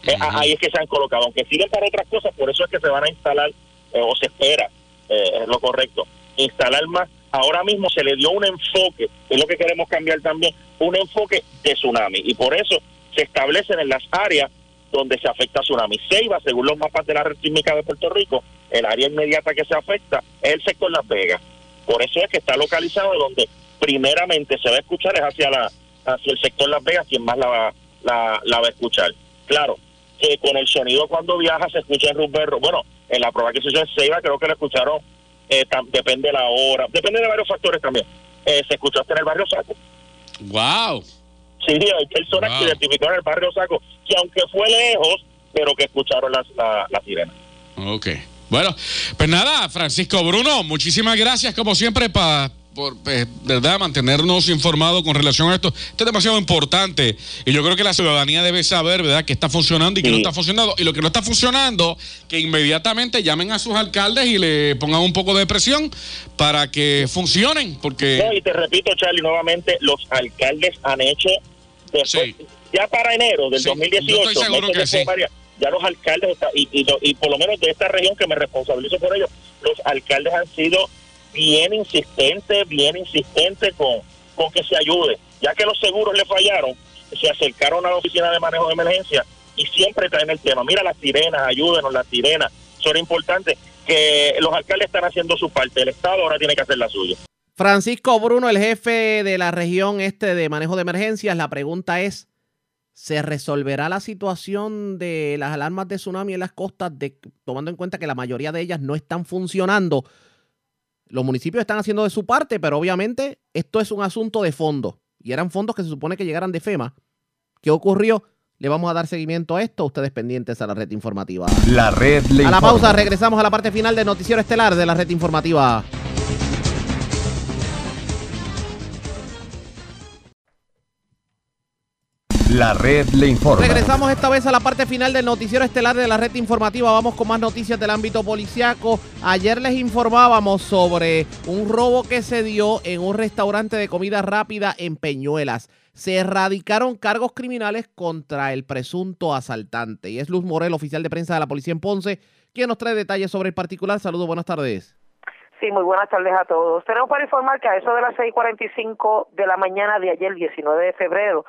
[SPEAKER 30] Eh, a- Ahí es que se han colocado, aunque siguen para otras cosas, por eso es que se van a instalar eh, o se espera, eh, es lo correcto, instalar más. Ahora mismo se le dio un enfoque, es lo que queremos cambiar también, un enfoque de tsunami y por eso se establecen en las áreas donde se afecta tsunami. Ceiba, según los mapas de la red sísmica de Puerto Rico, el área inmediata que se afecta es el sector Las Vegas. Por eso es que está localizado donde primeramente se va a escuchar es hacia la hacia el sector Las Vegas quien más la, la va a escuchar. Claro, que con el sonido cuando viaja se escucha en Rupert, bueno, en la prueba que se hizo en Ceiba creo que lo escucharon, eh, tam- depende de la hora, depende de varios factores también, eh, se escuchó hasta en el barrio Saco.
[SPEAKER 31] ¡Wow!
[SPEAKER 30] Sí, hay personas que identificaron el barrio Saco, que aunque fue lejos, pero que escucharon las la, la sirena.
[SPEAKER 31] Ok. Bueno, pues nada, Francisco Bruno, muchísimas gracias como siempre para por eh, verdad mantenernos informados con relación a esto. Esto es demasiado importante y yo creo que la ciudadanía debe saber, ¿verdad?, que está funcionando y que no está funcionando. Y lo que no está funcionando, que inmediatamente llamen a sus alcaldes y le pongan un poco de presión para que funcionen, porque...
[SPEAKER 30] No, y te repito, Charlie, nuevamente, los alcaldes han hecho, después, ya para enero del
[SPEAKER 31] Sí,
[SPEAKER 30] 2018,
[SPEAKER 31] yo estoy seguro que sí.
[SPEAKER 30] María, ya los alcaldes, y, y, y por lo menos de esta región que me responsabilizo por ello, los alcaldes han sido bien insistentes, bien insistentes con, con que se ayude. Ya que los seguros le fallaron, se acercaron a la oficina de manejo de emergencia y siempre traen el tema. Mira las sirenas, ayúdenos las sirenas. Eso era importante, que los alcaldes están haciendo su parte, el Estado ahora tiene que hacer la suya.
[SPEAKER 2] Francisco Bruno, el jefe de la región este de manejo de emergencias, la pregunta es, ¿se resolverá la situación de las alarmas de tsunami en las costas, tomando en cuenta que la mayoría de ellas no están funcionando? Los municipios están haciendo de su parte, pero obviamente esto es un asunto de fondo. Y eran fondos que se supone que llegaran de FEMA. ¿Qué ocurrió? Le vamos a dar seguimiento a esto. Ustedes pendientes a la red informativa.
[SPEAKER 1] La red le
[SPEAKER 2] A la
[SPEAKER 1] informa.
[SPEAKER 2] pausa, regresamos a la parte final del noticiero estelar de la red informativa.
[SPEAKER 1] La red le informa.
[SPEAKER 2] Regresamos esta vez a la parte final del noticiero estelar de la red informativa. Vamos con más noticias del ámbito policiaco. Ayer les informábamos sobre un robo que se dio en un restaurante de comida rápida en Peñuelas. Se erradicaron cargos criminales contra el presunto asaltante. Y es Luz Morel, oficial de prensa de la policía en Ponce, quien nos trae detalles sobre el particular. Saludos, buenas tardes.
[SPEAKER 32] Sí, muy buenas tardes a todos. Tenemos para informar que a eso de las 6:45 de la mañana de ayer, 19 de febrero,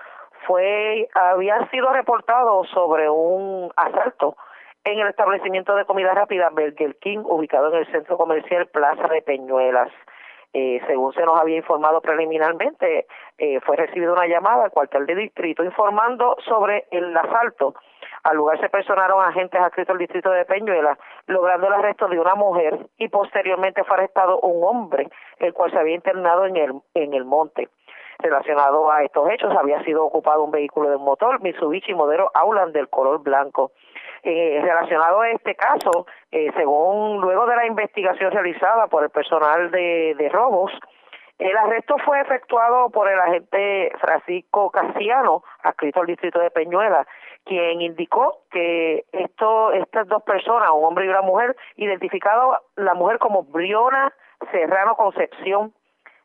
[SPEAKER 32] fue había sido reportado sobre un asalto en el establecimiento de comida rápida Burger King, ubicado en el centro comercial Plaza de Peñuelas. Eh, según se nos había informado preliminarmente, eh, fue recibida una llamada al cuartel de distrito informando sobre el asalto. Al lugar se personaron agentes adscritos al distrito de Peñuelas, logrando el arresto de una mujer y posteriormente fue arrestado un hombre, el cual se había internado en el, en el monte. Relacionado a estos hechos, había sido ocupado un vehículo de motor Mitsubishi modelo Aulan del color blanco. Eh, relacionado a este caso, eh, según luego de la investigación realizada por el personal de, de robos, el arresto fue efectuado por el agente Francisco Casiano, adscrito al distrito de Peñuela, quien indicó que esto, estas dos personas, un hombre y una mujer, identificado la mujer como Briona Serrano Concepción,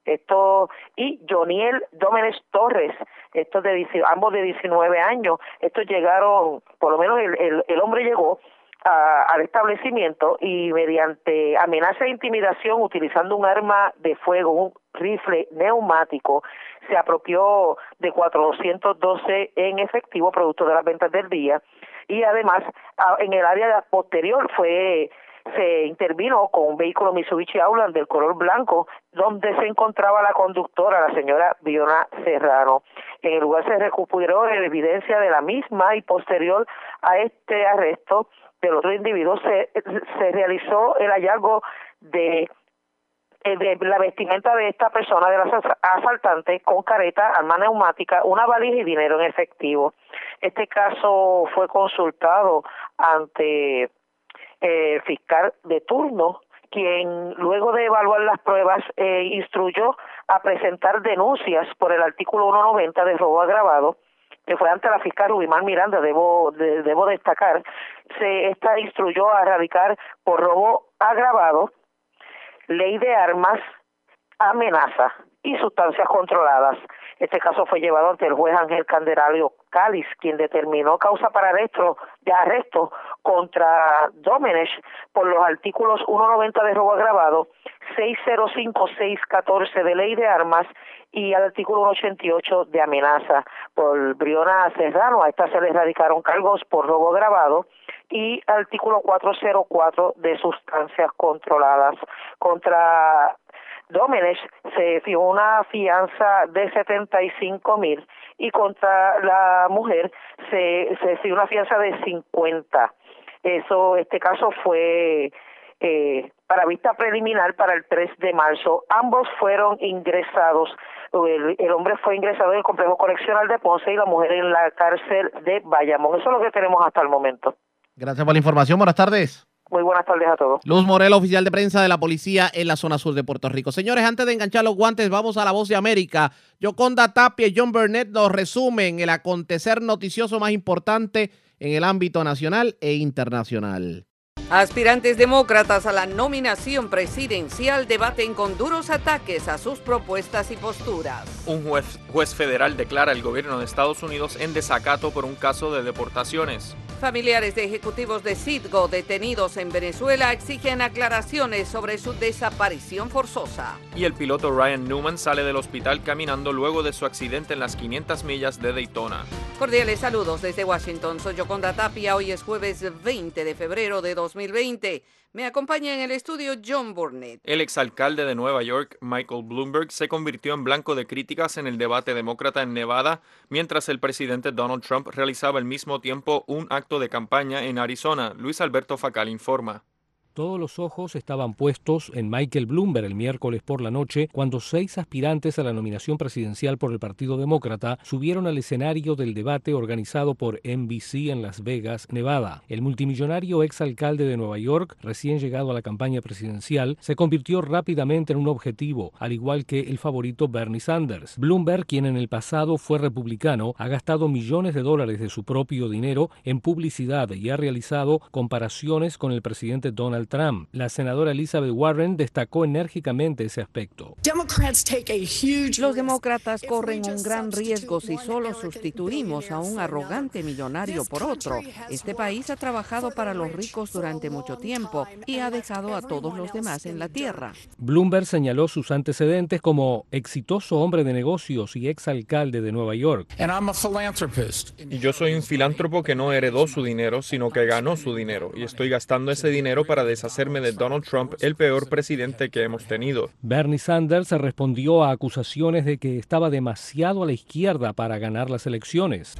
[SPEAKER 32] esto y Joniel Dómenes Torres, estos de ambos de 19 años, estos llegaron, por lo menos el, hombre llegó al establecimiento y mediante amenaza e intimidación utilizando un arma de fuego, un rifle neumático, se apropió de 412 en efectivo producto de las ventas del día. Y además en el área posterior fue se intervino con un vehículo Mitsubishi Outland del color blanco, donde se encontraba la conductora, la señora Viona Serrano. En el lugar se recuperó evidencia de la misma y posterior a este arresto del otro individuo se, se realizó el hallazgo de eh, la vestimenta de esta persona, de la asa- asaltante, con careta, arma neumática, una valija y dinero en efectivo. Este caso fue consultado ante eh, fiscal de turno, quien luego de evaluar las pruebas eh, instruyó a presentar denuncias por el artículo 190 de robo agravado que fue ante la fiscal Rubimar Miranda, debo de- debo destacar, se esta instruyó a erradicar por robo agravado, ley de armas, amenaza y sustancias controladas. Este caso fue llevado ante el juez Ángel Candelario Cáliz, quien determinó causa para arresto, de arresto contra Domenech por los artículos 190 de robo agravado, 605-614 de ley de armas y al artículo 188 de amenaza por Briona Serrano. A esta se le erradicaron cargos por robo agravado y artículo 404 de sustancias controladas. Contra Domenech se fijó una fianza de 75 mil y contra la mujer se, se fijó una fianza de 50. Eso, este caso fue eh, para vista preliminar para el 3 de marzo. Ambos fueron ingresados. El, el, hombre fue ingresado en el complejo correccional de Ponce y la mujer en la cárcel de Bayamón. Eso es lo que tenemos hasta el momento.
[SPEAKER 2] Gracias por la información. Buenas tardes.
[SPEAKER 32] Muy buenas tardes a todos.
[SPEAKER 2] Luz Morel, oficial de prensa de la policía en la zona sur de Puerto Rico. Señores, antes de enganchar los guantes, vamos a la voz de América. Yoconda Tapia y John Burnett nos resumen el acontecer noticioso más importante en el ámbito nacional e internacional.
[SPEAKER 24] Aspirantes demócratas a la nominación presidencial debaten con duros ataques a sus propuestas y posturas.
[SPEAKER 33] Un juez, juez, federal declara al gobierno de Estados Unidos en desacato por un caso de deportaciones.
[SPEAKER 24] Familiares de ejecutivos de Citgo detenidos en Venezuela exigen aclaraciones sobre su desaparición forzosa.
[SPEAKER 33] Y el piloto Ryan Newman sale del hospital caminando luego de su accidente en las 500 millas de Daytona.
[SPEAKER 24] Cordiales saludos desde Washington. Soy Yoconda Tapia. Hoy es jueves 20 de febrero de 2020. Me acompaña en el estudio John Burnett.
[SPEAKER 33] El exalcalde de Nueva York, Michael Bloomberg, se convirtió en blanco de críticas en el debate demócrata en Nevada, mientras el presidente Donald Trump realizaba al mismo tiempo un acto de campaña en Arizona. Luis Alberto Facal informa.
[SPEAKER 23] Todos los ojos estaban puestos en Michael Bloomberg el miércoles por la noche cuando seis aspirantes a la nominación presidencial por el Partido Demócrata subieron al escenario del debate organizado por NBC en Las Vegas, Nevada. El multimillonario exalcalde de Nueva York, recién llegado a la campaña presidencial, se convirtió rápidamente en un objetivo, al igual que el favorito Bernie Sanders. Bloomberg, quien en el pasado fue republicano, ha gastado millones de dólares de su propio dinero en publicidad y ha realizado comparaciones con el presidente Donald Trump. La senadora Elizabeth Warren destacó enérgicamente ese aspecto.
[SPEAKER 24] Los demócratas corren un gran riesgo si solo sustituimos a un arrogante millonario por otro. Este país ha trabajado para los ricos durante mucho tiempo y ha dejado a todos los demás en la tierra.
[SPEAKER 23] Bloomberg señaló sus antecedentes como exitoso hombre de negocios y exalcalde de Nueva York.
[SPEAKER 33] Y yo soy un filántropo que no heredó su dinero, sino que ganó su dinero y estoy gastando ese dinero para deshacerme de Donald Trump, el peor presidente que hemos tenido.
[SPEAKER 23] Bernie Sanders respondió a acusaciones de que estaba demasiado a la izquierda para ganar las elecciones.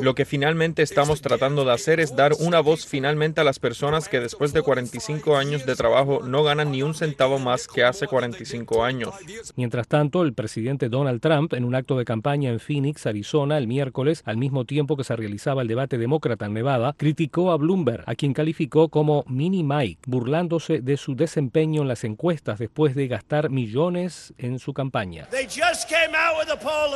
[SPEAKER 33] Lo que finalmente estamos tratando de hacer es dar una voz finalmente a las personas que después de 45 años de trabajo no ganan ni un centavo más que hace 45 años.
[SPEAKER 23] Mientras tanto, el presidente Donald Trump, en un acto de campaña en Phoenix, Arizona, el miércoles, al mismo tiempo que se realizaba el debate demócrata en Nevada, criticó a Bloomberg, a quien calificó como Mini Mike, burlándose de su desempeño en las encuestas después de gastar millones en su campaña.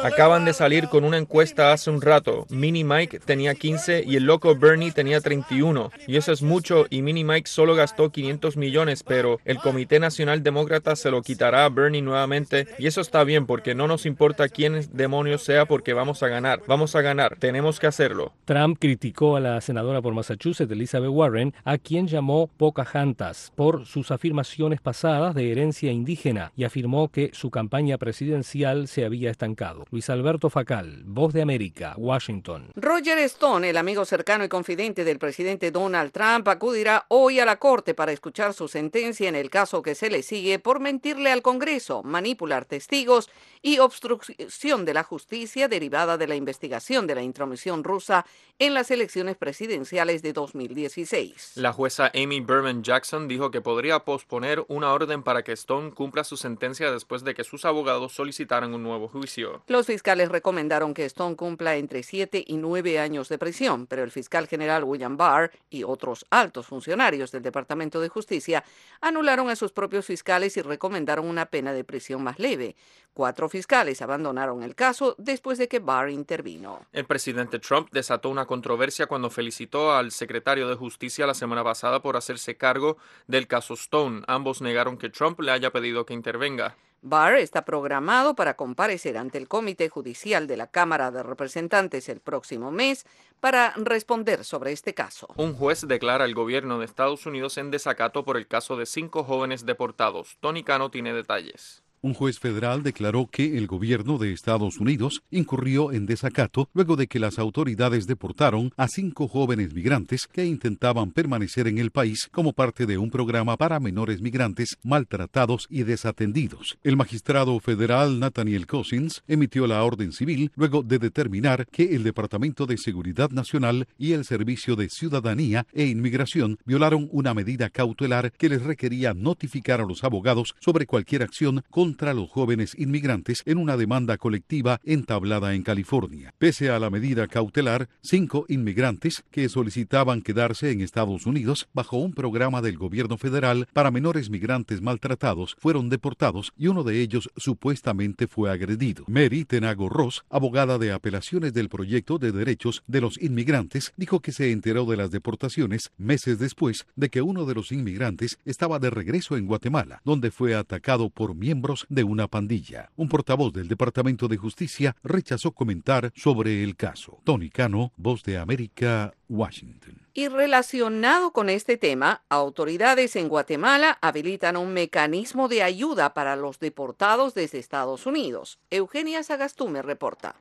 [SPEAKER 33] Acaban de salir con una encuesta hace un rato. Mini Mike tenía 15 y el loco Bernie tenía 31. Y eso es mucho y Mini Mike solo gastó 500 millones, pero el Comité Nacional Demócrata se lo quitará a Bernie nuevamente y eso está bien porque no nos importa quién demonios sea porque vamos a ganar. Vamos a ganar. Tenemos que hacerlo.
[SPEAKER 23] Trump criticó a la senadora por Massachusetts, Elizabeth Warren, a quien llamó Pocahontas por sus afirmaciones pasadas de herencia indígena y afirmó que su campaña presidencial se había estancado. Luis Alberto Facal, Voz de América, Washington.
[SPEAKER 24] Roger Stone, el amigo cercano y confidente del presidente Donald Trump, acudirá hoy a la corte para escuchar su sentencia en el caso que se le sigue por mentirle al Congreso, manipular testigos y obstrucción de la justicia derivada de la investigación de la intromisión rusa en las elecciones presidenciales de 2016.
[SPEAKER 33] La jueza Amy Berman Jackson dijo que podría posponer una orden para que Stone cumpla su sentencia después de que sus abogados solicitaran un nuevo juicio.
[SPEAKER 24] Los fiscales recomendaron que Stone cumpla entre 7 y 9 años de prisión, pero el fiscal general William Barr y otros altos funcionarios del Departamento de Justicia anularon a sus propios fiscales y recomendaron una pena de prisión más leve. Cuatro fiscales abandonaron el caso después de que Barr intervino.
[SPEAKER 33] El presidente Trump desató una controversia cuando felicitó al secretario de Justicia la semana pasada por hacerse cargo del caso Stone. Ambos negaron que Trump le haya pedido que intervenga.
[SPEAKER 24] Barr está programado para comparecer ante el Comité Judicial de la Cámara de Representantes el próximo mes para responder sobre este caso.
[SPEAKER 33] Un juez declara al gobierno de Estados Unidos en desacato por el caso de cinco jóvenes deportados. Tony Cano tiene detalles.
[SPEAKER 34] Un juez federal declaró que el gobierno de Estados Unidos incurrió en desacato luego de que las autoridades deportaron a cinco jóvenes migrantes que intentaban permanecer en el país como parte de un programa para menores migrantes maltratados y desatendidos. El magistrado federal Nathaniel Cousins emitió la orden civil luego de determinar que el Departamento de Seguridad Nacional y el Servicio de Ciudadanía e Inmigración violaron una medida cautelar que les requería notificar a los abogados sobre cualquier acción con contra los jóvenes inmigrantes en una demanda colectiva entablada en California. Pese a la medida cautelar, cinco inmigrantes que solicitaban quedarse en Estados Unidos bajo un programa del gobierno federal para menores migrantes maltratados fueron deportados y uno de ellos supuestamente fue agredido. Mary Tenago Ross, abogada de apelaciones del proyecto de derechos de los inmigrantes, dijo que se enteró de las deportaciones meses después de que uno de los inmigrantes estaba de regreso en Guatemala, donde fue atacado por miembros de una pandilla. Un portavoz del Departamento de Justicia rechazó comentar sobre el caso. Tony Cano, Voz de América, Washington.
[SPEAKER 24] Y relacionado con este tema, autoridades en Guatemala habilitan un mecanismo de ayuda para los deportados desde Estados Unidos. Eugenia Sagastume reporta.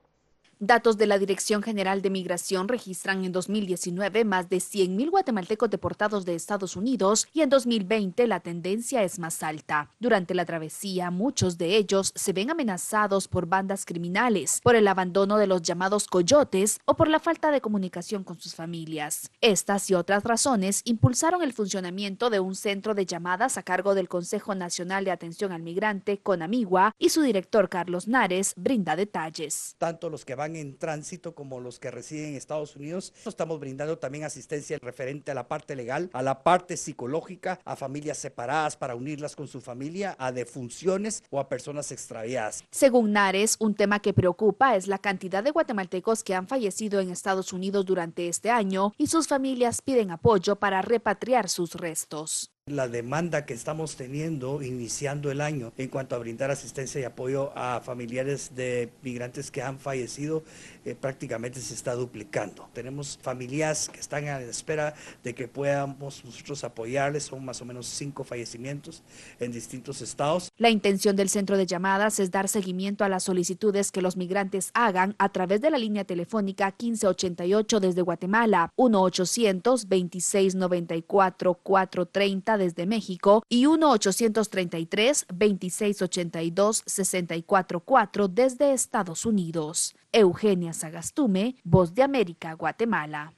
[SPEAKER 35] Datos de la Dirección General de Migración registran en 2019 más de 100.000 guatemaltecos deportados de Estados Unidos y en 2020 la tendencia es más alta. Durante la travesía, muchos de ellos se ven amenazados por bandas criminales, por el abandono de los llamados coyotes o por la falta de comunicación con sus familias. Estas y otras razones impulsaron el funcionamiento de un centro de llamadas a cargo del Consejo Nacional de Atención al Migrante, CONAMIGUA, y su director Carlos Nares brinda detalles.
[SPEAKER 36] Tanto los que en tránsito como los que residen en Estados Unidos. Estamos brindando también asistencia referente a la parte legal, a la parte psicológica, a familias separadas para unirlas con su familia, a defunciones o a personas extraviadas.
[SPEAKER 35] Según Nares, un tema que preocupa es la cantidad de guatemaltecos que han fallecido en Estados Unidos durante este año y sus familias piden apoyo para repatriar sus restos.
[SPEAKER 36] La demanda que estamos teniendo iniciando el año en cuanto a brindar asistencia y apoyo a familiares de migrantes que han fallecido eh, prácticamente se está duplicando. Tenemos familias que están a la espera de que podamos nosotros apoyarles, son más o menos cinco fallecimientos en distintos estados.
[SPEAKER 35] La intención del centro de llamadas es dar seguimiento a las solicitudes que los migrantes hagan a través de la línea telefónica 1588 desde Guatemala, 1-800-2694-430 desde México y 1-833-2682-644 desde Estados Unidos. Eugenia Sagastume, Voz de América, Guatemala.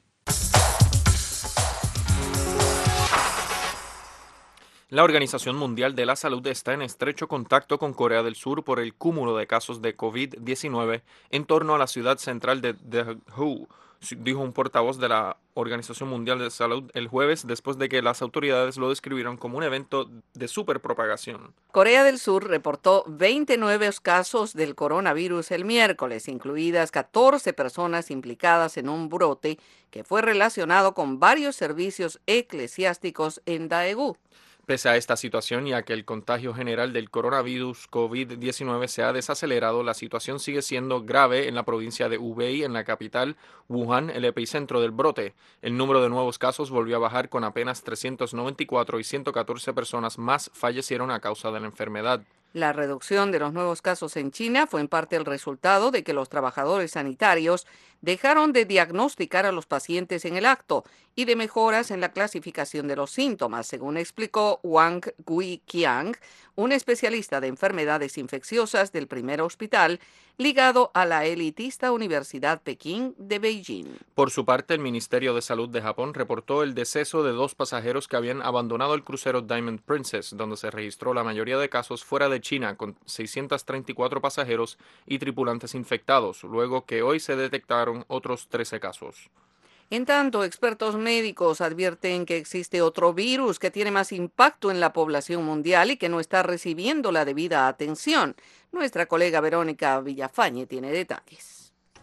[SPEAKER 33] La Organización Mundial de la Salud está en estrecho contacto con Corea del Sur por el cúmulo de casos de COVID-19 en torno a la ciudad central de Daegu dijo un portavoz de la Organización Mundial de Salud el jueves después de que las autoridades lo describieron como un evento de superpropagación.
[SPEAKER 24] Corea del Sur reportó 29 casos del coronavirus el miércoles, incluidas 14 personas implicadas en un brote que fue relacionado con varios servicios eclesiásticos en Daegu.
[SPEAKER 33] Pese a esta situación y a que el contagio general del coronavirus COVID-19 se ha desacelerado, la situación sigue siendo grave en la provincia de Hubei, en la capital Wuhan, el epicentro del brote. El número de nuevos casos volvió a bajar con apenas 394 y 114 personas más fallecieron a causa de la enfermedad.
[SPEAKER 24] La reducción de los nuevos casos en China fue en parte el resultado de que los trabajadores sanitarios dejaron de diagnosticar a los pacientes en el acto y de mejoras en la clasificación de los síntomas, según explicó Wang Gui-Qiang, un especialista de enfermedades infecciosas del primer hospital ligado a la elitista Universidad Pekín de Beijing.
[SPEAKER 33] Por su parte, el Ministerio de Salud de Japón reportó el deceso de dos pasajeros que habían abandonado el crucero Diamond Princess, donde se registró la mayoría de casos fuera de China, con 634 pasajeros y tripulantes infectados, luego que hoy se detectaron otros 13 casos.
[SPEAKER 24] En tanto, expertos médicos advierten que existe otro virus que tiene más impacto en la población mundial y que no está recibiendo la debida atención. Nuestra colega Verónica Villafañe tiene detalles.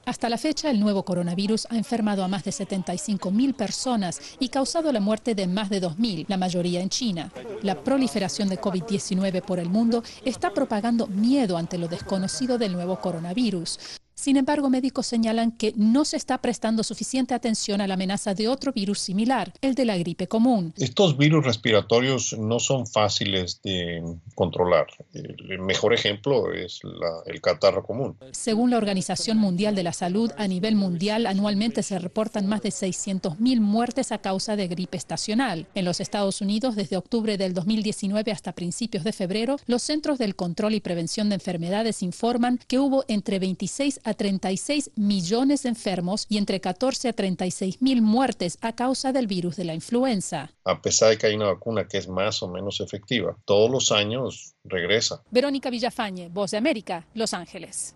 [SPEAKER 37] Hasta la fecha, el nuevo coronavirus ha enfermado a más de 75.000 personas y causado la muerte de más de 2.000, la mayoría en China. La proliferación de COVID-19 por el mundo está propagando miedo ante lo desconocido del nuevo coronavirus. Sin embargo, médicos señalan que no se está prestando suficiente atención a la amenaza de otro virus similar, el de la gripe común.
[SPEAKER 38] Estos virus respiratorios no son fáciles de controlar. El mejor ejemplo es el catarro común.
[SPEAKER 37] Según la Organización Mundial de la Salud, a nivel mundial anualmente se reportan más de 600.000 muertes a causa de gripe estacional. En los Estados Unidos, desde octubre del 2019 hasta principios de febrero, los Centros del Control y Prevención de Enfermedades informan que hubo entre 26 a 36 millones de enfermos y entre 14 a 36 mil muertes a causa del virus de la influenza.
[SPEAKER 38] A pesar de que hay una vacuna que es más o menos efectiva, todos los años regresa.
[SPEAKER 37] Verónica Villafañe, Voz de América, Los Ángeles.